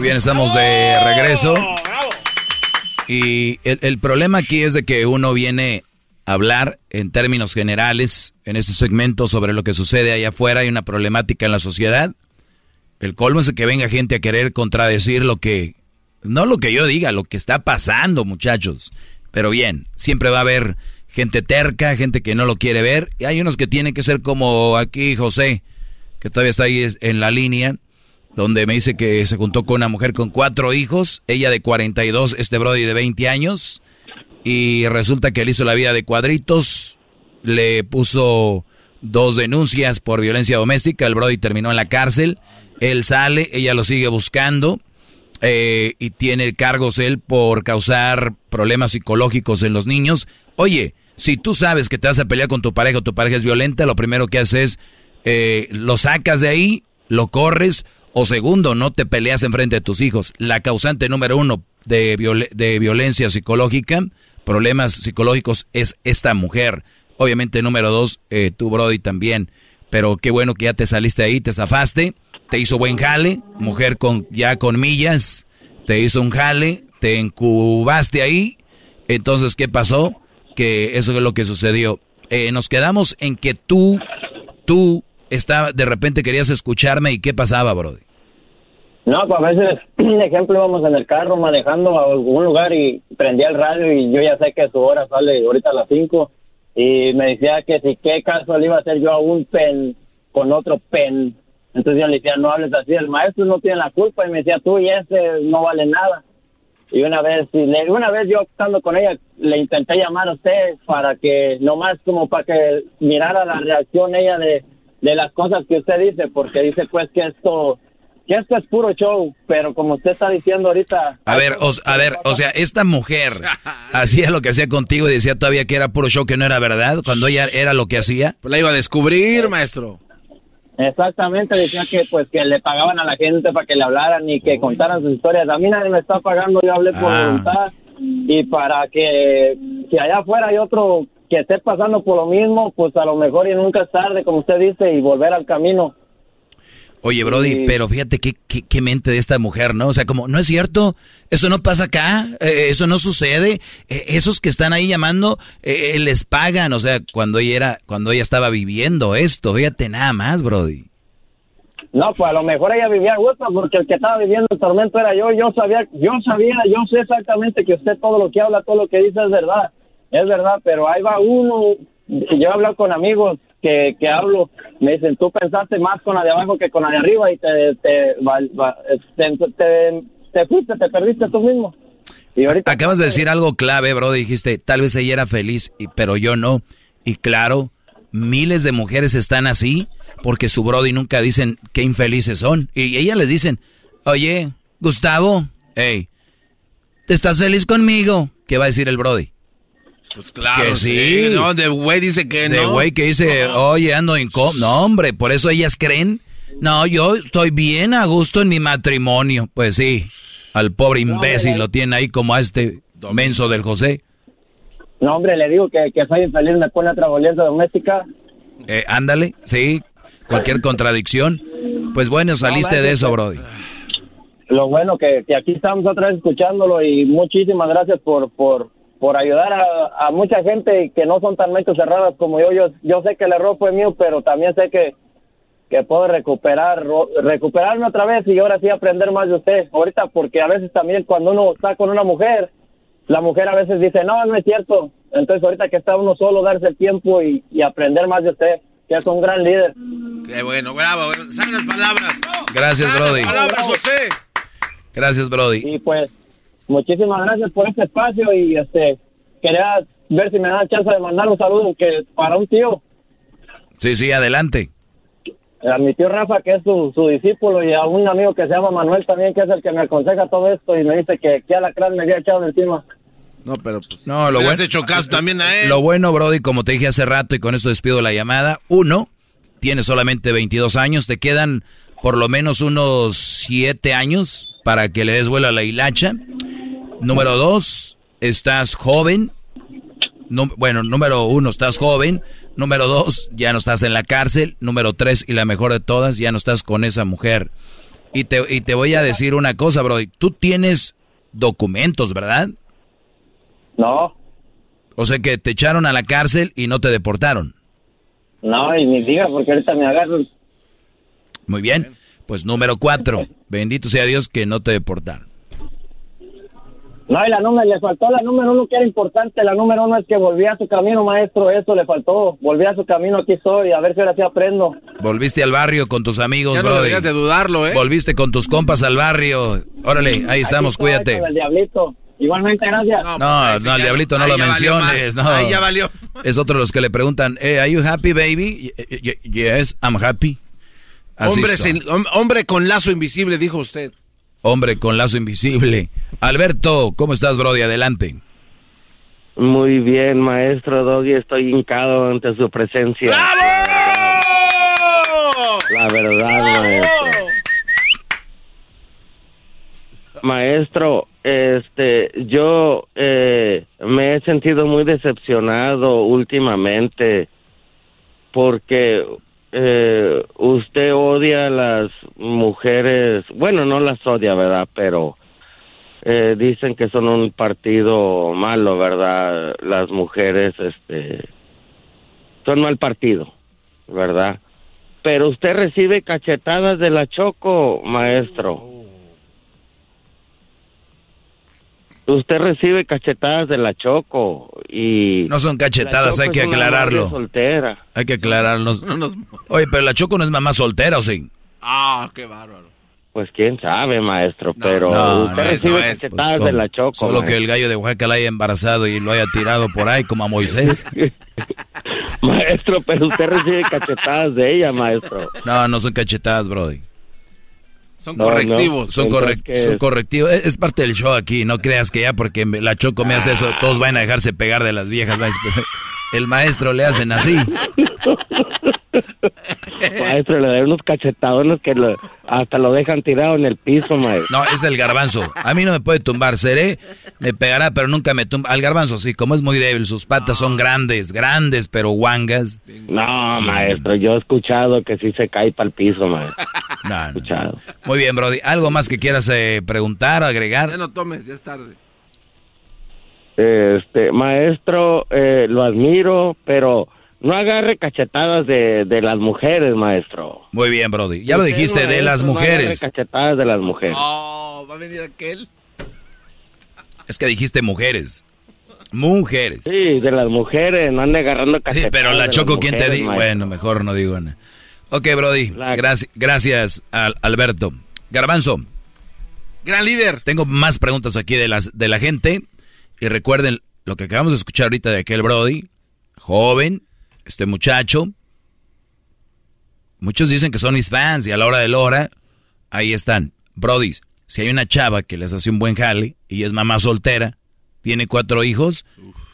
Muy bien, estamos de regreso. Y el, problema aquí es de que uno viene a hablar en términos generales en este segmento sobre lo que sucede allá afuera. Hay una problemática en la sociedad. El colmo es que venga gente a querer contradecir lo que, no lo que yo diga, lo que está pasando, muchachos. Pero bien, siempre va a haber gente terca, gente que no lo quiere ver. Y hay unos que tienen que ser como aquí José, que todavía está ahí en la línea, donde me dice que se juntó con una mujer con cuatro hijos, ella de 42, este Brody de 20 años, y resulta que él hizo la vida de cuadritos, le puso dos denuncias por violencia doméstica, el Brody terminó en la cárcel, él sale, ella lo sigue buscando. Eh, y tiene cargos él por causar problemas psicológicos en los niños. Oye, si tú sabes que te vas a pelear con tu pareja o tu pareja es violenta, lo primero que haces es eh, lo sacas de ahí, lo corres, o segundo, no te peleas enfrente de tus hijos. La causante número uno de, de violencia psicológica, problemas psicológicos, es esta mujer. Obviamente, número dos, eh, tú, Brody, también. Pero qué bueno que ya te saliste ahí, te zafaste, te hizo buen jale, mujer con ya con millas, te hizo un jale, te encubaste ahí. Entonces, ¿qué pasó? que eso es lo que sucedió. Eh, nos quedamos en que tú, tú, estaba, de repente querías escucharme y qué pasaba, Brody. No, pues a veces, ejemplo, íbamos en el carro manejando a algún lugar y prendía el radio y yo ya sé que su hora sale ahorita a las 5 y me decía que si qué caso le iba a hacer yo a un pen con otro pen. Entonces yo le decía, no hables así, el maestro no tiene la culpa y me decía, tú y ese no vale nada. Y una vez, una vez yo estando con ella, le intenté llamar a usted para que, nomás como para que mirara la reacción ella de, de las cosas que usted dice, porque dice pues que esto, que esto es puro show, pero como usted está diciendo ahorita... A ver, a ver, o sea, esta mujer hacía lo que hacía contigo y decía todavía que era puro show, que no era verdad, cuando ella era lo que hacía. Pues la iba a descubrir, maestro. Exactamente, decía que pues que le pagaban a la gente para que le hablaran y que contaran sus historias. A mí nadie me está pagando, yo hablé por ah. voluntad y para que si allá afuera hay otro que esté pasando por lo mismo, pues a lo mejor y nunca es tarde, como usted dice, y volver al camino. Oye, Brody, pero fíjate qué, qué, mente de esta mujer, ¿no? O sea, como, no es cierto, eso no pasa acá, eh, eso no sucede, eh, esos que están ahí llamando, eh, les pagan, o sea, cuando ella era, cuando ella estaba viviendo esto, fíjate nada más, Brody. No, pues a lo mejor ella vivía a gusto porque el que estaba viviendo el tormento era yo, yo sabía, yo sabía, yo sé exactamente que usted todo lo que habla, todo lo que dice es verdad, es verdad, pero ahí va uno, yo he hablado con amigos que, que hablo, me dicen, tú pensaste más con la de abajo que con la de arriba y te, te, te, te, fuiste, te perdiste tú mismo. Y ahorita Acabas de decir algo clave, bro, dijiste, tal vez ella era feliz, pero yo no. Y claro, miles de mujeres están así porque su brody nunca dicen qué infelices son. Y ellas les dicen, oye, Gustavo, hey, ¿estás feliz conmigo? ¿Qué va a decir el brody? Pues claro, que sí. No, de güey dice que no. De güey que dice, oye, ando incómodo. No, hombre, por eso ellas creen. No, yo estoy bien a gusto en mi matrimonio. Pues sí, al pobre imbécil lo tiene ahí como a este menso del José. No, hombre, le digo que, que soy infeliz, me pone otra violencia doméstica. Eh, ándale, sí, cualquier contradicción. Pues bueno, saliste de eso, Brody. Lo bueno que, que aquí estamos otra vez escuchándolo y muchísimas gracias por, por, por ayudar a, a mucha gente que no son tan mentes cerradas como yo. yo. Yo sé que el error fue mío, pero también sé que, que puedo recuperar, recuperarme otra vez y ahora sí aprender más de usted. Ahorita, porque a veces también cuando uno está con una mujer, la mujer a veces dice, no, no es cierto. Entonces ahorita que está uno solo, darse el tiempo y, y aprender más de usted, que es un gran líder. Qué bueno, bravo. Sanas palabras. Gracias, Sanas Brody. palabras, José. Gracias, Brody. Y pues, muchísimas gracias por este espacio y este quería ver si me da chance de mandar un saludo que para un tío, Sí, sí, adelante. a mi tío Rafa, que es su, su discípulo, y a un amigo que se llama Manuel también, que es el que me aconseja todo esto y me dice que, que Alacrán me había echado encima. No, pero pues. No, lo bueno, hecho caso también a él. Lo bueno, Brody, como te dije hace rato y con esto despido la llamada, uno, tienes solamente 22 años, te quedan por lo menos unos 7 años para que le des vuelo a la hilacha. Número dos, estás joven. Bueno, número uno, estás joven. Número dos, ya no estás en la cárcel. Número tres, y la mejor de todas, ya no estás con esa mujer. Y te, y te voy a decir una cosa, Brody. Tú tienes documentos, ¿verdad? No, O sea que te echaron a la cárcel y no te deportaron. no, y ni diga, porque ahorita me agarran. Muy bien. Pues número cuatro. Bendito sea Dios que no te deportaron. No, y la número, le faltó la número uno que era importante. La número uno es que volví a su camino, maestro. Eso le faltó. Volví a su camino, aquí estoy. A ver si ahora sí aprendo. Volviste al barrio con tus amigos, Ya no Brody. de dudarlo, ¿eh? Volviste con tus compas al barrio. Órale, ahí estamos, estoy, cuídate. con El diablito. Igualmente, gracias. No, no, al diablito no lo valió menciones, no. Ahí ya valió. Es otro de los que le preguntan, eh, ¿Are you happy, baby? Y- y- y- Yes, I'm happy. Así Hombre, son. sin- hom- hombre con lazo invisible, dijo usted. Hombre con lazo invisible. Alberto, ¿cómo estás, Brody? Adelante. Muy bien, maestro Doggy, estoy hincado ante su presencia. La verdad, maestro. Maestro, este, yo eh, me he sentido muy decepcionado últimamente porque eh, usted odia a las mujeres, bueno, no las odia, ¿verdad? Pero eh, dicen que son un partido malo, ¿verdad? Las mujeres, este, son mal partido, ¿verdad? Pero usted recibe cachetadas de la Choco, maestro. Usted recibe cachetadas de la Choco y... No son cachetadas, la hay Choco que aclararlo. soltera. Hay que aclararlos. Oye, pero la Choco no es mamá soltera, ¿o sí? Ah, qué bárbaro. Pues quién sabe, maestro, pero No, usted no es, recibe no es. cachetadas Pues, de la Choco. Solo maestro. que el gallo de Oaxaca la haya embarazado y lo haya tirado por ahí como a Moisés. Maestro, pero usted recibe cachetadas de ella, maestro. No, no son cachetadas, Brody. Son No, correctivos. no. Son, ¿qué son es? correctivos. Es, es parte del show aquí. No creas que ya porque la Choco me hace eso, todos van a dejarse pegar de las viejas. El maestro le hacen así. Maestro, le da unos cachetadones que lo- hasta lo dejan tirado en el piso, maestro. No, es el garbanzo. A mí no me puede tumbar. Seré, me pegará, pero nunca me tumba. Al garbanzo sí, como es muy débil, sus patas son grandes, grandes, pero guangas. No, maestro, yo he escuchado que sí se cae para el piso, maestro. No, no. Escuchado. Muy bien, Brody. ¿Algo más que quieras eh, preguntar o agregar? Ya no tomes, ya es tarde. Este, maestro, eh, lo admiro, pero no agarre cachetadas de, de las mujeres, maestro. Muy bien, Brody. Ya lo dijiste, de las no agarre mujeres. cachetadas de las mujeres. Oh, va a venir aquel. Es que dijiste mujeres. Mujeres. Sí, de las mujeres, no ande agarrando Sí, cachetadas. pero de la Choco, ¿quién te mujeres, dijo? maestro. Bueno, mejor no digo nada. Ok, Brody. Gracias, gracias al- Alberto. Garbanzo. Gran líder. Tengo más preguntas aquí de, las, de la gente. Y recuerden lo que acabamos de escuchar ahorita de aquel Brody. Joven, este muchacho. Muchos dicen que son mis fans y a la hora de la hora, ahí están. Brody, si hay una chava que les hace un buen jale y es mamá soltera, tiene cuatro hijos,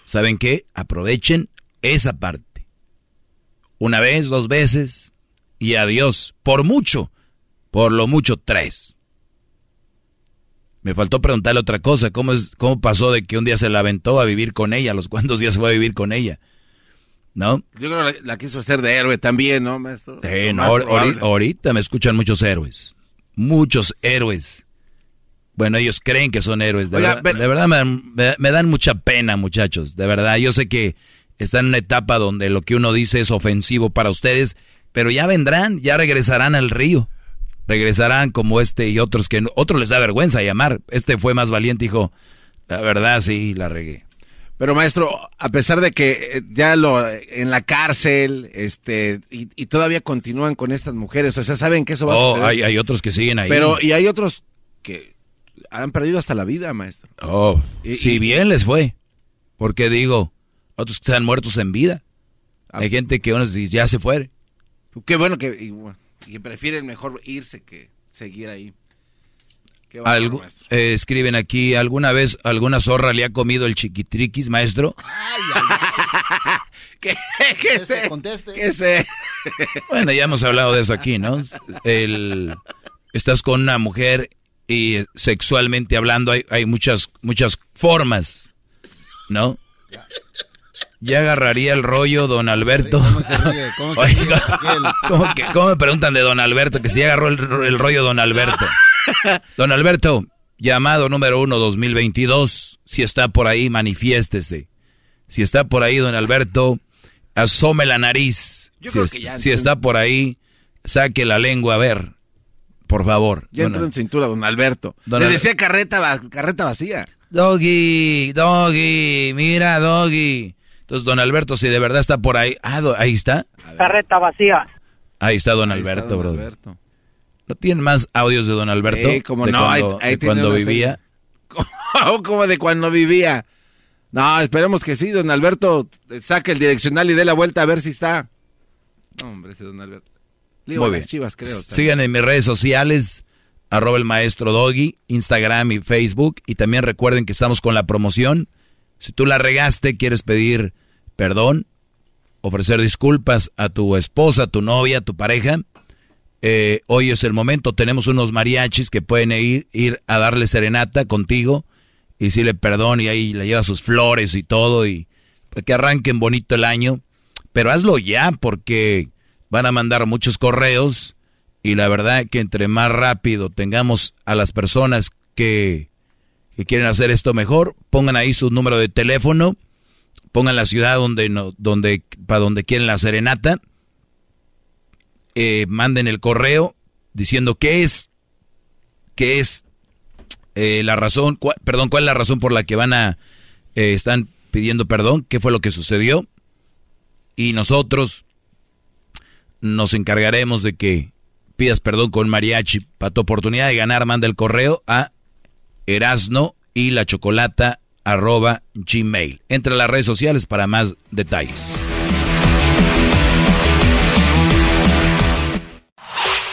¿saben qué? Aprovechen esa parte. Una vez, dos veces y adiós. Por mucho, por lo mucho tres. Me faltó preguntarle otra cosa, ¿cómo, es, cómo pasó de que un día se la aventó a vivir con ella? ¿Los cuántos días se fue a vivir con ella? ¿No? Yo creo que la, quiso hacer de héroe también, ¿no, maestro? Sí, no, ahorita, me escuchan muchos héroes. Muchos héroes. Bueno, ellos creen que son héroes. De verdad, de verdad me, me, dan mucha pena, muchachos. De verdad, yo sé que están en una etapa donde lo que uno dice es ofensivo para ustedes, pero ya vendrán, ya regresarán al río regresarán como este y otros que otros les da vergüenza llamar. Este fue más valiente, dijo, la verdad sí, la regué. Pero maestro, a pesar de que eh, ya lo en la cárcel, este, y, todavía continúan con estas mujeres, o sea, saben que eso va a oh, suceder. Hay, hay otros que siguen ahí. Pero, y hay otros que han perdido hasta la vida, maestro. Oh, si bien les fue. Porque digo, otros que están muertos en vida. Ah. hay gente que unos ya se fue. Qué bueno que, y que prefieren mejor irse que seguir ahí. eh, escriben aquí, ¿alguna vez alguna zorra le ha comido el chiquitriquis, maestro? Ay, ay, ¿Qué, qué sé? Conteste. ¿Qué sé? Bueno, ya hemos hablado de eso aquí, ¿no? El, estás con una mujer y sexualmente hablando hay, hay muchas, muchas formas, ¿no? Ya agarraría el rollo don Alberto. ¿Cómo, me preguntan de don Alberto? Que si ya agarró el, rollo don Alberto. Don Alberto, llamado número uno 2022. Si está por ahí, manifiéstese. Si está por ahí, don Alberto, asome la nariz. si, está por ahí, saque la lengua a ver. Por favor. Ya entró en cintura, don Alberto. Le decía carreta, carreta vacía. Doggy, doggy, mira, doggy. Entonces, don Alberto, si de verdad está por ahí. Ah, ahí está. Carreta vacía. Ahí está don Alberto, bro. ¿No tienen más audios de don Alberto? Sí, como no, cuando, ahí, cuando vivía. como de cuando vivía. No, esperemos que sí, don Alberto saque el direccional y dé la vuelta a ver si está. No, hombre, ese don Alberto. Muy bien. Chivas, creo. Sigan en mis redes sociales, arroba el maestro Doggy, Instagram y Facebook. Y también recuerden que estamos con la promoción si tú la regaste, quieres pedir perdón, ofrecer disculpas a tu esposa, a tu novia, a tu pareja, eh, hoy es el momento. Tenemos unos mariachis que pueden ir, ir a darle serenata contigo y le perdón y ahí le lleva sus flores y todo y que arranquen bonito el año. Pero hazlo ya porque van a mandar muchos correos y la verdad que entre más rápido tengamos a las personas que que quieren hacer esto mejor, pongan ahí su número de teléfono, pongan la ciudad donde, no, donde, para donde quieren la serenata, eh, manden el correo diciendo qué es, qué es eh, la razón, perdón, cuál es la razón por la que van a, eh, están pidiendo perdón, qué fue lo que sucedió, y nosotros nos encargaremos de que pidas perdón con mariachi. Para tu oportunidad de ganar, manda el correo a erasno y la chocolata arroba gmail. Entra a las redes sociales para más detalles.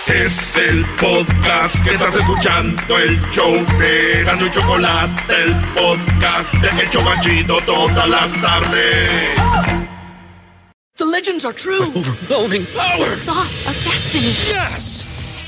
Es el podcast que estás escuchando, el show de Gano y Chocolate, el podcast de Hecho Machito todas las tardes. The legends are true. overwhelming power! sauce of destiny. Yes!